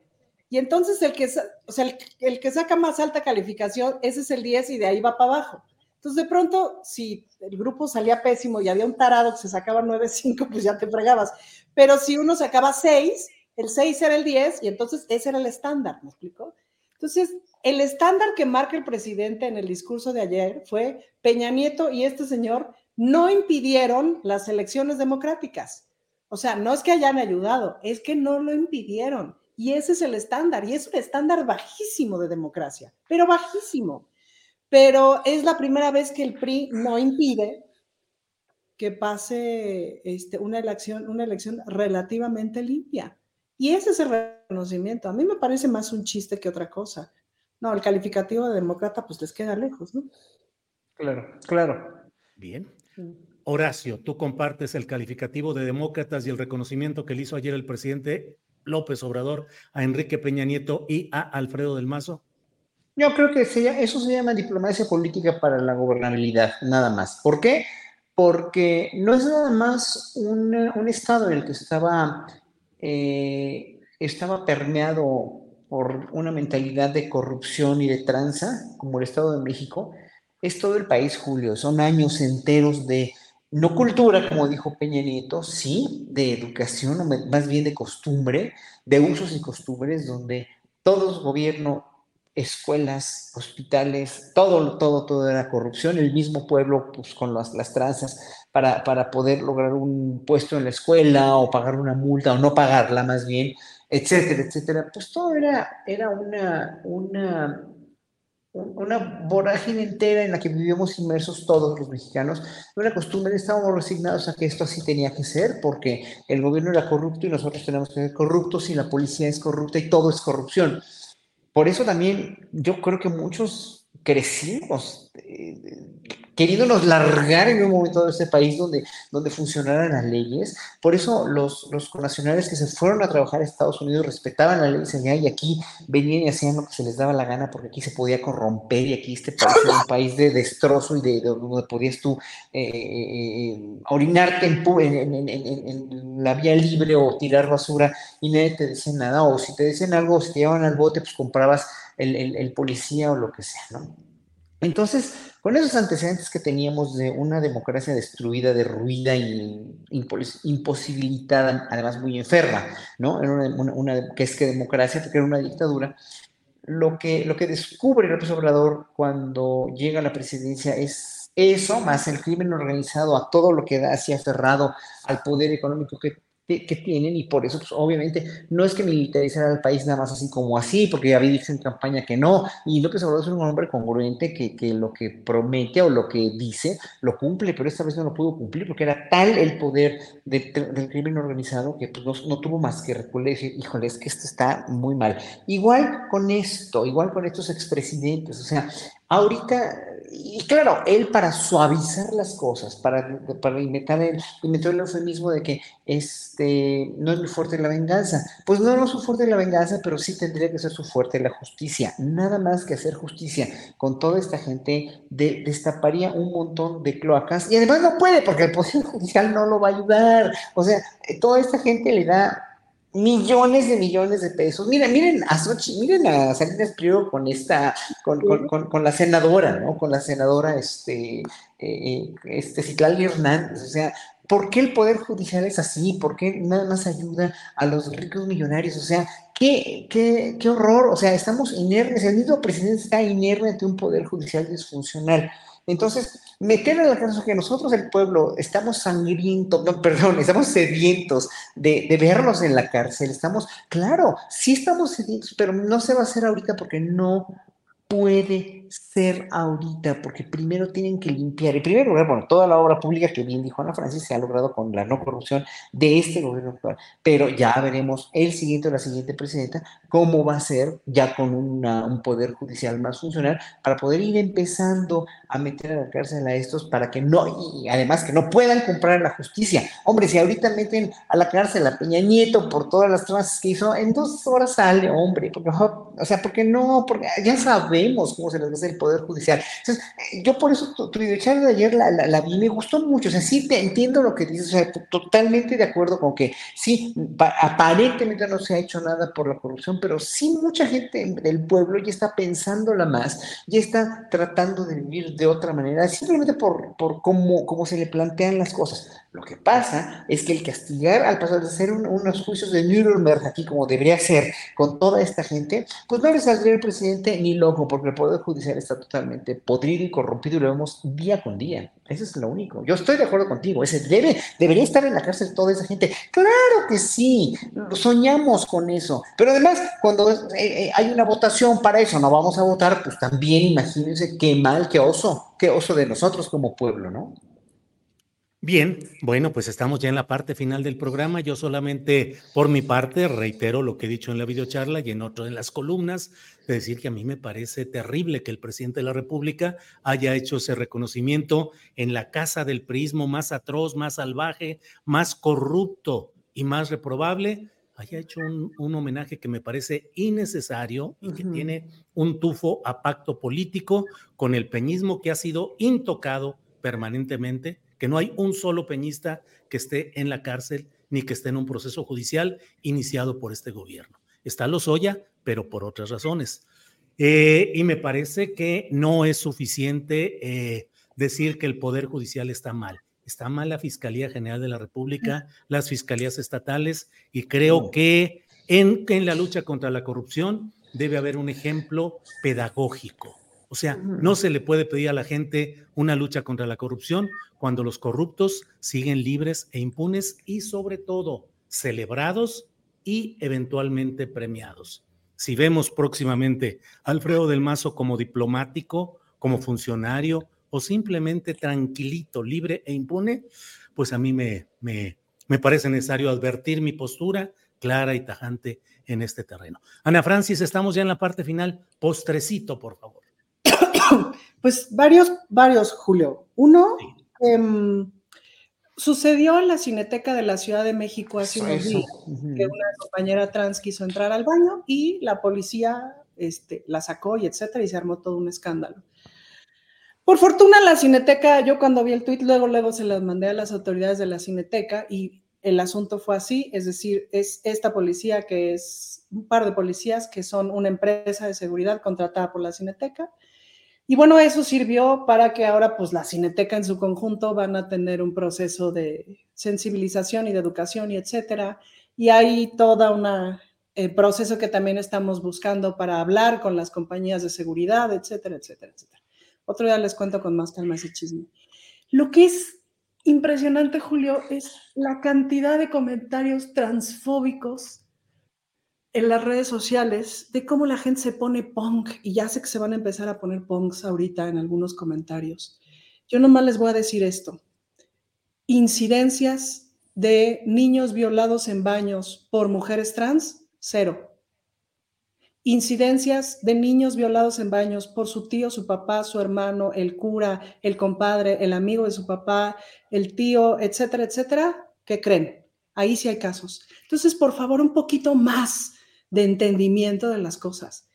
y entonces el que, o sea, el, que saca más alta calificación, ese es el 10 y de ahí va para abajo. Entonces, de pronto, si el grupo salía pésimo y había un tarado que se sacaba 9-5, pues ya te fregabas. Pero si uno sacaba 6, el 6 era el 10 y entonces ese era el estándar, ¿me explico? Entonces, el estándar que marca el presidente en el discurso de ayer fue Peña Nieto y este señor no impidieron las elecciones democráticas. O sea, no es que hayan ayudado, es que no lo impidieron. Y ese es el estándar, y es un estándar bajísimo de democracia, pero bajísimo. Pero es la primera vez que el PRI no impide que pase este, una, elección, una elección relativamente limpia. Y ese es el reconocimiento. A mí me parece más un chiste que otra cosa. No, el calificativo de demócrata pues les queda lejos, ¿no? Claro, claro. Bien. Horacio, ¿tú compartes el calificativo de demócratas y el reconocimiento que le hizo ayer el presidente López Obrador, a Enrique Peña Nieto y a Alfredo del Mazo? Yo creo que eso se llama diplomacia política para la gobernabilidad, nada más. ¿Por qué? porque no es nada más un, estado en el que estaba, eh, estaba permeado por una mentalidad de corrupción y de tranza, como el Estado de México, es todo el país, Julio. Son años enteros de no cultura, como dijo Peña Nieto, sí, de educación, más bien de costumbre, de usos y costumbres, donde todos, gobierno, escuelas, hospitales, todo, todo, todo era corrupción, el mismo pueblo pues, con las, las tranzas para, para poder lograr un puesto en la escuela o pagar una multa o no pagarla más bien, etcétera, etcétera. Pues todo era, era una, una una vorágine entera en la que vivíamos inmersos todos los mexicanos, una costumbre, estábamos resignados a que esto así tenía que ser, porque el gobierno era corrupto y nosotros tenemos que ser corruptos y la policía es corrupta y todo es corrupción. Por eso también yo creo que muchos crecimos eh, queriéndonos largar en un momento de este país donde, donde funcionaran las leyes. Por eso los, los connacionales que se fueron a trabajar a Estados Unidos respetaban la ley y aquí venían y hacían lo que se les daba la gana porque aquí se podía corromper y aquí este país era un país de destrozo y de, donde podías tú eh, eh, orinarte en, la vía libre o tirar basura y nadie te decía nada. O si te decían algo, si te llevaban al bote, pues comprabas el, el policía o lo que sea, ¿no? Entonces, con esos antecedentes que teníamos de una democracia destruida, derruida y imposibilitada, además muy enferma, ¿no? Era una, que es que democracia, porque era una dictadura, lo que, lo que descubre López Obrador cuando llega a la presidencia es eso, más el crimen organizado, a todo lo que da así aferrado al poder económico que que, tienen y por eso, pues obviamente, no es que militarizar al país nada más así como así, porque había dicho en campaña que no, y López Obrador es un hombre congruente que, que, lo que promete o lo que dice lo cumple, pero esta vez no lo pudo cumplir porque era tal el poder del crimen organizado que pues, no, no, tuvo más que recular y decir, híjole, es que esto está muy mal. Igual con esto, igual con estos expresidentes, o sea, Ahorita, y claro, él para suavizar las cosas, para, para inventar, el, inventó el eufemismo de que este, no es muy fuerte la venganza. Pues no, no es su fuerte la venganza, pero sí tendría que ser su fuerte la justicia. Nada más que hacer justicia con toda esta gente, de, destaparía un montón de cloacas. Y además no puede, porque el Poder [laughs] Judicial no lo va a ayudar. O sea, toda esta gente le da millones de millones de pesos. Miren, miren a Sochi, miren a Salinas Pliego con esta, con, con, con, la senadora, ¿no? Con la senadora, este, eh, este, Citlali Hernández. O sea, ¿por qué el Poder Judicial es así? ¿Por qué nada más ayuda a los ricos millonarios? O sea, qué, qué, qué horror. O sea, estamos inermes. El mismo presidente está inerme ante un Poder Judicial disfuncional. Entonces, meter en la caso que nosotros, el pueblo, estamos sangrientos, no, perdón, estamos sedientos de, de, verlos en la cárcel, estamos, claro, sí estamos sedientos, pero no se va a hacer ahorita porque no puede ser ahorita, porque primero tienen que limpiar. En primer lugar, bueno, toda la obra pública que bien dijo Ana Francis se ha logrado con la no corrupción de este gobierno actual, pero ya veremos el siguiente o la siguiente presidenta cómo va a ser ya con un poder judicial más funcional para poder ir empezando a meter a la cárcel a estos para que no, y además que no puedan comprar la justicia. Hombre, si ahorita meten a la cárcel a Peña Nieto por todas las tranzas que hizo, en dos horas sale, hombre, porque, o sea, porque no, porque ya sabemos cómo se les hace el Poder Judicial. Entonces, yo por eso tu, tu de ayer la, la, vi, me gustó mucho, o sea, sí te entiendo lo que dices, o sea, totalmente de acuerdo con que sí, aparentemente no se ha hecho nada por la corrupción, pero sí mucha gente del pueblo ya está pensándola más, ya está tratando de vivir de otra manera, simplemente por, por cómo, cómo se le plantean las cosas. Lo que pasa es que el castigar al pasar de hacer unos juicios de Nuremberg aquí como debería ser con toda esta gente, pues no le saldría el presidente ni loco, porque el Poder Judicial está totalmente podrido y corrompido y lo vemos día con día. Eso es lo único. Yo estoy de acuerdo contigo. Ese debe, debería estar en la cárcel toda esa gente. Claro que sí, soñamos con eso. Pero además, cuando eh, eh, hay una votación para eso, no vamos a votar, pues también imagínense qué mal, qué oso, qué oso de nosotros como pueblo, ¿no? Bien, bueno, pues estamos ya en la parte final del programa. Yo solamente, por mi parte, reitero lo que he dicho en la videocharla y en otro en las columnas, de decir que a mí me parece terrible que el presidente de la República haya hecho ese reconocimiento en la casa del prismo más atroz, más salvaje, más corrupto y más reprobable, haya hecho un, un homenaje que me parece innecesario y que tiene un tufo a pacto político con el peñismo que ha sido intocado permanentemente que no hay un solo peñista que esté en la cárcel ni que esté en un proceso judicial iniciado por este gobierno. Está Lozoya, pero por otras razones. Eh, y me parece que no es suficiente eh, decir que el Poder Judicial está mal. Está mal la Fiscalía General de la República, las fiscalías estatales, y creo que en, en la lucha contra la corrupción debe haber un ejemplo pedagógico. O sea, no se le puede pedir a la gente una lucha contra la corrupción cuando los corruptos siguen libres e impunes y sobre todo celebrados y eventualmente premiados. Si vemos próximamente a Alfredo del Mazo como diplomático, como funcionario o simplemente tranquilito, libre e impune, pues a mí me, me, me parece necesario advertir mi postura clara y tajante en este terreno. Ana Francis, estamos ya en la parte final. Postrecito, por favor. Pues varios, varios, Julio. Uno, em, sucedió en la Cineteca de la Ciudad de México hace unos días, que una compañera trans quiso entrar al baño y la policía este, la sacó y etcétera, y se armó todo un escándalo. Por fortuna, la Cineteca, yo cuando vi el tuit, luego, luego se las mandé a las autoridades de la Cineteca y el asunto fue así, es decir, es esta policía que es un par de policías que son una empresa de seguridad contratada por la Cineteca, y bueno, eso sirvió para que ahora pues la Cineteca en su conjunto van a tener un proceso de sensibilización y de educación y etcétera. Y hay toda una eh, proceso que también estamos buscando para hablar con las compañías de seguridad, etcétera, etcétera, etcétera. Otro día les cuento con más calma ese chisme. Lo que es impresionante, Julio, es la cantidad de comentarios transfóbicos en las redes sociales de cómo la gente se pone punk y ya sé que se van a empezar a poner punks ahorita en algunos comentarios. Yo nomás les voy a decir esto. Incidencias de niños violados en baños por mujeres trans, cero. Incidencias de niños violados en baños por su tío, su papá, su hermano, el cura, el compadre, el amigo de su papá, el tío, etcétera, etcétera. ¿Qué creen? Ahí sí hay casos. Entonces, por favor, un poquito más de entendimiento de las cosas.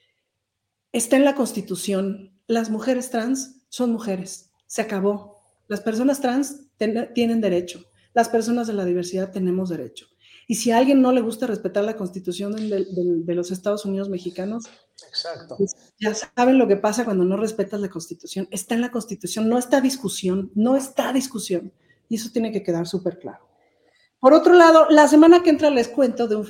Está en la Constitución. Las mujeres trans son mujeres. Se acabó. Las personas trans tienen derecho. Las personas de la diversidad tenemos derecho. Y si a alguien no le gusta respetar la Constitución de, los Estados Unidos mexicanos, pues ya saben lo que pasa cuando no respetas la Constitución. Está en la Constitución, no está discusión, no está discusión. Y eso tiene que quedar súper claro. Por otro lado, la semana que entra les cuento de un,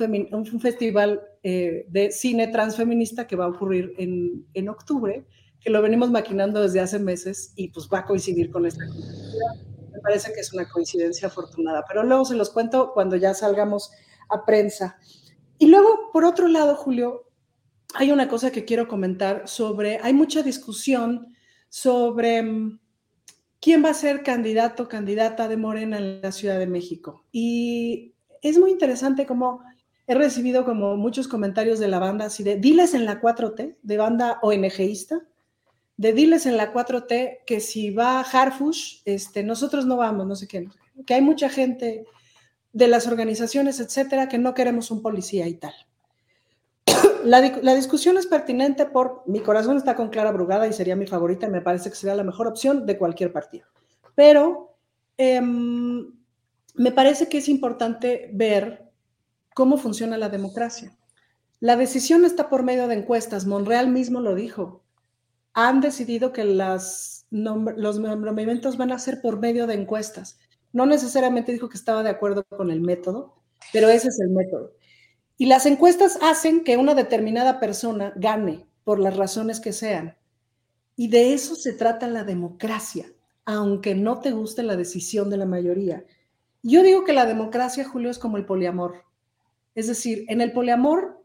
festival eh, de cine transfeminista que va a ocurrir en, en, octubre, que lo venimos maquinando desde hace meses y pues va a coincidir con esta Me parece que es una coincidencia afortunada, pero luego se los cuento cuando ya salgamos a prensa. Y luego, por otro lado, Julio, hay una cosa que quiero comentar sobre, hay mucha discusión sobre mm, quién va a ser candidato o candidata de Morena en la Ciudad de México. Y es muy interesante como he recibido como muchos comentarios de la banda, así de diles en la 4T, de banda ONGista, de diles en la 4T que si va Harfush, este, nosotros no vamos, no sé qué, que hay mucha gente de las organizaciones, etcétera, que no queremos un policía y tal. La, discusión es pertinente por mi corazón está con Clara Brugada y sería mi favorita y me parece que sería la mejor opción de cualquier partido. Pero em, me parece que es importante ver cómo funciona la democracia. La decisión está por medio de encuestas. Monreal mismo lo dijo. Han decidido que las los nombramientos van a ser por medio de encuestas. No necesariamente dijo que estaba de acuerdo con el método, pero ese es el método. Y las encuestas hacen que una determinada persona gane por las razones que sean. Y de eso se trata la democracia, aunque no te guste la decisión de la mayoría. Yo digo que la democracia, Julio, es como el poliamor. Es decir, en el poliamor,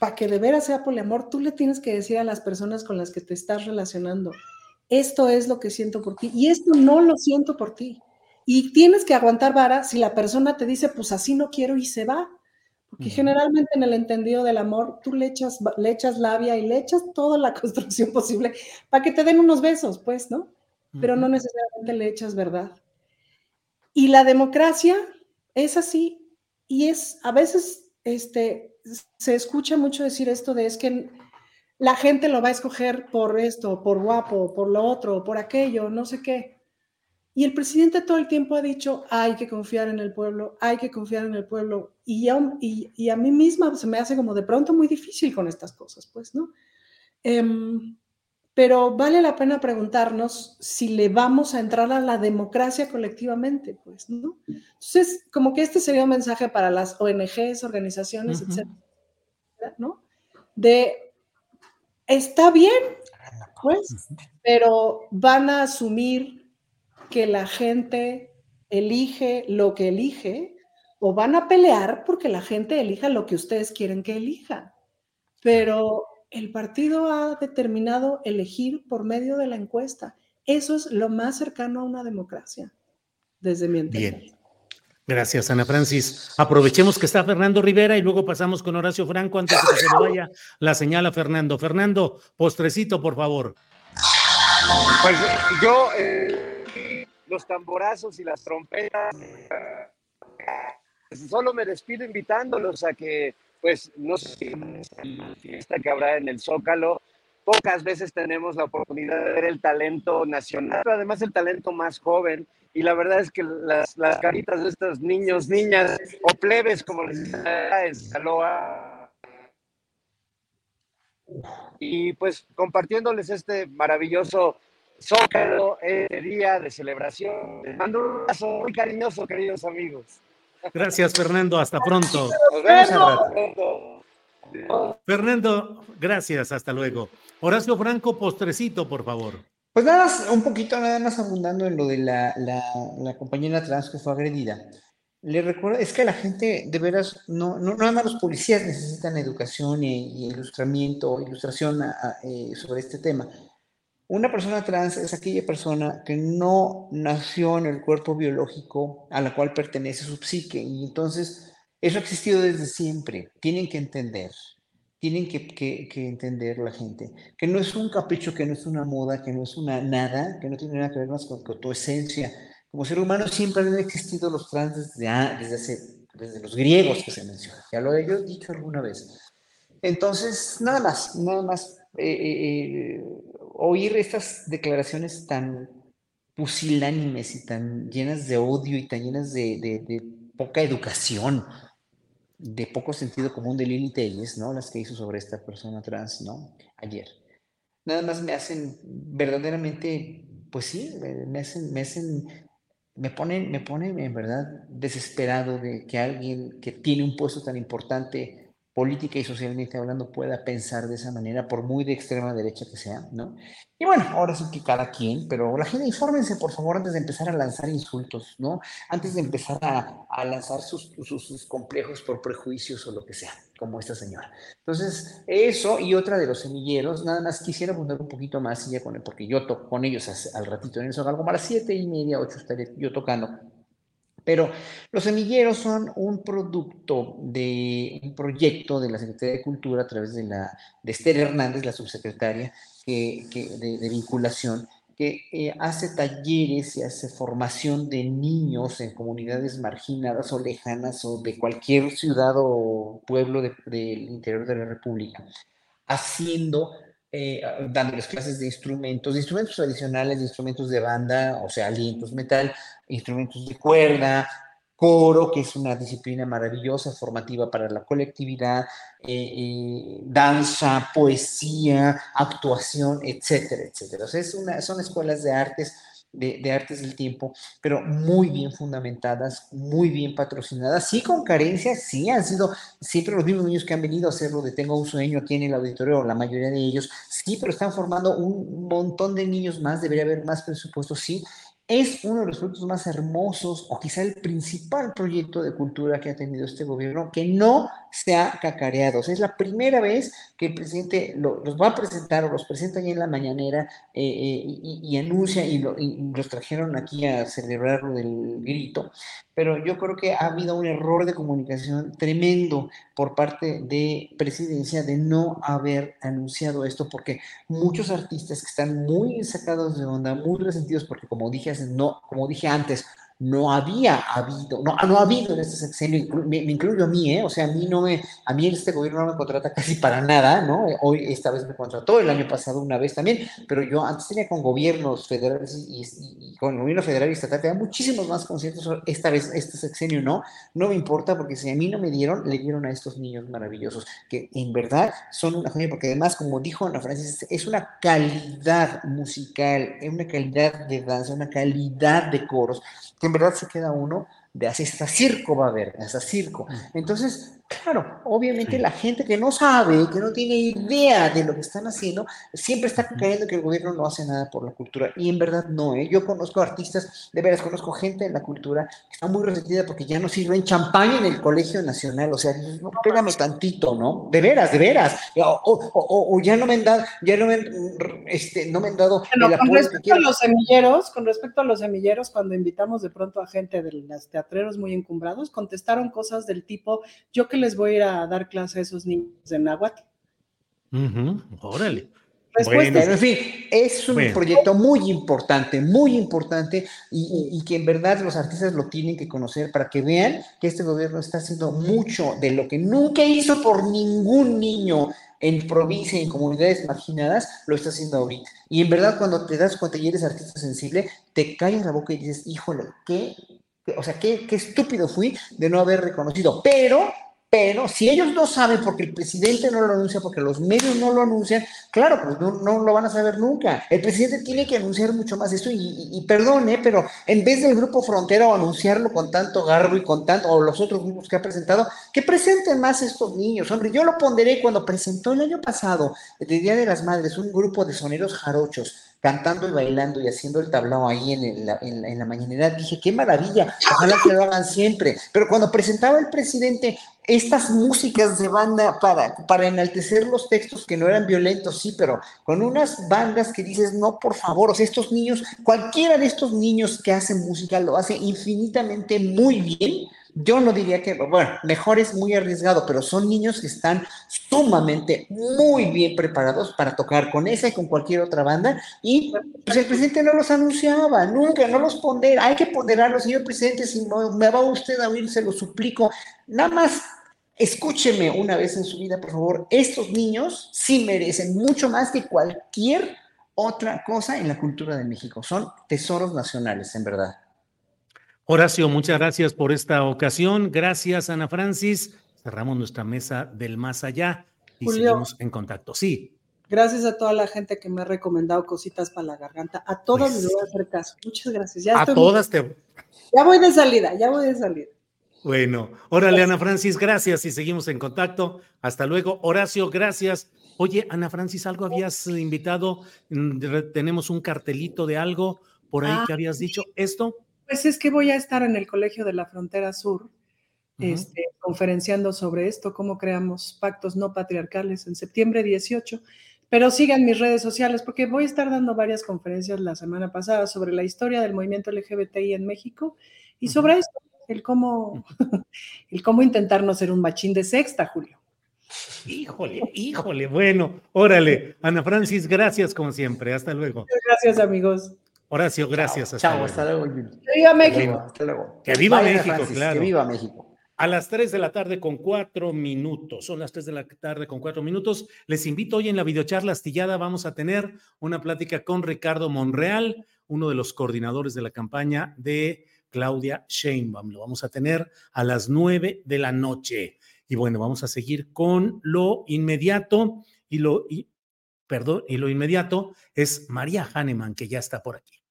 para que de veras sea poliamor, tú le tienes que decir a las personas con las que te estás relacionando, esto es lo que siento por ti y esto no lo siento por ti. Y tienes que aguantar vara si la persona te dice, pues así no quiero y se va. Porque generalmente en el entendido del amor, tú le echas, le echas labia y le echas toda la [laughs] construcción posible para que te den unos besos, pues, ¿no? Pero no necesariamente le echas verdad. Y la democracia es así y es, a veces, este, se escucha mucho decir esto de es que la gente lo va a escoger por esto, por guapo, por lo otro, por aquello, no sé qué. Y el presidente todo el tiempo ha dicho, hay que confiar en el pueblo, hay que confiar en el pueblo. Y, y, a mí misma se me hace como de pronto muy difícil con estas cosas, pues, ¿no? Em, pero vale la pena preguntarnos si le vamos a entrar a la democracia colectivamente, pues, ¿no? Entonces, como que este sería un mensaje para las ONGs, organizaciones, etcétera, ¿no? De, está bien, pues, pero van a asumir que la gente elige lo que elige o van a pelear porque la gente elija lo que ustedes quieren que elija. Pero el partido ha determinado elegir por medio de la encuesta. Eso es lo más cercano a una democracia, desde mi entender. Bien. Gracias, Ana Francis. Aprovechemos que está Fernando Rivera y luego pasamos con Horacio Franco antes de que se vaya la señal a Fernando. Fernando, postrecito, por favor. Pues yo, eh, los tamborazos y las trompetas. Solo me despido invitándolos a que, pues, no sé, fiesta que habrá en el Zócalo, pocas veces tenemos la oportunidad de ver el talento nacional, pero además el talento más joven. Y la verdad es que las, caritas de estos niños, niñas o plebes, como les en Saloa, y pues compartiéndoles este maravilloso Zócalo, este día de celebración. Les mando un abrazo muy cariñoso, queridos amigos. Gracias, Fernando. Hasta pronto. Nos vemos Fernando, gracias. Hasta luego. Horacio Franco, postrecito, por favor. Pues nada más, un poquito, nada más abundando en lo de la, la, compañera trans que fue agredida. Le recuerdo, es que la gente, de veras, no, no, nada más los policías necesitan educación y, ilustramiento, ilustración eh, sobre este tema. Una persona trans es aquella persona que no nació en el cuerpo biológico a la cual pertenece su psique y entonces eso ha existido desde siempre. Tienen que entender, tienen que, entender la gente que no es un capricho, que no es una moda, que no es una nada, que no tiene nada que ver más con, tu esencia. Como ser humano siempre han existido los trans desde, desde, hace, desde los griegos que se menciona. Ya lo he yo dicho alguna vez. Entonces, nada más, nada más. Eh, eh, eh, oír estas declaraciones tan pusilánimes y tan llenas de odio y tan llenas de, poca educación, de poco sentido común de Lili Telles, ¿no? Las que hizo sobre esta persona trans, ¿no? Ayer. Nada más me hacen verdaderamente, pues sí, me hacen, me hacen, me ponen, me ponen en verdad desesperado de que alguien que tiene un puesto tan importante política y socialmente hablando pueda pensar de esa manera, por muy de extrema derecha que sea, ¿no? Y bueno, ahora sí que cada quien, pero la gente infórmense, por favor, antes de empezar a lanzar insultos, ¿no? Antes de empezar a, lanzar sus, sus, complejos por prejuicios o lo que sea, como esta señora. Entonces, eso y otra de los semilleros, nada más quisiera poner un poquito más, y ya con, porque yo toco con ellos al ratito en eso, algo a las siete y media, ocho estaré yo tocando pero los semilleros son un producto de un proyecto de la Secretaría de Cultura a través de, la, de Esther Hernández, la subsecretaria que, de, vinculación, que eh, hace talleres y hace formación de niños en comunidades marginadas o lejanas o de cualquier ciudad o pueblo del interior de la República, haciendo eh, dándoles clases de instrumentos, de instrumentos tradicionales, de instrumentos de banda, o sea, alientos, metal, instrumentos de cuerda, coro, que es una disciplina maravillosa, formativa para la colectividad, eh, eh, danza, poesía, actuación, etcétera, etcétera. O sea, son escuelas de artes de, artes del tiempo, pero muy bien fundamentadas, muy bien patrocinadas, sí con carencias, sí han sido siempre los mismos niños que han venido a hacerlo de Tengo un sueño aquí en el auditorio, la mayoría de ellos, sí, pero están formando un montón de niños más, debería haber más presupuesto, sí, es uno de los proyectos más hermosos o quizá el principal proyecto de cultura que ha tenido este gobierno que no se ha cacareado. es la primera vez que el presidente los va a presentar o los presenta ya en la mañanera eh, eh, y, anuncia y, los trajeron aquí a celebrarlo del grito. Pero yo creo que ha habido un error de comunicación tremendo por parte de presidencia de no haber anunciado esto porque muchos artistas que están muy sacados de onda, muy resentidos porque como dije no, como dije antes, no había habido, no, no ha habido en este sexenio, me, incluyo a mí, ¿eh? o sea, a mí no me, a mí este gobierno no me contrata [laughs] casi para nada, ¿no? Hoy, esta vez me contrató, el año pasado una vez también, pero yo antes tenía con gobiernos federales y, con el gobierno federal y estatal, tenía muchísimos más conciertos, esta vez, este sexenio no, no me importa, porque si a mí no me dieron, le dieron a estos niños maravillosos, que en verdad son una joya, porque además, como dijo Ana Francis, es una calidad musical, es una calidad de danza, una calidad de coros, que en verdad se queda uno de hasta circo va a haber, hasta circo. Entonces, Claro, obviamente la gente que no sabe, que no tiene idea de lo que están haciendo, siempre está creyendo que el gobierno no hace nada por la cultura. Y en verdad no, ¿eh? Yo conozco artistas, de veras, conozco gente en la cultura que está muy resentida porque ya no sirven champaña en el Colegio Nacional. O sea, no, pégame tantito, ¿no? De veras, de veras. O, ya no me han dado, ya no me, este, no me han dado con respecto a los semilleros, con respecto a los semilleros, cuando invitamos de pronto a gente de los teatreros muy encumbrados, contestaron cosas del tipo, yo que les voy a ir a dar clase a esos niños de náhuatl. Órale. Bueno, en fin, es un proyecto muy importante, muy importante y, que en verdad los artistas lo tienen que conocer para que vean que este gobierno está haciendo mucho de lo que nunca hizo por ningún niño en provincia y en comunidades marginadas, lo está haciendo ahorita. Y en verdad cuando te das cuenta y eres artista sensible, te callas la boca y dices, híjole, qué, o sea, qué, qué estúpido fui de no haber reconocido. Pero pero si ellos no saben porque el presidente no lo anuncia, porque los medios no lo anuncian, claro, pues no, lo van a saber nunca. El presidente tiene que anunciar mucho más esto y, y, perdone, pero en vez del Grupo Frontera o anunciarlo con tanto garbo y con tanto, o los otros grupos que ha presentado, que presenten más estos niños. Hombre, yo lo pondré cuando presentó el año pasado, el Día de las Madres, un grupo de soneros jarochos cantando y bailando y haciendo el tablao ahí en, la, en, la mañanera, dije, qué maravilla, ojalá que lo hagan siempre. Pero cuando presentaba el presidente estas músicas de banda para, para enaltecer los textos que no eran violentos, sí, pero con unas bandas que dices, no, por favor, o sea, estos niños, cualquiera de estos niños que hacen música lo hace infinitamente muy bien, yo no diría que, bueno, mejor es muy arriesgado, pero son niños que están sumamente muy bien preparados para tocar con esa y con cualquier otra banda. Y pues el presidente no los anunciaba, nunca, no los pondera. Hay que ponderarlos, señor presidente, si me va usted a oír, se lo suplico. Nada más escúcheme una vez en su vida, por favor. Estos niños sí merecen mucho más que cualquier otra cosa en la cultura de México. Son tesoros nacionales, en verdad. Horacio, muchas gracias por esta ocasión. Gracias, Ana Francis. Cerramos nuestra mesa del más allá y seguimos en contacto. Sí. Gracias a toda la gente que me ha recomendado cositas para la garganta. A todos les voy a hacer caso. Muchas gracias. Ya a todas te. Ya voy de salida, ya voy de salida. Bueno, órale, Ana Francis, gracias y seguimos en contacto. Hasta luego. Horacio, gracias. Oye, Ana Francis, algo habías invitado. Mm, tenemos un cartelito de algo por ahí ah, que habías dicho. ¿Esto? Pues es que voy a estar en el Colegio de la Frontera Sur, este, conferenciando sobre esto, cómo creamos pactos no patriarcales en septiembre 18. Pero sigan mis redes sociales porque voy a estar dando varias conferencias la semana pasada sobre la historia del movimiento LGBTI en México y sobre esto, el cómo, [laughs] el cómo intentar no ser un machín de sexta, Julio. Híjole, híjole, bueno, órale. Ana Francis, gracias como siempre. Hasta luego. Gracias, amigos. Horacio, gracias. Chao, hasta luego. Que viva México. hasta luego. Que viva México, claro. Que viva México. A las 3 de la tarde con cuatro minutos. Son las 3 de la tarde con cuatro minutos. Les invito hoy en la videocharla astillada. Vamos a tener una plática con Ricardo Monreal, uno de los coordinadores de la campaña de Claudia Sheinbaum. Lo vamos a tener a las 9 de la noche. Y bueno, vamos a seguir con lo inmediato y lo, y, perdón, y lo inmediato es María Hahnemann, que ya está por aquí.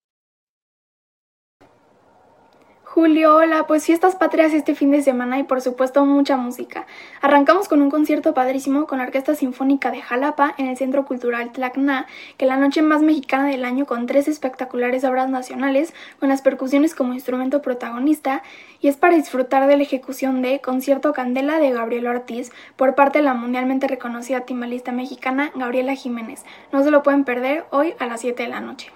Julio, hola, pues fiestas patrias este fin de semana y por supuesto mucha música. Arrancamos con un concierto padrísimo con la Orquesta Sinfónica de Jalapa en el Centro Cultural Tlacna, que la noche más mexicana del año con tres espectaculares obras nacionales, con las percusiones como instrumento protagonista, y es para disfrutar de la ejecución de Concierto Candela de Gabriel Ortiz por parte de la mundialmente reconocida timbalista mexicana Gabriela Jiménez. No se lo pueden perder hoy a las 7 de la noche.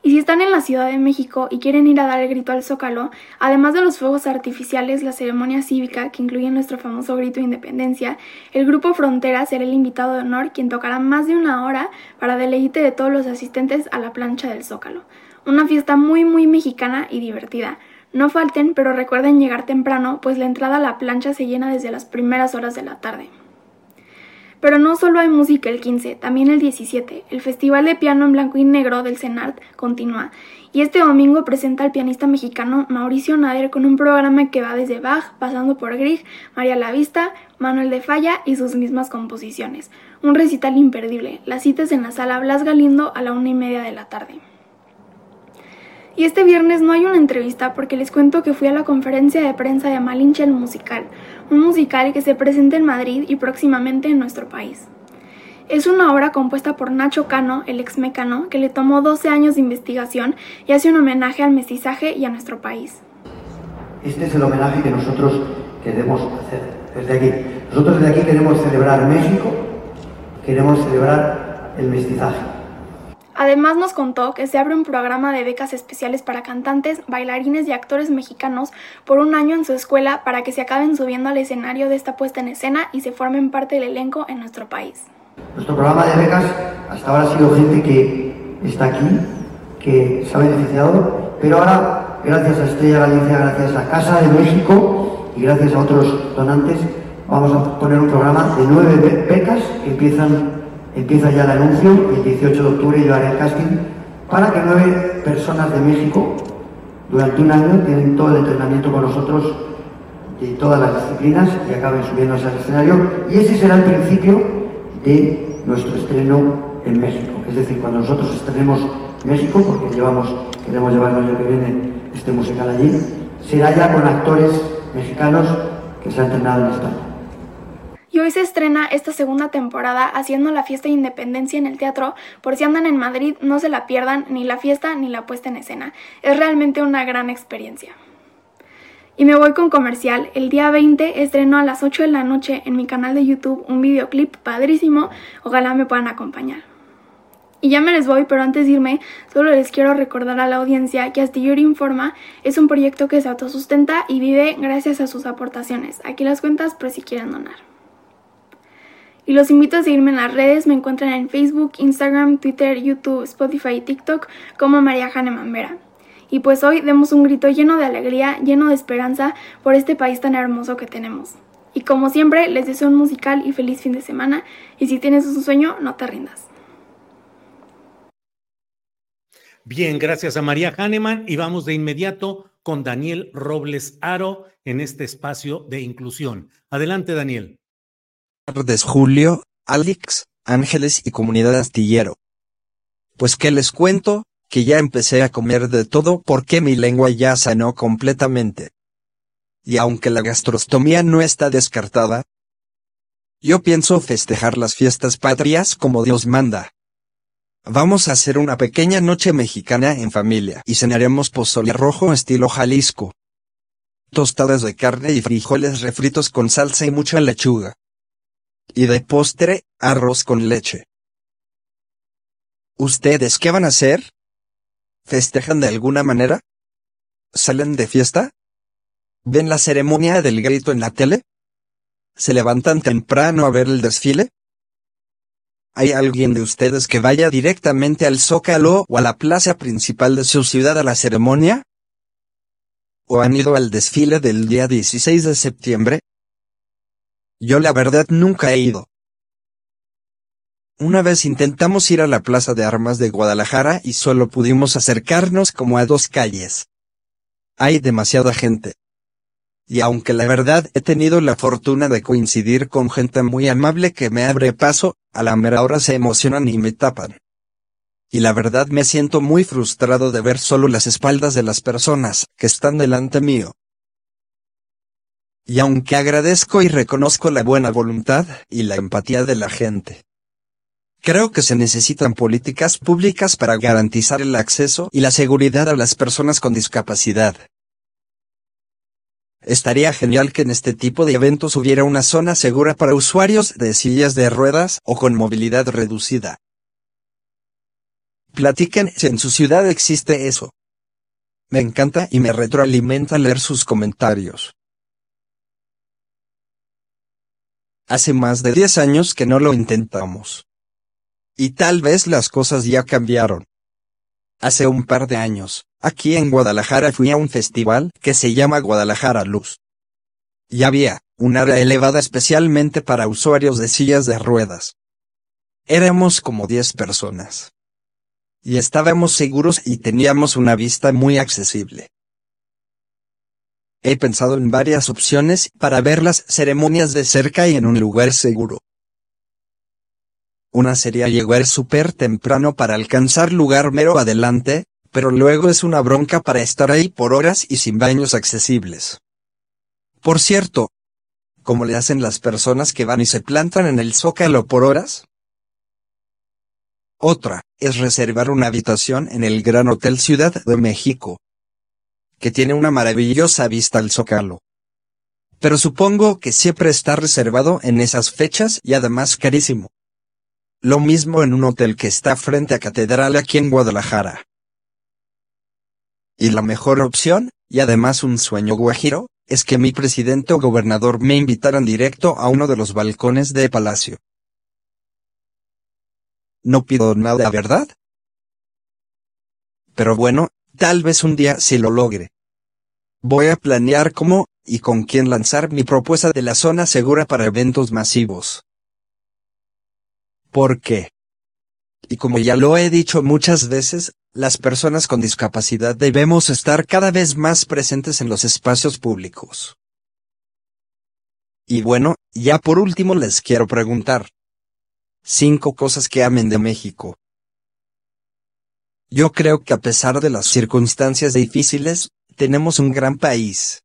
Y si están en la Ciudad de México y quieren ir a dar el grito al Zócalo, además de los fuegos artificiales, la ceremonia cívica, que incluye nuestro famoso grito de independencia, el grupo Frontera será el invitado de honor quien tocará más de una hora para deleite de todos los asistentes a la plancha del Zócalo. Una fiesta muy muy mexicana y divertida. No falten, pero recuerden llegar temprano, pues la entrada a la plancha se llena desde las primeras horas de la tarde. Pero no solo hay música el 15, también el 17. El Festival de Piano en Blanco y Negro del CENART continúa. Y este domingo presenta al pianista mexicano Mauricio Nader con un programa que va desde Bach, pasando por Grieg, María Lavista, Manuel de Falla y sus mismas composiciones. Un recital imperdible. Las citas en la sala Blas Galindo a la una y media de la tarde. Y este viernes no hay una entrevista porque les cuento que fui a la conferencia de prensa de Malinche el Musical, un musical que se presenta en Madrid y próximamente en nuestro país. Es una obra compuesta por Nacho Cano, el ex mecano, que le tomó 12 años de investigación y hace un homenaje al mestizaje y a nuestro país. Este es el homenaje que nosotros queremos hacer desde aquí. Nosotros desde aquí queremos celebrar México, queremos celebrar el mestizaje. Además nos contó que se abre un programa de becas especiales para cantantes, bailarines y actores mexicanos por un año en su escuela para que se acaben subiendo al escenario de esta puesta en escena y se formen parte del elenco en nuestro país. Nuestro programa de becas hasta ahora ha sido gente que está aquí, que se ha beneficiado, pero ahora, gracias a Estrella Galicia, gracias a Casa de México y gracias a otros donantes, vamos a poner un programa de nueve becas que empiezan Empieza ya el anuncio, el 18 de octubre yo haré el casting para que nueve personas de México durante un año tienen todo el entrenamiento con nosotros de todas las disciplinas y acaben subiéndose al escenario. Y ese será el principio de nuestro estreno en México. Es decir, cuando nosotros estrenemos México, porque llevamos, queremos llevar el año que viene este musical allí, será ya con actores mexicanos que se han entrenado en España. Y hoy se estrena esta segunda temporada haciendo la fiesta de independencia en el teatro. Por si andan en Madrid, no se la pierdan ni la fiesta ni la puesta en escena. Es realmente una gran experiencia. Y me voy con comercial. El día 20 estreno a las 8 de la noche en mi canal de YouTube un videoclip padrísimo. Ojalá me puedan acompañar. Y ya me les voy, pero antes de irme, solo les quiero recordar a la audiencia que Astillero Informa es un proyecto que se autosustenta y vive gracias a sus aportaciones. Aquí las cuentas por si quieren donar. Y los invito a seguirme en las redes, me encuentran en Facebook, Instagram, Twitter, YouTube, Spotify y TikTok como María Hahnemann Vera. Y pues hoy demos un grito lleno de alegría, lleno de esperanza por este país tan hermoso que tenemos. Y como siempre, les deseo un musical y feliz fin de semana. Y si tienes un sueño, no te rindas. Bien, gracias a María Hahnemann y vamos de inmediato con Daniel Robles Aro en este espacio de inclusión. Adelante, Daniel tardes Julio, Alex, Ángeles y comunidad astillero. Pues que les cuento, que ya empecé a comer de todo porque mi lengua ya sanó completamente. Y aunque la gastrostomía no está descartada, yo pienso festejar las fiestas patrias como Dios manda. Vamos a hacer una pequeña noche mexicana en familia y cenaremos pozole rojo estilo Jalisco. Tostadas de carne y frijoles refritos con salsa y mucha lechuga. Y de postre, arroz con leche. ¿Ustedes qué van a hacer? ¿Festejan de alguna manera? ¿Salen de fiesta? ¿Ven la ceremonia del grito en la tele? ¿Se levantan temprano a ver el desfile? ¿Hay alguien de ustedes que vaya directamente al Zócalo o a la plaza principal de su ciudad a la ceremonia? ¿O han ido al desfile del día 16 de septiembre? Yo la verdad nunca he ido. Una vez intentamos ir a la Plaza de Armas de Guadalajara y solo pudimos acercarnos como a dos calles. Hay demasiada gente. Y aunque la verdad he tenido la fortuna de coincidir con gente muy amable que me abre paso, a la mera hora se emocionan y me tapan. Y la verdad me siento muy frustrado de ver solo las espaldas de las personas que están delante mío. Y aunque agradezco y reconozco la buena voluntad y la empatía de la gente, creo que se necesitan políticas públicas para garantizar el acceso y la seguridad a las personas con discapacidad. Estaría genial que en este tipo de eventos hubiera una zona segura para usuarios de sillas de ruedas o con movilidad reducida. Platiquen si en su ciudad existe eso. Me encanta y me retroalimenta leer sus comentarios. Hace más de 10 años que no lo intentamos. Y tal vez las cosas ya cambiaron. hace un par de años, aquí en Guadalajara fui a un festival que se llama Guadalajara Luz. Y había un área elevada especialmente para usuarios de sillas de ruedas. Éramos como 10 personas. Y estábamos seguros y teníamos una vista muy accesible. He pensado en varias opciones para ver las ceremonias de cerca y en un lugar seguro. Una sería llegar súper temprano para alcanzar lugar mero adelante, pero luego es una bronca para estar ahí por horas y sin baños accesibles. Por cierto, ¿cómo le hacen las personas que van y se plantan en el zócalo por horas? Otra, es reservar una habitación en el Gran Hotel Ciudad de México, que tiene una maravillosa vista al zócalo. Pero supongo que siempre está reservado en esas fechas y además carísimo. Lo mismo en un hotel que está frente a Catedral aquí en Guadalajara. Y la mejor opción, y además un sueño guajiro, es que mi presidente o gobernador me invitaran directo a uno de los balcones de Palacio. No pido nada, ¿verdad? Pero bueno, tal vez un día sí lo logre. Voy a planear cómo y con quién lanzar mi propuesta de la zona segura para eventos masivos. ¿Por qué? Y como ya lo he dicho muchas veces, las personas con discapacidad debemos estar cada vez más presentes en los espacios públicos. Y bueno, ya por último les quiero preguntar. Cinco cosas que amen de México. Yo creo que a pesar de las circunstancias difíciles, tenemos un gran país.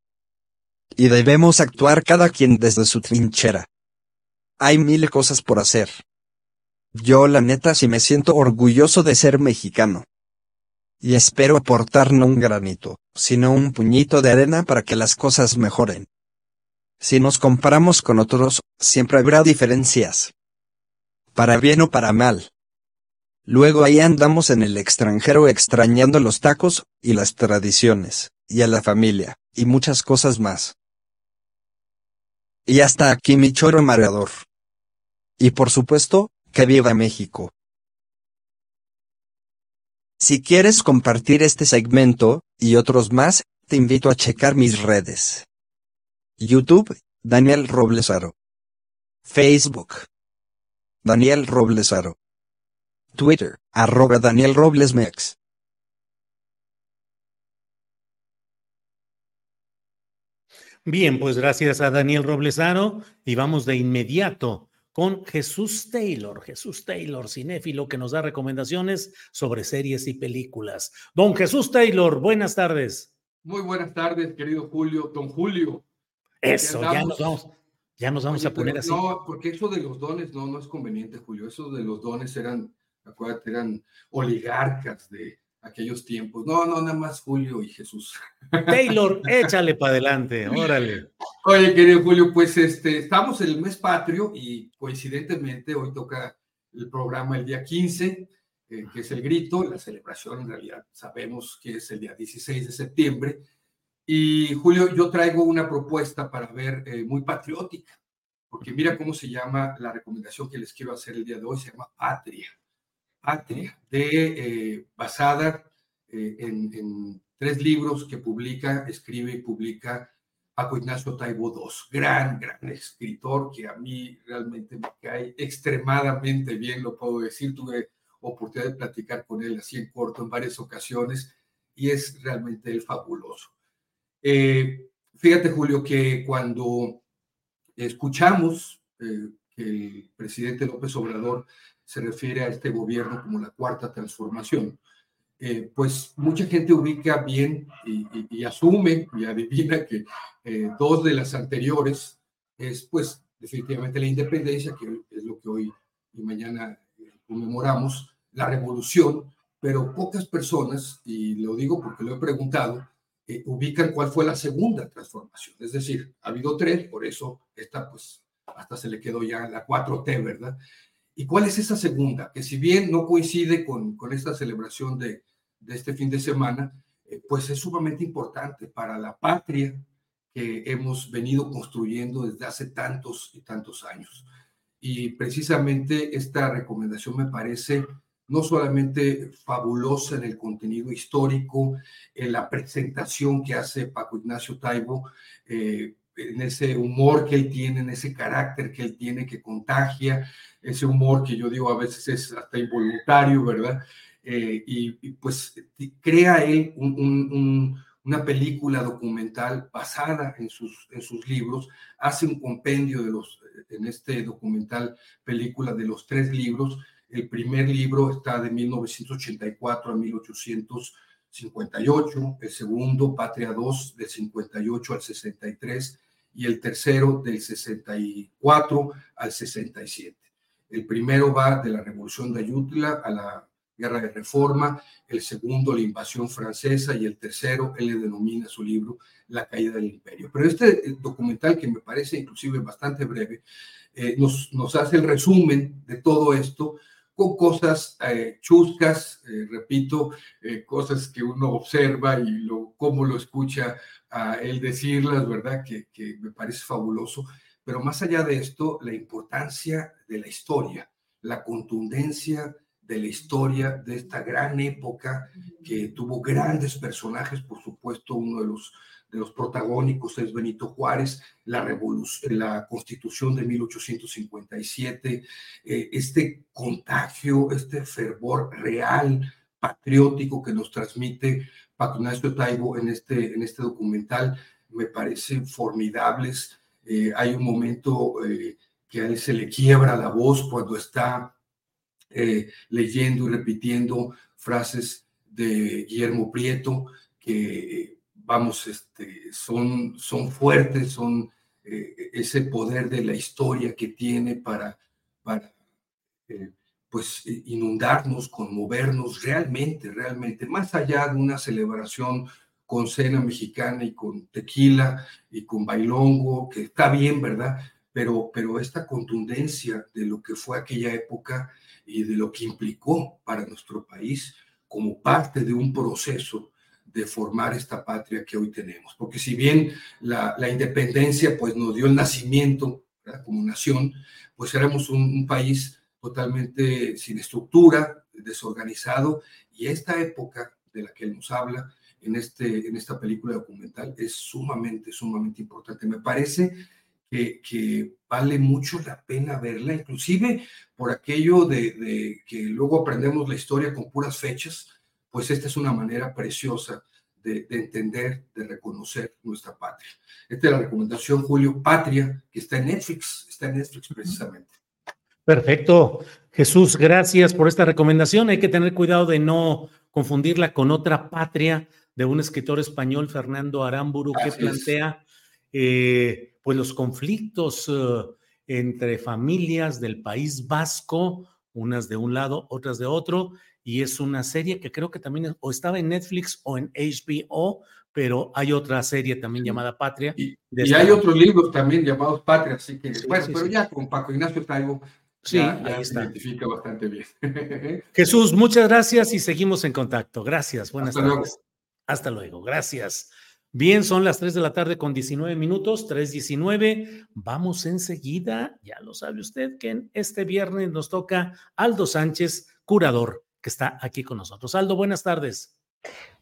Y debemos actuar cada quien desde su trinchera. Hay mil cosas por hacer. Yo la neta sí me siento orgulloso de ser mexicano. Y espero aportar no un granito, sino un puñito de arena para que las cosas mejoren. Si nos comparamos con otros, siempre habrá diferencias. Para bien o para mal. Luego ahí andamos en el extranjero extrañando los tacos, y las tradiciones, y a la familia, y muchas cosas más. Y hasta aquí mi choro mareador. Y por supuesto, que viva México. Si quieres compartir este segmento, y otros más, te invito a checar mis redes. YouTube, Daniel Roblesaro. Facebook. Daniel Roblesaro. Twitter, arroba Daniel Roblesmex. Bien, pues gracias a Daniel Roblesaro y vamos de inmediato con Jesús Taylor, Jesús Taylor, cinéfilo, que nos da recomendaciones sobre series y películas. Don Jesús Taylor, buenas tardes. Muy buenas tardes, querido Julio, don Julio. Eso, ya nos vamos, ya nos vamos Oye, a poner así. No, porque eso de los dones no, no es conveniente, Julio. Eso de los dones eran, acuérdate, eran oligarcas de aquellos tiempos. No, no, nada más Julio y Jesús. Taylor, [laughs] échale para adelante, órale. Oye, querido Julio, pues este, estamos en el mes patrio y coincidentemente hoy toca el programa el día 15, eh, que es el grito, la celebración en realidad sabemos que es el día 16 de septiembre. Y Julio, yo traigo una propuesta para ver eh, muy patriótica, porque mira cómo se llama la recomendación que les quiero hacer el día de hoy, se llama Patria. Patria, de, eh, basada eh, en, en tres libros que publica, escribe y publica Paco Ignacio Taibo II, gran, gran escritor que a mí realmente me cae extremadamente bien, lo puedo decir. Tuve oportunidad de platicar con él así en corto en varias ocasiones y es realmente el fabuloso. Eh, fíjate, Julio, que cuando escuchamos eh, que el presidente López Obrador se refiere a este gobierno como la cuarta transformación, eh, pues mucha gente ubica bien y, asume y adivina que eh, dos de las anteriores es pues definitivamente la independencia, que es lo que hoy y mañana eh, conmemoramos, la revolución, pero pocas personas, y lo digo porque lo he preguntado, ubican cuál fue la segunda transformación. Es decir, ha habido tres, por eso esta pues hasta se le quedó ya la 4T, ¿verdad? ¿Y cuál es esa segunda? Que si bien no coincide con, con esta celebración de, de este fin de semana, eh, pues es sumamente importante para la patria que hemos venido construyendo desde hace tantos y tantos años. Y precisamente esta recomendación me parece no solamente fabulosa en el contenido histórico, en la presentación que hace Paco Ignacio Taibo, eh, en ese humor que él tiene, en ese carácter que él tiene que contagia, ese humor que yo digo a veces es hasta involuntario, ¿verdad? Eh, y, pues crea él una película documental basada en sus, en sus libros, hace un compendio de los, en este documental película de los tres libros. El primer libro está de 1984 a 1858, el segundo, Patria II, del 58 al 63, y el tercero, del 64 al 67. El primero va de la Revolución de Ayutla a la Guerra de Reforma, el segundo la invasión francesa y el tercero él le denomina su libro La caída del imperio. Pero este eh, documental que me parece inclusive bastante breve, eh, nos, nos hace el resumen de todo esto con cosas eh, chuscas, repito, cosas que uno observa y lo, cómo lo escucha a él decirlas, ¿verdad? Que, me parece fabuloso. Pero más allá de esto, la importancia de la historia, la contundencia de la historia de esta gran época que tuvo grandes personajes, por supuesto, uno de los, los protagónicos es Benito Juárez, la, la constitución de 1857, eh, este contagio, este fervor real, patriótico que nos transmite Paco Ignacio Taibo en este, en este documental, me parecen formidables. Eh, hay un momento eh, que a él se le quiebra la voz cuando está leyendo y repitiendo frases de Guillermo Prieto que, vamos, este, son, son fuertes, son eh, ese poder de la historia que tiene para, para eh, pues, inundarnos, conmovernos realmente, realmente, más allá de una celebración con cena mexicana y con tequila y con bailongo, que está bien, ¿verdad? Pero, pero esta contundencia de lo que fue aquella época y de lo que implicó para nuestro país como parte de un proceso de formar esta patria que hoy tenemos. Porque si bien la, independencia pues nos dio el nacimiento como nación, pues éramos un, país totalmente sin estructura, desorganizado, y esta época de la que él nos habla en, este, en esta película documental es sumamente, sumamente importante. Me parece que, vale mucho la pena verla, inclusive por aquello de, que luego aprendemos la historia con puras fechas, pues esta es una manera preciosa de, entender, de reconocer nuestra patria. Esta es la recomendación, Julio, Patria, que está en Netflix, está en Netflix precisamente. Perfecto. Jesús, gracias por esta recomendación. Hay que tener cuidado de no confundirla con otra patria de un escritor español, Fernando Aramburu, que plantea eh, pues los conflictos eh, entre familias del País Vasco, unas de un lado, otras de otro, y es una serie que creo que también o estaba en Netflix o en HBO, pero hay otra serie también llamada Patria. Y, hay otros libros también llamados Patria, así que, bueno, pero ya con Paco Ignacio Taibo Sí, ya, se identifica bastante bien. [laughs] Jesús, muchas gracias y seguimos en contacto. Gracias, buenas tardes. Hasta luego, gracias. Bien, son las 3 de la tarde con 19 minutos, 3.19. Vamos enseguida, ya lo sabe usted, que en este viernes nos toca Aldo Sánchez, curador, que está aquí con nosotros. Aldo, buenas tardes.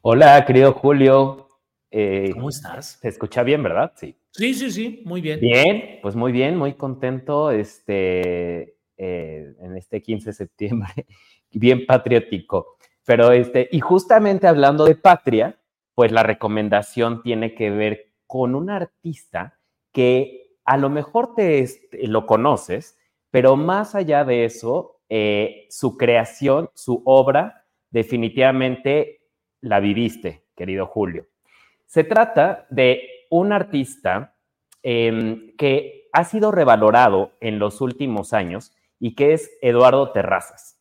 Hola, querido Julio. Eh, ¿Cómo estás? Se escucha bien, ¿verdad? Sí. Sí, sí, sí, muy bien. Bien, pues muy bien, muy contento este, eh, en este 15 de septiembre, [laughs] bien patriótico. Pero este, y justamente hablando de patria, pues la recomendación tiene que ver con un artista que a lo mejor te, lo conoces, pero más allá de eso, eh, su creación, su obra, definitivamente la viviste, querido Julio. Se trata de un artista em, que ha sido revalorado en los últimos años y que es Eduardo Terrazas.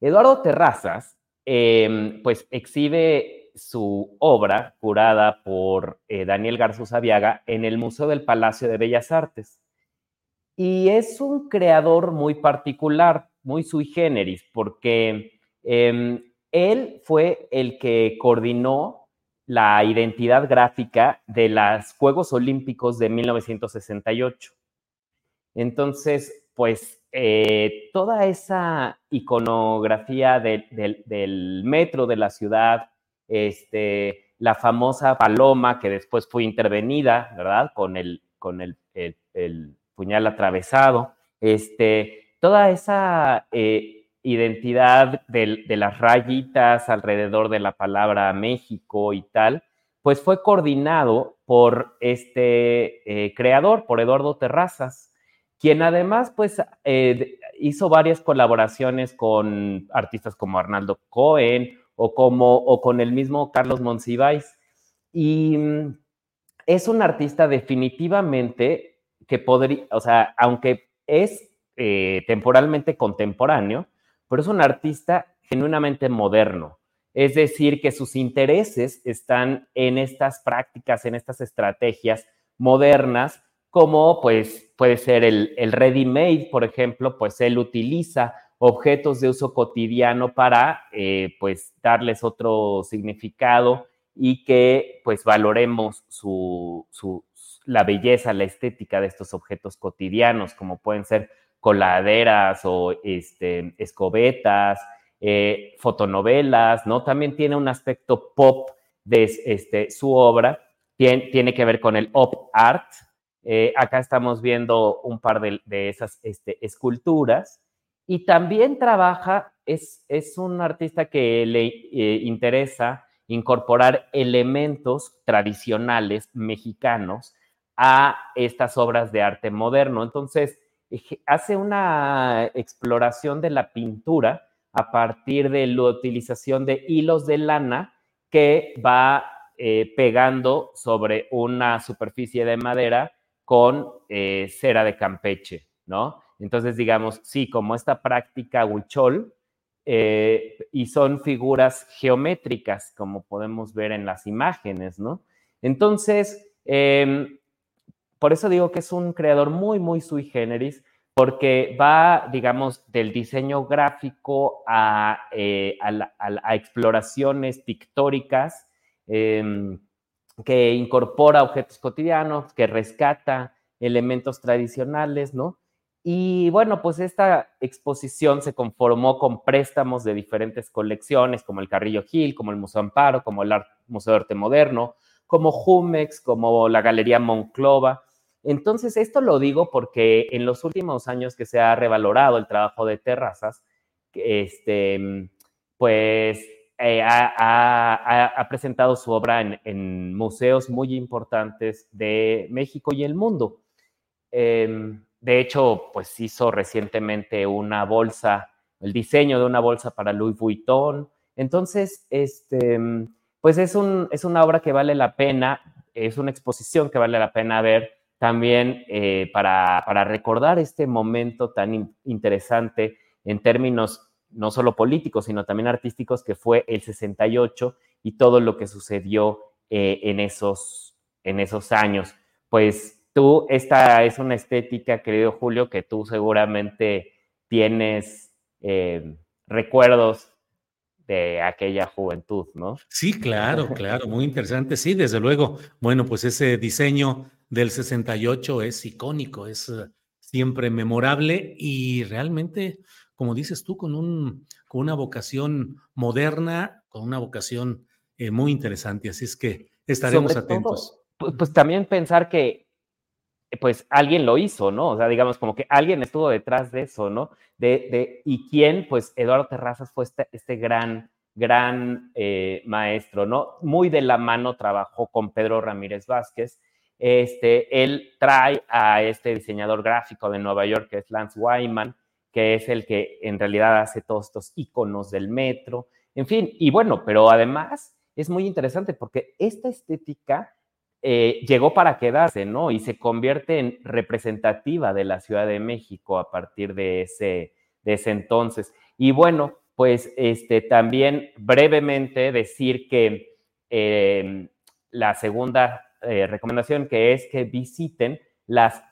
Eduardo Terrazas, em, pues exhibe su obra, curada por eh, Daniel Garza Aviaga, en el Museo del Palacio de Bellas Artes. Y es un creador muy particular, muy sui generis, porque em, él fue el que coordinó la identidad gráfica de los Juegos Olímpicos de 1968. Entonces, pues eh, toda esa iconografía de- del- metro de la ciudad, este, la famosa paloma que después fue intervenida, ¿verdad? Con el, con el puñal atravesado, este, toda esa eh, identidad de las rayitas alrededor de la palabra México y tal, pues fue coordinado por este eh, creador, por Eduardo Terrazas, quien además pues eh, hizo varias colaboraciones con artistas como Arnaldo Cohen o, como, o con el mismo Carlos Monsiváis. Y mm, es un artista definitivamente que podría, o sea, aunque es eh, temporalmente contemporáneo, pero es un artista genuinamente moderno. Es decir, que sus intereses están en estas prácticas, en estas estrategias modernas, como pues puede ser el, el ready-made, por ejemplo, pues él utiliza objetos de uso cotidiano para eh, pues darles otro significado y que pues valoremos su, su- la belleza, la estética de estos objetos cotidianos, como pueden ser coladeras o este, escobetas, eh, fotonovelas, ¿no? También tiene un aspecto pop de este, su obra, tiene, tiene que ver con el op art. Eh, acá estamos viendo un par de, de esas este, esculturas y también trabaja, es, es un artista que le eh, interesa incorporar elementos tradicionales mexicanos a estas obras de arte moderno. Entonces, hace una exploración de la pintura a partir de la utilización de hilos de lana que va eh, pegando sobre una superficie de madera con eh, cera de Campeche, ¿no? Entonces, digamos, sí, como esta práctica huichol, eh, y son figuras geométricas, como podemos ver en las imágenes, ¿no? Entonces, em, por eso digo que es un creador muy, muy sui generis, porque va, digamos, del diseño gráfico a, eh, exploraciones pictóricas, em, que incorpora objetos cotidianos, que rescata elementos tradicionales, ¿no? Y bueno, pues esta exposición se conformó con préstamos de diferentes colecciones, como el Carrillo Gil, como el Museo Amparo, como el Museo de Arte Moderno, como Jumex, como la Galería Monclova. Entonces, esto lo digo porque en los últimos años que se ha revalorado el trabajo de Terrazas, este, pues eh, ha, presentado su obra en, museos muy importantes de México y el mundo. Em, de hecho, pues hizo recientemente una bolsa, el diseño de una bolsa para Louis Vuitton. Entonces, este, pues es, un, es una obra que vale la pena, es una exposición que vale la pena ver también eh, para, para recordar este momento tan in- interesante en términos no solo políticos, sino también artísticos, que fue el 68 y todo lo que sucedió eh, en, esos, en esos años. Pues tú, esta es una estética, querido Julio, que tú seguramente tienes eh, recuerdos de aquella juventud, ¿no? Sí, claro, claro, muy interesante. Sí, desde luego. Bueno, pues ese diseño del 68 es icónico, es eh, siempre memorable y realmente, como dices tú, con, un, con una vocación moderna, con una vocación eh, muy interesante. Así es que estaremos Sobre atentos. pu- pues, también pensar que pues alguien lo hizo, ¿no? O sea, digamos como que alguien estuvo detrás de eso, ¿no? De, de, y quién, pues Eduardo Terrazas fue este, este gran, gran eh, maestro, ¿no? Muy de la mano trabajó con Pedro Ramírez Vázquez. Este, él trae a este diseñador gráfico de Nueva York, que es Lance Wyman, que es el que en realidad hace todos estos iconos del metro, en fin, y bueno, pero además es muy interesante porque esta estética eh, llegó para quedarse, ¿no? Y se convierte en representativa de la Ciudad de México a partir de ese, de ese entonces. Y bueno, pues este, también brevemente decir que eh, la segunda eh, recomendación que es que visiten las,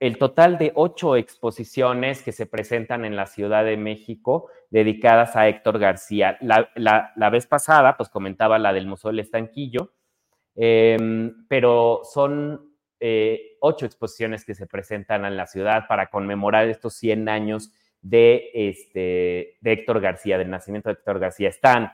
el total de ocho exposiciones que se presentan en la Ciudad de México dedicadas a Héctor García. La, la, la vez pasada, pues comentaba la del Museo del Estanquillo, eh, pero son eh, ocho exposiciones que se presentan en la ciudad para conmemorar estos 100 años de, este, de Héctor García, del nacimiento de Héctor García. Están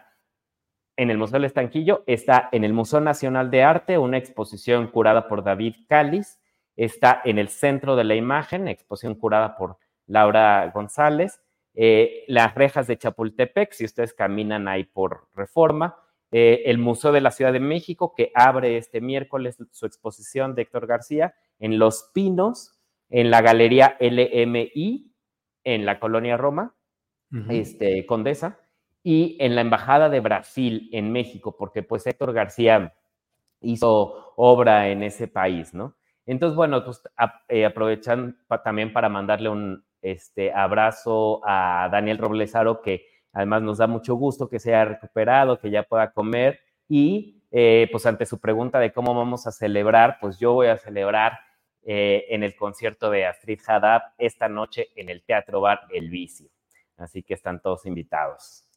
en el Museo del Estanquillo, está en el Museo Nacional de Arte, una exposición curada por David Cáliz, está en el Centro de la Imagen, exposición curada por Laura González, eh, las rejas de Chapultepec, si ustedes caminan ahí por reforma, eh, el Museo de la Ciudad de México, que abre este miércoles su exposición de Héctor García en Los Pinos, en la Galería LMI, en la Colonia Roma, este, Condesa, y en la Embajada de Brasil en México, porque pues Héctor García hizo obra en ese país, ¿no? Entonces, bueno, pues eh, aprovechan también para mandarle un este, abrazo a Daniel Roblesaro, que además nos da mucho gusto que se haya recuperado, que ya pueda comer y eh, pues ante su pregunta de cómo vamos a celebrar, pues yo voy a celebrar eh, en el concierto de Astrid Haddad esta noche en el Teatro Bar El Vicio. Así que están todos invitados.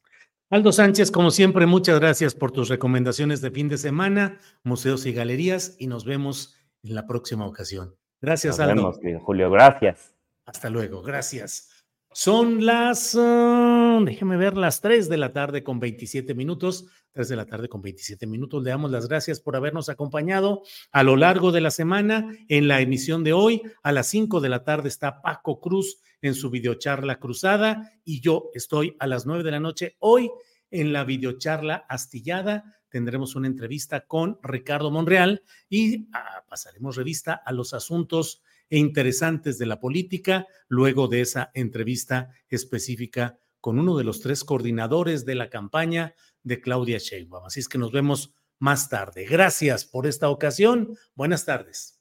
Aldo Sánchez, como siempre, muchas gracias por tus recomendaciones de fin de semana, museos y galerías, y nos vemos en la próxima ocasión. Gracias, nos Aldo. Vemos, Julio, gracias. Hasta luego, gracias. Son las, uh, déjeme ver, las 3 de la tarde con 27 minutos. 3 de la tarde con 27 minutos. Le damos las gracias por habernos acompañado a lo largo de la semana en la emisión de hoy. A las 5 de la tarde está Paco Cruz en su videocharla cruzada y yo estoy a las 9 de la noche hoy en la videocharla astillada. Tendremos una entrevista con Ricardo Monreal y ah, pasaremos revista a los asuntos e interesantes de la política luego de esa entrevista específica con uno de los tres coordinadores de la campaña de Claudia Sheinbaum. Así es que nos vemos más tarde. Gracias por esta ocasión. Buenas tardes.